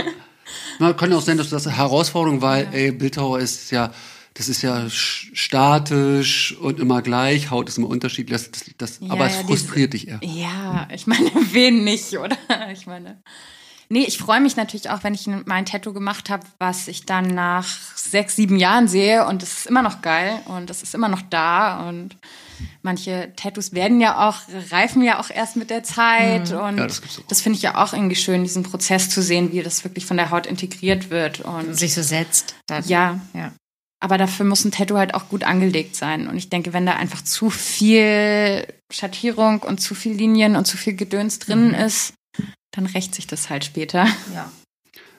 Speaker 2: Na, kann ja auch sein, dass das eine Herausforderung war, ey, Bildhauer ist ja, das ist ja sch- statisch und immer gleich, Haut ist immer unterschiedlich, das, das, das,
Speaker 3: Ja,
Speaker 2: aber es
Speaker 3: ja,
Speaker 2: frustriert dich eher.
Speaker 3: Ja, ich meine, wen nicht, oder? Ich meine. Nee, ich freue mich natürlich auch, wenn ich mein Tattoo gemacht habe, was ich dann nach sechs, sieben Jahren sehe und es ist immer noch geil und es ist immer noch da und manche Tattoos werden ja auch, reifen ja auch erst mit der Zeit und
Speaker 2: Ja, das
Speaker 3: das finde ich ja auch irgendwie schön, diesen Prozess zu sehen, wie das wirklich von der Haut integriert wird und
Speaker 1: Sich so setzt. Dann.
Speaker 3: ja,
Speaker 1: Ja.
Speaker 3: Aber dafür muss ein Tattoo halt auch gut angelegt sein. Und ich denke, wenn da einfach zu viel Schattierung und zu viel Linien und zu viel Gedöns drin ist, dann rächt sich das halt später.
Speaker 1: ja.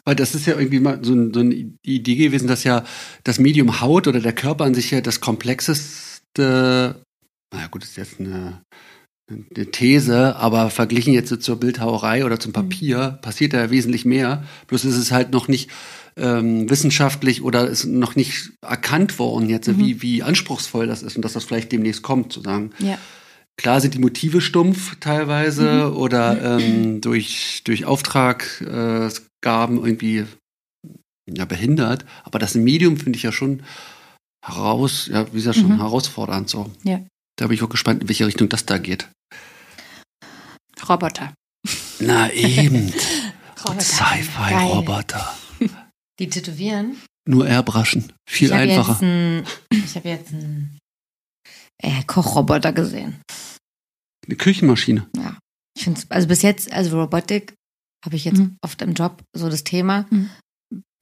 Speaker 2: Weil das ist ja irgendwie mal so, ein, so eine Idee gewesen, dass ja das Medium Haut oder der Körper an sich ja das komplexeste, naja gut, ist jetzt eine, eine These, aber verglichen jetzt so zur Bildhauerei oder zum Papier passiert da ja wesentlich mehr. Bloß ist es halt noch nicht ähm, wissenschaftlich oder ist noch nicht erkannt worden jetzt, wie, wie anspruchsvoll das ist und dass das vielleicht demnächst kommt, zu sagen.
Speaker 3: Ja.
Speaker 2: Klar sind die Motive stumpf teilweise oder ähm, durch, durch Auftraggaben irgendwie ja, behindert. Aber das Medium finde ich ja schon heraus, ja, wie gesagt, schon
Speaker 3: Mhm.
Speaker 2: herausfordernd so.
Speaker 3: Ja.
Speaker 2: Da bin ich auch gespannt, in welche Richtung das da geht.
Speaker 3: Roboter.
Speaker 2: Na eben.
Speaker 3: Roboter.
Speaker 2: Sci-Fi-Roboter.
Speaker 1: Die tätowieren.
Speaker 2: Nur airbrushen. Viel
Speaker 1: ich
Speaker 2: einfacher.
Speaker 1: Ein, ich habe jetzt einen äh, Kochroboter gesehen.
Speaker 2: Eine Küchenmaschine.
Speaker 1: Ich finde also bis jetzt, also Robotik habe ich jetzt
Speaker 3: Mhm.
Speaker 1: oft im Job so das Thema.
Speaker 3: Mhm.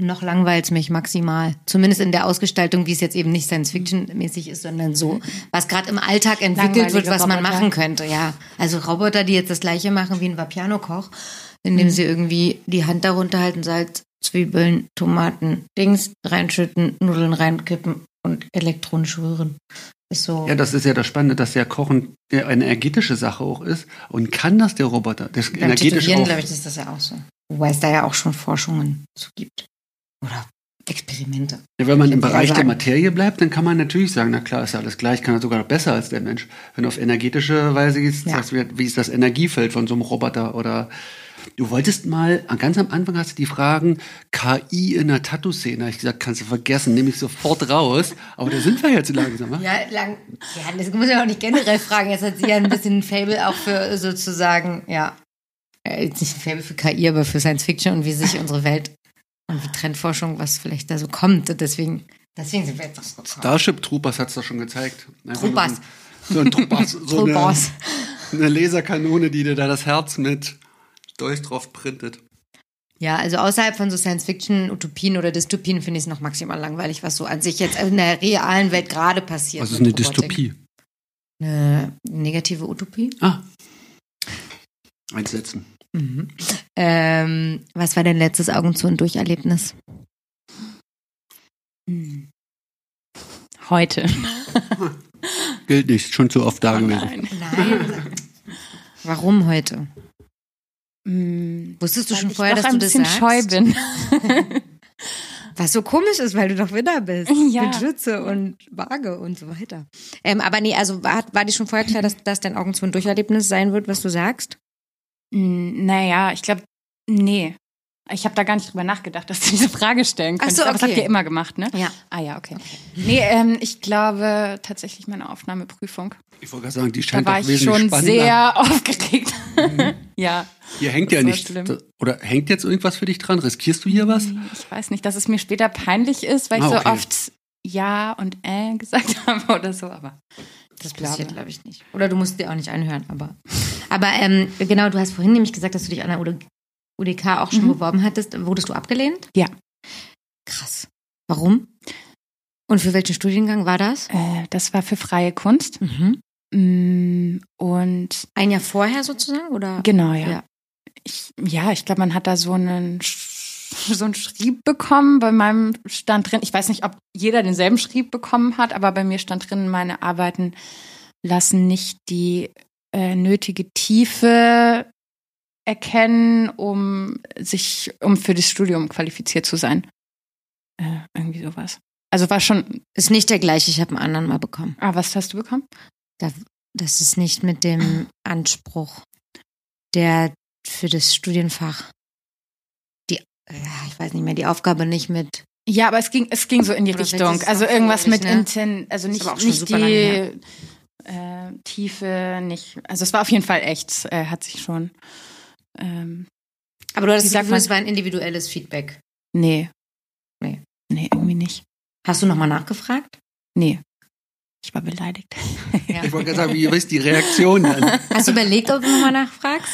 Speaker 1: Noch langweilt es mich maximal. Zumindest in der Ausgestaltung, wie es jetzt eben nicht Science-Fiction-mäßig ist, sondern so, was gerade im Alltag entwickelt wird, was man
Speaker 3: Roboter.
Speaker 1: machen könnte. Ja, also Roboter, die jetzt das gleiche machen wie ein Vapiano-Koch, indem
Speaker 3: Mhm.
Speaker 1: sie irgendwie die Hand darunter halten, Salz, Zwiebeln, Tomaten, Dings reinschütten, Nudeln reinkippen und elektronisch rühren. Ist so.
Speaker 2: Ja, das ist ja das Spannende, dass ja Kochen eine energetische Sache auch ist. Und kann das der Roboter? Das
Speaker 1: Beim
Speaker 2: energetisch auch.
Speaker 1: glaube ich, ist das ja auch so. Wobei es da ja auch schon Forschungen zu gibt. Oder Experimente.
Speaker 2: Ja, wenn man im Bereich der Materie bleibt, dann kann man natürlich sagen, na klar, ist ja alles gleich, kann er sogar besser als der Mensch. Wenn du auf energetische Weise gehst,
Speaker 1: Ja.
Speaker 2: sagst du, wie ist das Energiefeld von so einem Roboter oder du wolltest mal, ganz am Anfang hast du die Fragen KI in der Tattoo-Szene, Hab ich gesagt, kannst du vergessen, nehme ich sofort raus. Aber da sind wir jetzt langsam. ne?
Speaker 1: Ja, lang, ja, das muss ja auch nicht generell fragen. Jetzt hat sie ja ein bisschen ein Fable auch für sozusagen, ja, äh, jetzt nicht ein Fable für KI, aber für Science Fiction und wie sich unsere Welt und wie Trendforschung, was vielleicht da so kommt. Und deswegen, deswegen sind wir jetzt auch so drauf.
Speaker 2: Starship Troopers hat es doch schon gezeigt. Einfach
Speaker 1: Troopers.
Speaker 2: So ein, so Troopers. So eine,
Speaker 1: Troopers.
Speaker 2: eine Laserkanone, die dir da das Herz mit Dolch drauf printet.
Speaker 1: Ja, also außerhalb von so Science-Fiction, Utopien oder Dystopien finde ich es noch maximal langweilig, was so an sich jetzt in der realen Welt gerade passiert.
Speaker 2: Was ist eine
Speaker 1: Robotik.
Speaker 2: Dystopie?
Speaker 1: Eine negative Utopie.
Speaker 2: Ah. Einsetzen.
Speaker 1: Mhm. Ähm, was war dein letztes Augen zu und Durcherlebnis?
Speaker 3: Hm. Heute.
Speaker 2: Gilt nicht, schon zu oft da
Speaker 3: Oh
Speaker 2: gewesen.
Speaker 3: nein.
Speaker 1: Nein. Warum heute?
Speaker 3: Hm.
Speaker 1: Wusstest du
Speaker 3: Weil
Speaker 1: schon
Speaker 3: ich
Speaker 1: vorher, dass
Speaker 3: ein
Speaker 1: du das
Speaker 3: bisschen
Speaker 1: sagst?
Speaker 3: scheu bin.
Speaker 1: Was so komisch ist, weil du doch Widder bist.
Speaker 3: Ja.
Speaker 1: Mit Schütze und Waage und so weiter. Ähm, aber nee, also war, war dir schon vorher klar, dass das dein Augen zu und Durcherlebnis sein wird, was du sagst?
Speaker 3: Hm, Naja, ich glaube, nee. Ich habe da gar nicht drüber nachgedacht, dass du diese Frage stellen
Speaker 1: Ach
Speaker 3: könntest.
Speaker 1: so,
Speaker 3: Aber das
Speaker 1: okay.
Speaker 3: habt ihr immer gemacht, ne?
Speaker 1: Ja.
Speaker 3: Ah ja, okay. Nee, ähm, ich glaube tatsächlich meine Aufnahmeprüfung.
Speaker 2: Ich wollte gerade sagen, die
Speaker 3: Da
Speaker 2: scheint
Speaker 3: war
Speaker 2: auch
Speaker 3: ich schon
Speaker 2: spannender.
Speaker 3: sehr aufgeregt. ja.
Speaker 2: Hier hängt ja nicht.
Speaker 3: schlimm.
Speaker 2: Oder hängt jetzt irgendwas für dich dran? Riskierst du hier was?
Speaker 3: Ich weiß nicht, dass es mir später peinlich ist, weil ich
Speaker 2: Ah,
Speaker 3: so
Speaker 2: okay.
Speaker 3: oft Ja und äh gesagt habe oder so, aber
Speaker 1: Das
Speaker 3: glaube.
Speaker 1: passiert, glaube ich, nicht. Oder du musst dir auch nicht anhören, aber. Aber ähm, genau, du hast vorhin nämlich gesagt, dass du dich an der UD UDK auch schon
Speaker 3: Mhm.
Speaker 1: beworben hattest. Wurdest du abgelehnt?
Speaker 3: Ja.
Speaker 1: Krass. Warum? Und für welchen Studiengang war das?
Speaker 3: äh, das war für freie Kunst.
Speaker 1: Mhm.
Speaker 3: Mm, Und
Speaker 1: Ein Jahr vorher sozusagen? Oder?
Speaker 3: genau, ja.
Speaker 1: Ja.
Speaker 3: Ich, ja, ich glaube, man hat da so einen so einen Schrieb bekommen. Bei meinem stand drin, ich weiß nicht, ob jeder denselben Schrieb bekommen hat, aber bei mir stand drin, meine Arbeiten lassen nicht die äh, nötige Tiefe erkennen, um sich, um für das Studium qualifiziert zu sein. Äh, irgendwie sowas. Also war schon,
Speaker 1: Ist nicht der gleiche, ich habe einen anderen mal bekommen.
Speaker 3: ah, was hast du bekommen?
Speaker 1: Da, das ist nicht mit dem Anspruch, der für das Studienfach die, ja, ich weiß nicht mehr, die Aufgabe nicht mit.
Speaker 3: Ja, aber es ging, es ging so in die Richtung. Also irgendwas mit
Speaker 1: ne?
Speaker 3: Inten, also nicht, nicht die äh, Tiefe, nicht. Also es war auf jeden Fall echt, äh, hat sich schon. Ähm,
Speaker 1: Aber du hast
Speaker 3: Wie
Speaker 1: das
Speaker 3: sagt
Speaker 1: Gefühl,
Speaker 3: man?
Speaker 1: es war ein individuelles Feedback.
Speaker 3: nee.
Speaker 1: Nee.
Speaker 3: Nee, irgendwie nicht.
Speaker 1: Hast du nochmal nachgefragt?
Speaker 3: Nee. Ich war beleidigt.
Speaker 1: Ja.
Speaker 2: Ich wollte gerade sagen, wie ist die Reaktion dann?
Speaker 1: Hast du überlegt, ob du nochmal nachfragst?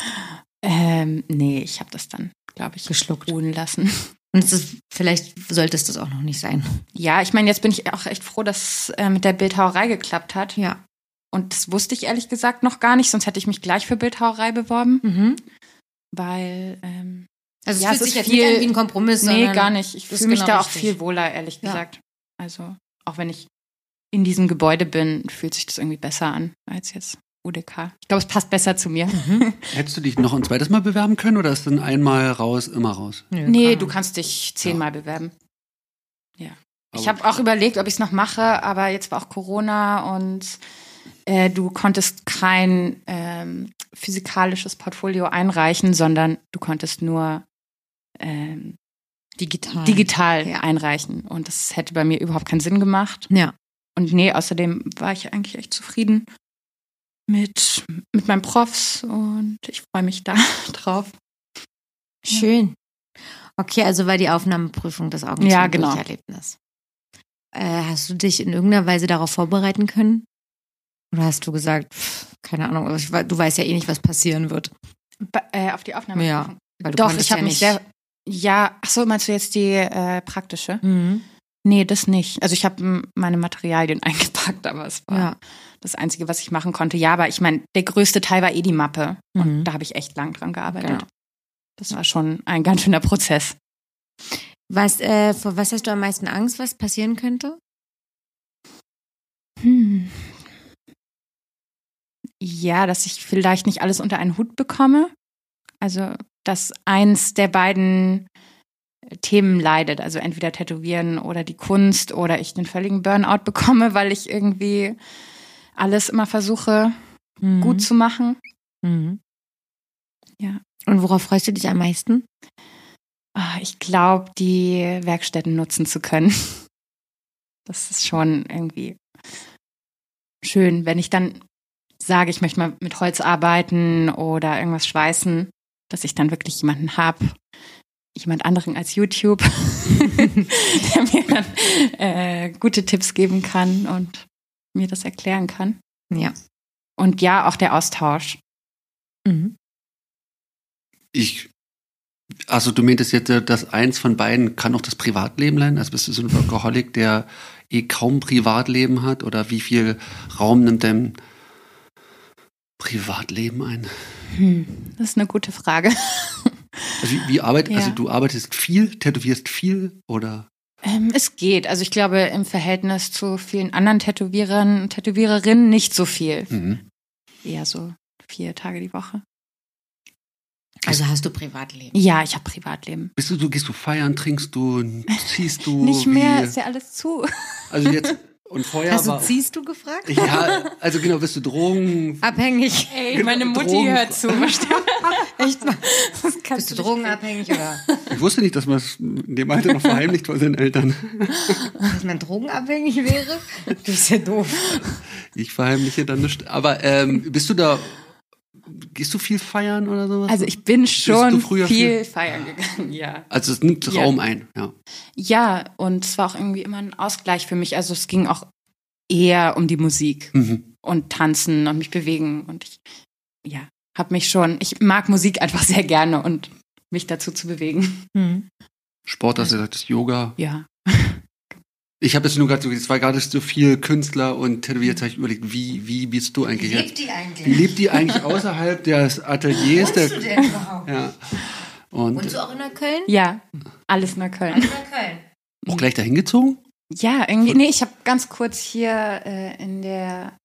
Speaker 3: Ähm, nee, ich habe das dann, glaube ich,
Speaker 1: Geschluckt.
Speaker 3: ruhen lassen.
Speaker 1: Und es ist, vielleicht sollte es das auch noch nicht sein.
Speaker 3: Ja, ich meine, jetzt bin ich auch echt froh, dass äh, mit der Bildhauerei geklappt hat.
Speaker 1: Ja.
Speaker 3: Und das wusste ich ehrlich gesagt noch gar nicht, sonst hätte ich mich gleich für Bildhauerei beworben,
Speaker 1: Mhm.
Speaker 3: weil ähm,
Speaker 1: Also
Speaker 3: Ja,
Speaker 1: es
Speaker 3: es
Speaker 1: fühlt sich
Speaker 3: ist
Speaker 1: jetzt nicht
Speaker 3: viel-
Speaker 1: an wie ein Kompromiss,
Speaker 3: nee, gar nicht. Ich fühle mich
Speaker 1: genau
Speaker 3: da auch
Speaker 1: richtig.
Speaker 3: viel wohler, ehrlich
Speaker 1: Ja.
Speaker 3: gesagt. Also auch wenn ich in diesem Gebäude bin, fühlt sich das irgendwie besser an als jetzt UDK. Ich glaube, es passt besser zu mir.
Speaker 1: Mhm.
Speaker 2: Hättest du dich noch ein zweites Mal bewerben können oder ist dann einmal raus, immer raus?
Speaker 1: Nö,
Speaker 3: Nee,
Speaker 1: kann
Speaker 3: du kannst dich zehnmal bewerben. Ich
Speaker 2: Aber-
Speaker 3: habe auch überlegt, ob ich es noch mache, aber jetzt war auch Corona und äh, du konntest kein ähm, physikalisches Portfolio einreichen, sondern du konntest nur ähm,
Speaker 1: digital.
Speaker 3: digital
Speaker 1: Ja.
Speaker 3: einreichen. Und das hätte bei mir überhaupt keinen Sinn gemacht.
Speaker 1: Ja.
Speaker 3: Und nee, außerdem war ich eigentlich echt zufrieden mit, mit meinen Profs und ich freue mich da drauf.
Speaker 1: Schön. Okay, also war die Aufnahmeprüfung das Augen
Speaker 3: Ja, genau.
Speaker 1: Erlebnis. Äh, hast du dich in irgendeiner Weise darauf vorbereiten können? Oder hast du gesagt, pff, keine Ahnung, ich, wei- du weißt ja eh nicht, was passieren wird.
Speaker 3: Ba- äh, auf die Aufnahme.
Speaker 1: Ja,
Speaker 3: Doch, ich habe
Speaker 1: ja
Speaker 3: mich
Speaker 1: nicht-
Speaker 3: sehr. Ja, ach so, meinst du jetzt die äh, praktische?
Speaker 1: Mhm.
Speaker 3: Nee, das nicht. Also ich habe meine Materialien eingepackt, aber es war
Speaker 1: Ja.
Speaker 3: das Einzige, was ich machen konnte. Ja, aber ich meine, der größte Teil war eh die Mappe. Und
Speaker 1: Mhm.
Speaker 3: da habe ich echt lang dran gearbeitet.
Speaker 1: Genau.
Speaker 3: Das war schon ein ganz schöner Prozess.
Speaker 1: Was, äh, vor was hast du am meisten Angst, was passieren könnte?
Speaker 3: Hm. Ja, dass ich vielleicht nicht alles unter einen Hut bekomme. Also, dass eins der beiden Themen leidet. Also entweder Tätowieren oder die Kunst oder ich den völligen Burnout bekomme, weil ich irgendwie alles immer versuche
Speaker 1: Mhm.
Speaker 3: gut zu machen.
Speaker 1: Mhm.
Speaker 3: Ja.
Speaker 1: Und worauf freust du dich am meisten?
Speaker 3: Ah, Ich glaube, die Werkstätten nutzen zu können. Das ist schon irgendwie schön, wenn ich dann sage, ich möchte mal mit Holz arbeiten oder irgendwas schweißen, dass ich dann wirklich jemanden habe, jemand anderen als YouTube, der mir dann äh, gute Tipps geben kann und mir das erklären kann.
Speaker 1: Ja.
Speaker 3: Und ja, auch der Austausch.
Speaker 1: Mhm.
Speaker 2: Ich, also du meintest jetzt, äh, dass eins von beiden kann auch das Privatleben sein. Also bist du so ein Workaholic, der eh kaum Privatleben hat oder wie viel Raum nimmt dein Privatleben ein?
Speaker 3: Hm, das ist eine gute Frage.
Speaker 2: Also wie, wie arbeit,
Speaker 3: Ja.
Speaker 2: also du arbeitest viel, tätowierst viel oder?
Speaker 3: Ähm, es geht. Also ich glaube, im Verhältnis zu vielen anderen Tätowierern und Tätowiererinnen nicht so viel.
Speaker 2: Mhm.
Speaker 3: Eher so vier Tage die Woche.
Speaker 1: Also hast du Privatleben.
Speaker 3: Ja, ich habe Privatleben.
Speaker 2: Bist du, so gehst du feiern, trinkst du, ziehst du?
Speaker 3: Nicht mehr,
Speaker 2: wie,
Speaker 3: ist ja alles zu.
Speaker 2: Also jetzt, und vorher
Speaker 1: Hast du
Speaker 2: war,
Speaker 1: ziehst du gefragt?
Speaker 2: ja, also genau, bist du Drogen,
Speaker 1: Abhängig.
Speaker 3: Ey,
Speaker 2: Genau,
Speaker 3: meine Mutti
Speaker 2: Drogen-
Speaker 3: hört zu.
Speaker 1: Echt mal. Bist du drogenabhängig oder
Speaker 2: ich wusste nicht, dass man es in dem Alter noch verheimlicht vor seinen Eltern.
Speaker 1: dass man drogenabhängig wäre? Du bist ja doof.
Speaker 2: Ich verheimliche dann nicht. Aber ähm, bist du da, gehst du viel feiern oder sowas?
Speaker 3: Also ich bin schon
Speaker 2: früher
Speaker 3: viel feiern gegangen, ja.
Speaker 2: Also es nimmt
Speaker 3: Ja.
Speaker 2: Raum ein, ja.
Speaker 3: Ja, und es war auch irgendwie immer ein Ausgleich für mich. Also es ging auch eher um die Musik
Speaker 2: Mhm.
Speaker 3: und tanzen und mich bewegen. Und ich, ja, habe mich schon, ich mag Musik einfach sehr gerne und mich dazu zu bewegen.
Speaker 1: Mhm.
Speaker 2: Sport, hast du gesagt, das Yoga.
Speaker 3: Ja.
Speaker 2: Ich habe jetzt nur gerade so, es war gerade so viel Künstler und Tätowierer, habe ich überlegt, wie, wie bist du eigentlich jetzt?
Speaker 1: die eigentlich?
Speaker 2: Wie lebt die eigentlich außerhalb des Ateliers? Der,
Speaker 1: denn überhaupt?
Speaker 2: ja. Und
Speaker 1: Wohnst du auch in Neukölln?
Speaker 3: Ja, alles nach Köln.
Speaker 1: Neukölln.
Speaker 2: auch gleich dahin gezogen?
Speaker 3: Ja, irgendwie, nee, ich habe ganz kurz hier äh, in der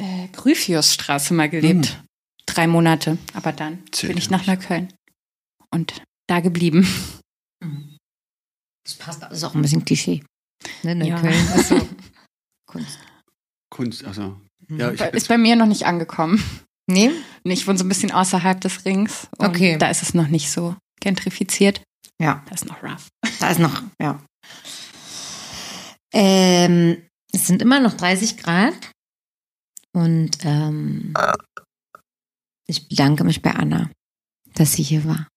Speaker 3: äh, Gryphiusstraße mal gelebt. Drei Monate, aber dann
Speaker 2: Zählt
Speaker 3: bin ich nach. Neukölln und da geblieben.
Speaker 1: Das passt, das ist auch ein bisschen Klischee. Ne,
Speaker 3: Ja.
Speaker 1: Neukölln ist so Kunst.
Speaker 2: Kunst, also Ja, ich,
Speaker 3: Ist bei mir noch nicht angekommen.
Speaker 1: Nee?
Speaker 3: Nee, Ich wohne so ein bisschen außerhalb des Rings. Und
Speaker 1: Okay.
Speaker 3: Da ist es noch nicht so gentrifiziert.
Speaker 1: Ja.
Speaker 3: Da ist noch rough.
Speaker 1: Da ist noch, ja. Ähm, es sind immer noch 30 Grad. Und ähm, ich bedanke mich bei Anna, dass sie hier war.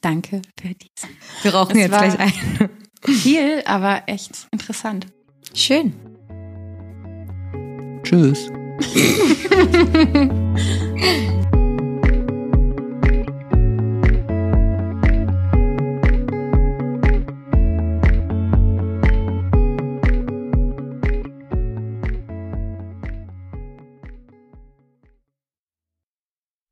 Speaker 3: Danke für dies.
Speaker 1: Wir rauchen
Speaker 3: Es
Speaker 1: jetzt gleich ein.
Speaker 3: Viel, aber echt interessant.
Speaker 1: Schön.
Speaker 2: tschüss.